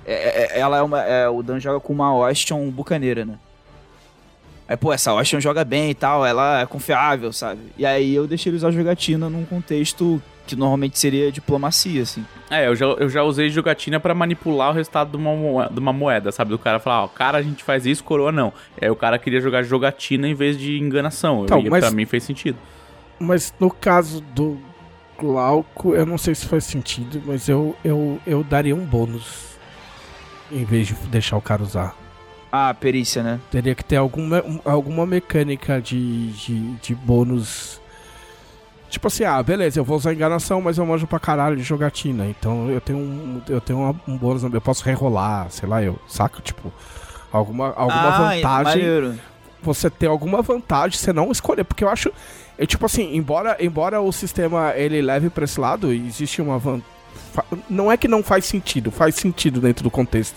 é- ela é uma. é, o Dan joga com uma Austin bucaneira, né? Aí, pô, essa Austin joga bem e tal, ela é confiável, sabe? E aí eu deixei ele usar jogatina num contexto que normalmente seria diplomacia, assim. É, eu já, eu já usei jogatina pra manipular o resultado de uma, moe- de uma moeda, sabe? Do cara falar, ó, cara, a gente faz isso, coroa não. Aí o cara queria jogar jogatina em vez de enganação. Então, e mas- pra mim fez sentido. Mas no caso do Glauco, eu não sei se faz sentido, mas eu, eu, eu daria um bônus em vez de deixar o cara usar. Ah, perícia, né? Teria que ter alguma, um- alguma mecânica de, de, de bônus. Tipo assim, ah, beleza, eu vou usar enganação, mas eu manjo pra caralho de jogatina. Então eu tenho um, eu tenho uma- um bônus, eu posso rerolar, sei lá, eu, saca? Tipo, alguma, alguma ah, vantagem maneiro. você ter alguma vantagem, você não escolher, porque eu acho, é tipo assim, embora embora o sistema ele leve para esse lado, existe uma van- fa- Não é que não faz sentido, faz sentido dentro do contexto.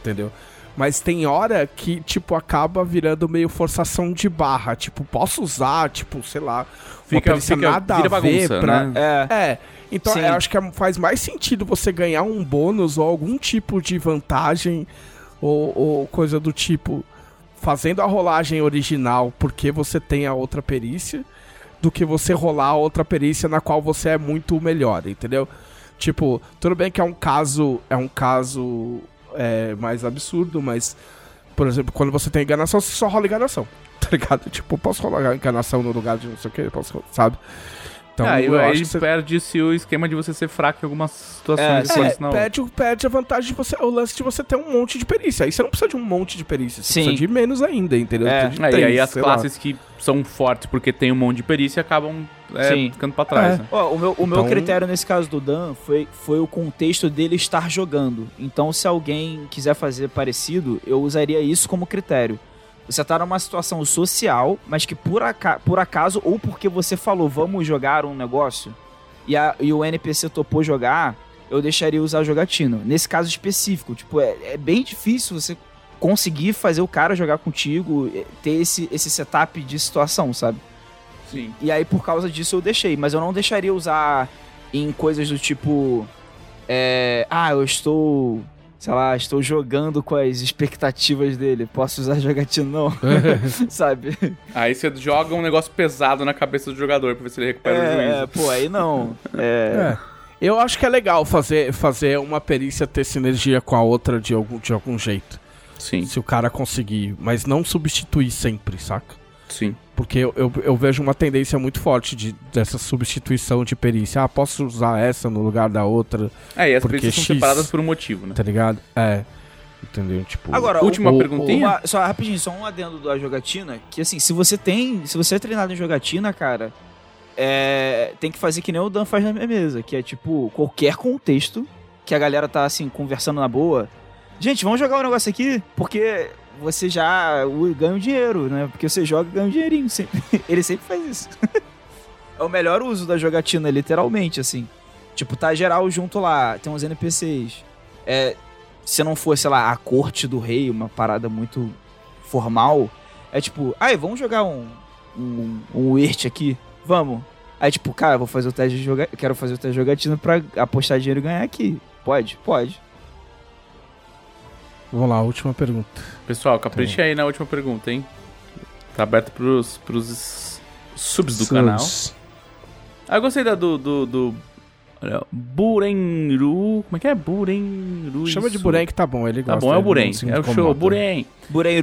Entendeu? Mas tem hora que, tipo, acaba virando meio forçação de barra. Tipo, posso usar, tipo, sei lá, uma Fica- perícia fica- nada vira a ver bagunça, pra... né? É. É, então Sim. eu acho que é- faz mais sentido você ganhar um bônus ou algum tipo de vantagem ou, ou coisa do tipo fazendo a rolagem original porque você tem a outra perícia do que você rolar a outra perícia na qual você é muito melhor, entendeu? Tipo, tudo bem que é um caso, é um caso é, mais absurdo, mas por exemplo, quando você tem enganação, você só rola enganação. Tá ligado? Tipo, posso rolar enganação no lugar de não sei o que, posso, sabe? Então, aí eu aí acho que você perde-se o esquema de você ser fraco em algumas situações É, É, senão... perde, perde a vantagem de você. O lance de você ter um monte de perícia. Aí você não precisa de um monte de perícia. Você Sim. precisa de menos ainda, entendeu? É. É, e aí as sei lá. classes que são fortes porque tem um monte de perícia acabam é, Sim. ficando pra trás, É. né? Ó, o meu, o meu Então- critério nesse caso do Dan foi, foi o contexto dele estar jogando. Então, se alguém quiser fazer parecido, eu usaria isso como critério. Você tá numa situação social, mas que por, aca por acaso, ou porque você falou, vamos jogar um negócio, e, a- e o NPC topou jogar, eu deixaria usar a jogatina. Nesse caso específico, tipo, é, é bem difícil você conseguir fazer o cara jogar contigo, eh, ter esse, esse setup de situação, sabe? Sim. E aí, por causa disso, eu deixei. Mas eu não deixaria usar em coisas do tipo. É, ah, eu estou. Sei lá, estou jogando com as expectativas dele. Posso usar jogatina? Não. Sabe? Aí você joga um negócio pesado na cabeça do jogador pra ver se ele recupera o É, juízo. pô, aí não. É. É. Eu acho que é legal fazer, fazer uma perícia ter sinergia com a outra de algum, de algum jeito. Sim, Se o cara conseguir. Mas não substituir sempre, saca? sim. Porque eu, eu, eu vejo uma tendência muito forte de, dessa substituição de perícia. Ah, posso usar essa no lugar da outra, É, e as Porque perícias são X- separadas por um motivo, né? tá ligado? É. Entendeu? Tipo. Agora, Última o- perguntinha? uma- só rapidinho, só um adendo da jogatina. Que assim, se você tem. Se você é treinado em jogatina, cara. É, tem que fazer que nem o Dan faz na minha mesa. Que é tipo, qualquer contexto que a galera tá assim, conversando na boa. Gente, vamos jogar um negócio aqui, porque você já ganha um dinheiro, né? Porque você joga e ganha um dinheirinho. Sempre. Ele sempre faz isso. é o melhor uso da jogatina, literalmente, assim. Tipo, tá geral junto lá, tem uns NPCs. É, se não for, sei lá, a corte do rei, uma parada muito formal, é tipo, ai, vamos jogar um, um, um Wirt aqui? Vamos. Aí, tipo, cara, vou fazer o teste de jogar. Quero fazer o teste de jogatina pra apostar dinheiro e ganhar aqui. Pode? Pode. Vamos lá, última pergunta. Pessoal, capricha aí na última pergunta, hein? Tá aberto pros, pros subs do Subs. canal. Ah, eu gostei da do. do, do olha, Burenru. Como é que é? Burenru. Chama de. Buren que tá bom, ele Tá gosta. bom, é o Buren. É o show. Buren.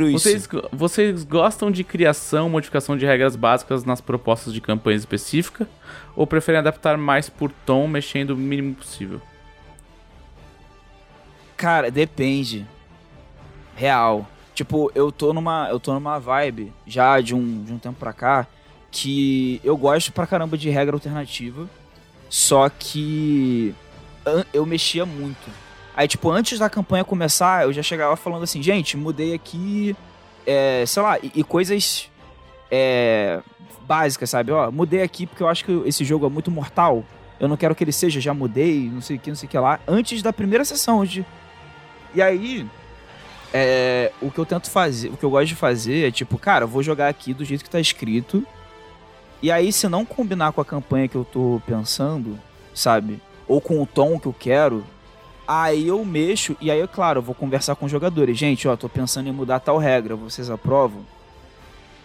Isso. Vocês, vocês gostam de criação, modificação de regras básicas nas propostas de campanha específica? Ou preferem adaptar mais por tom, mexendo o mínimo possível? Cara, depende. Real. Tipo, eu tô numa, eu tô numa vibe já de um, de um tempo pra cá que eu gosto pra caramba de regra alternativa. Só que eu mexia muito. Aí, tipo, antes da campanha começar, eu já chegava falando assim, gente, mudei aqui, é, sei lá, e, e coisas é, básicas, sabe? Ó, mudei aqui porque eu acho que esse jogo é muito mortal. Eu não quero que ele seja, já mudei, não sei o que, não sei o que lá. Antes da primeira sessão, de... E aí, é, o que eu tento fazer, o que eu gosto de fazer é tipo, cara, eu vou jogar aqui do jeito que tá escrito. E aí, se não combinar com a campanha que eu tô pensando, sabe? Ou com o tom que eu quero, aí eu mexo e aí, claro, eu vou conversar com os jogadores. Gente, ó, tô pensando em mudar tal regra, vocês aprovam?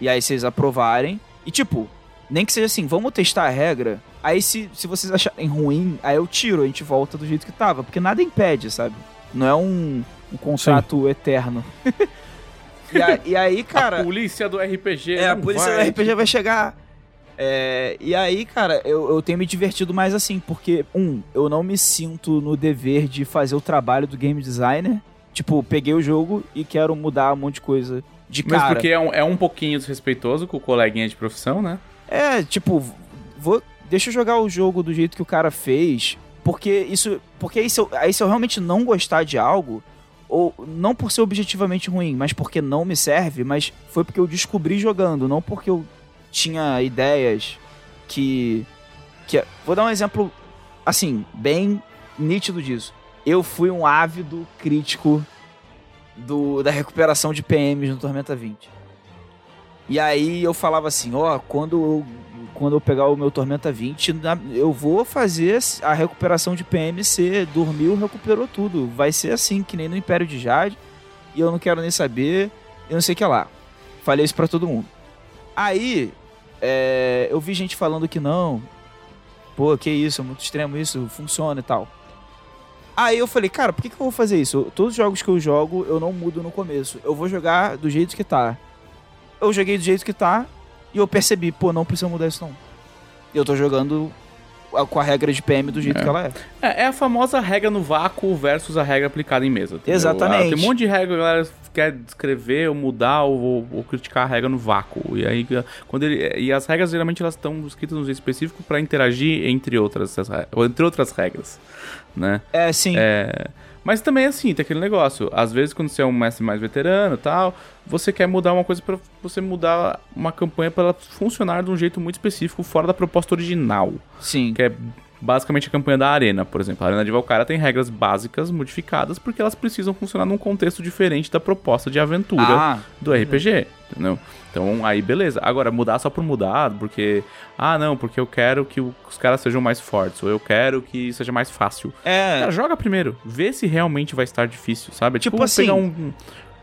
E aí vocês aprovarem. E tipo, nem que seja assim, vamos testar a regra. Aí se, se vocês acharem ruim, aí eu tiro, a gente volta do jeito que tava. Porque nada impede, sabe? Não é um, um contrato eterno. e, a- e aí, cara. a polícia do RPG. É, a não polícia vai do RPG vai chegar. É, e aí, cara, eu, eu tenho me divertido mais assim, porque, um, eu não me sinto no dever de fazer o trabalho do game designer. Tipo, peguei o jogo e quero mudar um monte de coisa de Mas cara. porque é um, é um pouquinho desrespeitoso com o coleguinha de profissão, né? É, tipo, vou, deixa eu jogar o jogo do jeito que o cara fez, porque isso, porque aí se, eu, aí se eu realmente não gostar de algo, ou não por ser objetivamente ruim, mas porque não me serve, mas foi porque eu descobri jogando, não porque eu tinha ideias que que vou dar um exemplo assim, bem nítido disso. Eu fui um ávido crítico do, da recuperação de PMs no Tormenta 20. E aí eu falava assim, ó, quando eu, quando eu pegar o meu Tormenta 20, na- eu vou fazer a recuperação de PM ser dormiu, recuperou tudo. Vai ser assim, que nem no Império de Jade. E eu não quero nem saber, eu não sei o que lá. Falei isso pra todo mundo. Aí, é, eu vi gente falando que não. Pô, que isso, é muito extremo isso, funciona e tal. Aí eu falei, cara, por que, que eu vou fazer isso? Todos os jogos que eu jogo, eu não mudo no começo. Eu vou jogar do jeito que tá. Eu joguei do jeito que tá e eu percebi, pô, não precisa mudar isso não. Eu tô jogando com a regra de PM do jeito É. que ela é. É, é a famosa regra no vácuo versus a regra aplicada em mesa. entendeu? Exatamente. Ah, Tem um monte de regra que a galera quer descrever ou mudar ou, ou- ou criticar a regra no vácuo. E aí, quando ele, e as regras geralmente elas estão escritas num jeito específico para interagir entre outras, entre outras regras, né? É, sim. É, mas também assim, tem aquele negócio. Às vezes, quando você é um mestre mais veterano e tal, você quer mudar uma coisa pra você mudar uma campanha para ela funcionar de um jeito muito específico, fora da proposta original. Sim. Que é basicamente a campanha da Arena, por exemplo. A Arena de Valkyria tem regras básicas modificadas porque elas precisam funcionar num contexto diferente da proposta de aventura Ah, do RPG, entendeu? Então, aí beleza. Agora, mudar só por mudar, porque... Ah, não, porque eu quero que os caras sejam mais fortes, ou eu quero que seja mais fácil. é. Cara, joga primeiro. Vê se realmente vai estar difícil, sabe? É Tipo tipo, assim, pegar um,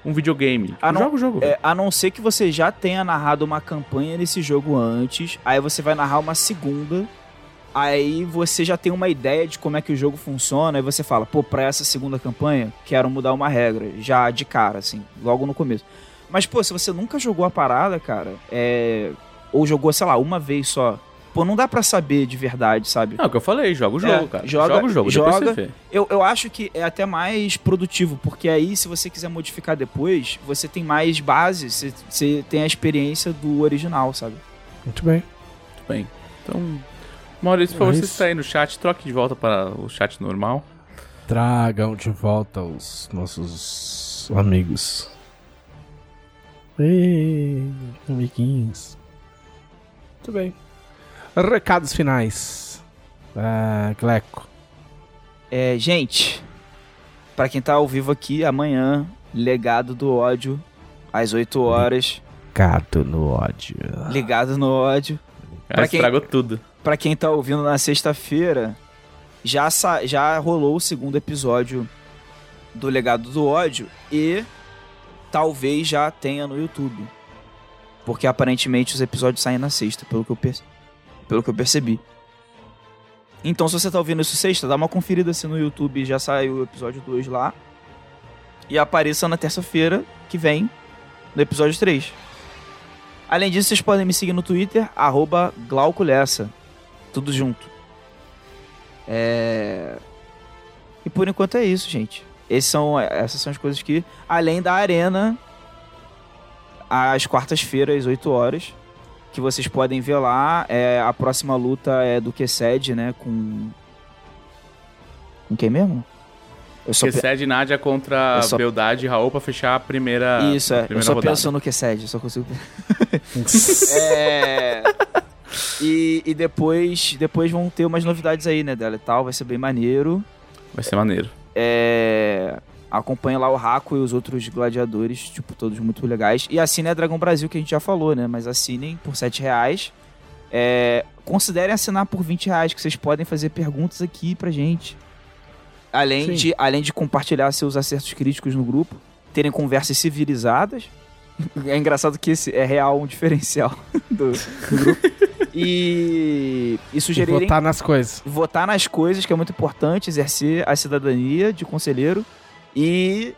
um videogame. não- joga o jogo. É, a não ser que você já tenha narrado uma campanha nesse jogo antes, aí você vai narrar uma segunda, aí você já tem uma ideia de como é que o jogo funciona, aí você fala, pô, pra essa segunda campanha, quero mudar uma regra, já de cara, assim, logo no começo. Mas, pô, se você nunca jogou a parada, cara, é... ou jogou, sei lá, uma vez só, pô, não dá pra saber de verdade, sabe? Não, é o que eu falei, joga o jogo, É, cara. joga- Joga, o jogo, joga- depois você vê. Eu, eu acho que é até mais produtivo, porque aí, se você quiser modificar depois, você tem mais base, você, você tem a experiência do original, sabe? Muito bem. Muito bem. Então, Maurício, por favor, Mas- você está aí no chat, troque de volta para o chat normal. Tragam de volta os nossos amigos. Ei, amiguinhos. Muito bem. Recados finais. Ah, Gleco. É, gente, pra quem tá ao vivo aqui, amanhã, Legado do Ódio, às 8 horas, Gato no ódio. Ligado no Ódio. Cara, Pra quem- estragou tudo. Pra quem tá ouvindo na sexta-feira, já, já rolou o segundo episódio do Legado do Ódio e talvez já tenha no YouTube. Porque aparentemente os episódios saem na sexta, pelo que eu, perce- pelo que eu percebi. Então, se você tá ouvindo isso sexta, dá uma conferida se no YouTube já saiu o episódio 2 lá. E apareça na terça-feira que vem, no episódio 3. Além disso, vocês podem me seguir no Twitter, arroba Glauco Lessa. Tudo junto. É... E por enquanto é isso, gente. Esses são, essas são as coisas que, além da arena, às quartas-feiras, 8 horas, que vocês podem ver lá. É, a próxima luta é do Kesed, né? Com. Com quem mesmo? Eu só Que pe- Nádia contra Eu só- Beldade e Raul pra fechar a primeira. Isso, é. Eu primeira só rodada. penso no Kesed, eu só consigo. É. E, e depois, depois vão ter umas novidades aí, né, dela e tal. Vai ser bem maneiro. Vai ser maneiro. É. Acompanha lá o Raco e os outros gladiadores, tipo, todos muito legais. E assinem a Dragão Brasil, que a gente já falou, né? Mas assinem por 7 reais. É, considerem assinar por 20 reais, que vocês podem fazer perguntas aqui pra gente. Além Sim. de, além de compartilhar seus acertos críticos no grupo, terem conversas civilizadas. É engraçado que esse é real um diferencial do, do grupo. E, e E votar nas coisas. votar nas coisas, que é muito importante, exercer a cidadania de conselheiro e.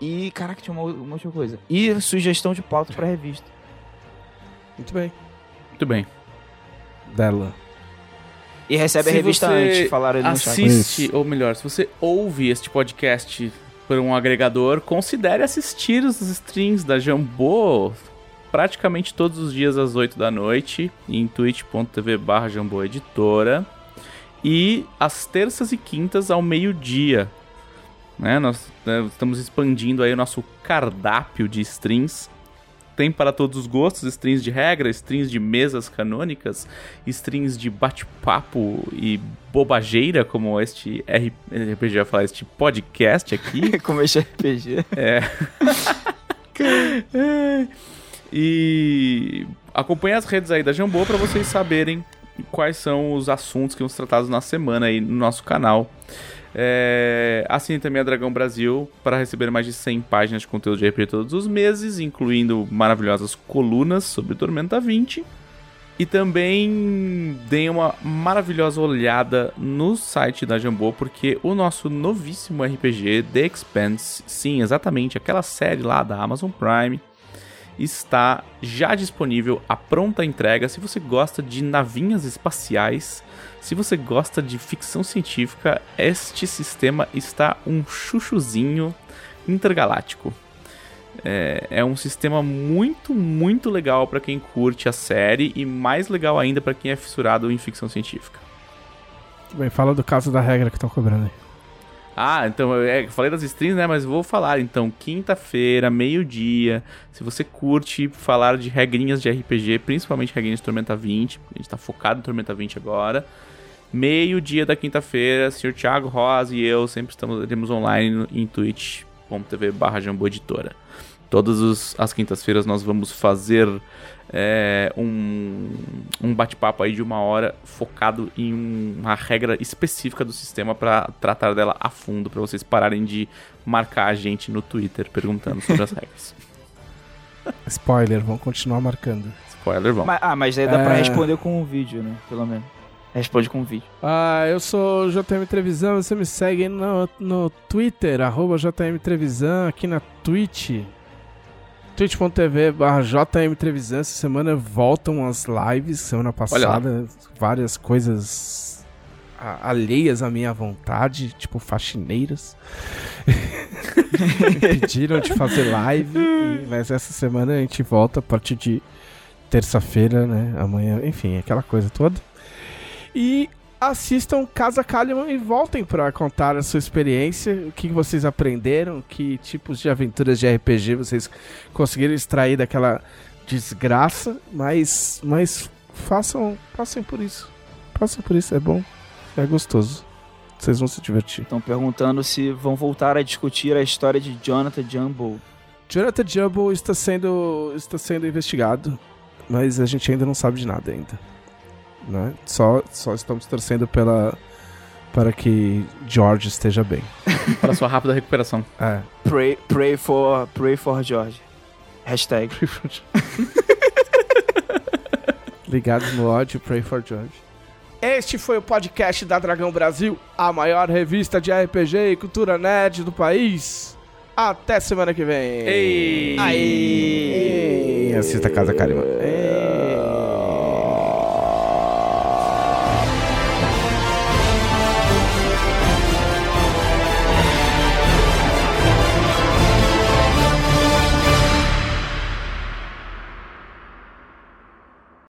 E. Caraca, tinha uma, uma outra coisa. E sugestão de pauta pra revista. Muito bem. Muito bem. Dela. E recebe a Se revista você antes, falaram ali no chat. Assiste, ou melhor, se você ouve este podcast por um agregador, considere assistir os streams da Jambô praticamente todos os dias às 8 da noite em twitch.tv barra e às terças e quintas ao meio-dia. Né? Nós né, estamos expandindo aí o nosso cardápio de streams tem para todos os gostos, strings de regra, strings de mesas canônicas, strings de bate-papo e bobageira, como este RPG vai falar, este podcast aqui. Como este RPG. É. É. E acompanhe as redes aí da Jambô para vocês saberem quais são os assuntos que vamos tratados na semana aí no nosso canal. É, assine também a Dragão Brasil para receber mais de 100 páginas de conteúdo de RPG todos os meses, incluindo maravilhosas colunas sobre Tormenta 20. E também deem uma maravilhosa olhada no site da Jambô, porque o nosso novíssimo RPG, The Expanse, sim, exatamente, aquela série lá da Amazon Prime, está já disponível à pronta entrega. Se você gosta de navinhas espaciais, se você gosta de ficção científica, este sistema está um chuchuzinho intergaláctico. É, é um sistema muito, muito legal para quem curte a série e mais legal ainda para quem é fissurado em ficção científica. Bem, fala do caso da regra que estão cobrando aí. Ah, então é, eu falei das strings, né? Mas vou falar. Então, quinta-feira, meio-dia. Se você curte falar de regrinhas de RPG, principalmente regrinhas de Tormenta 20, a gente tá focado em Tormenta 20 agora. Meio-dia da quinta-feira, Sr. Thiago Rosa e eu sempre estamos temos online em twitch.tv barra Editora. Todas os, as quintas-feiras nós vamos fazer é, um, um bate-papo aí de uma hora focado em um, uma regra específica do sistema para tratar dela a fundo, para vocês pararem de marcar a gente no Twitter perguntando sobre as regras. Spoiler, vão continuar marcando. Spoiler, vamos. Mas- ah, mas aí dá pra É. responder com um vídeo, né? Pelo menos. Responde com um vídeo. Ah, eu sou o JM Trevisan, você me segue no, no Twitter, arroba JM Trevisan, aqui na Twitch, twitch.tv barra JM Trevisan, essa semana voltam as lives, semana passada, várias coisas alheias à minha vontade, tipo faxineiras, me pediram de fazer live, mas essa semana a gente volta a partir de terça-feira, né, amanhã, enfim, aquela coisa toda. E assistam Casa Kalimann e voltem para contar a sua experiência, o que vocês aprenderam, que tipos de aventuras de RPG vocês conseguiram extrair daquela desgraça, mas, mas façam, passem por isso. Passem por isso, é bom, é gostoso. Vocês vão se divertir. Estão perguntando se vão voltar a discutir a história de Jonathan Jumbo. Jonathan Jumbo está sendo, está sendo investigado, mas a gente ainda não sabe de nada ainda. Né? Só, só estamos torcendo pela, para que George esteja bem. Para sua rápida recuperação. É. Pray, pray, for, pray for George. Hashtag. Ligados no ódio, pray for George. Este foi o podcast da Dragão Brasil, a maior revista de RPG e cultura nerd do país. Até semana que vem. Ei! Aí! Assista a Casa Karima. Ei!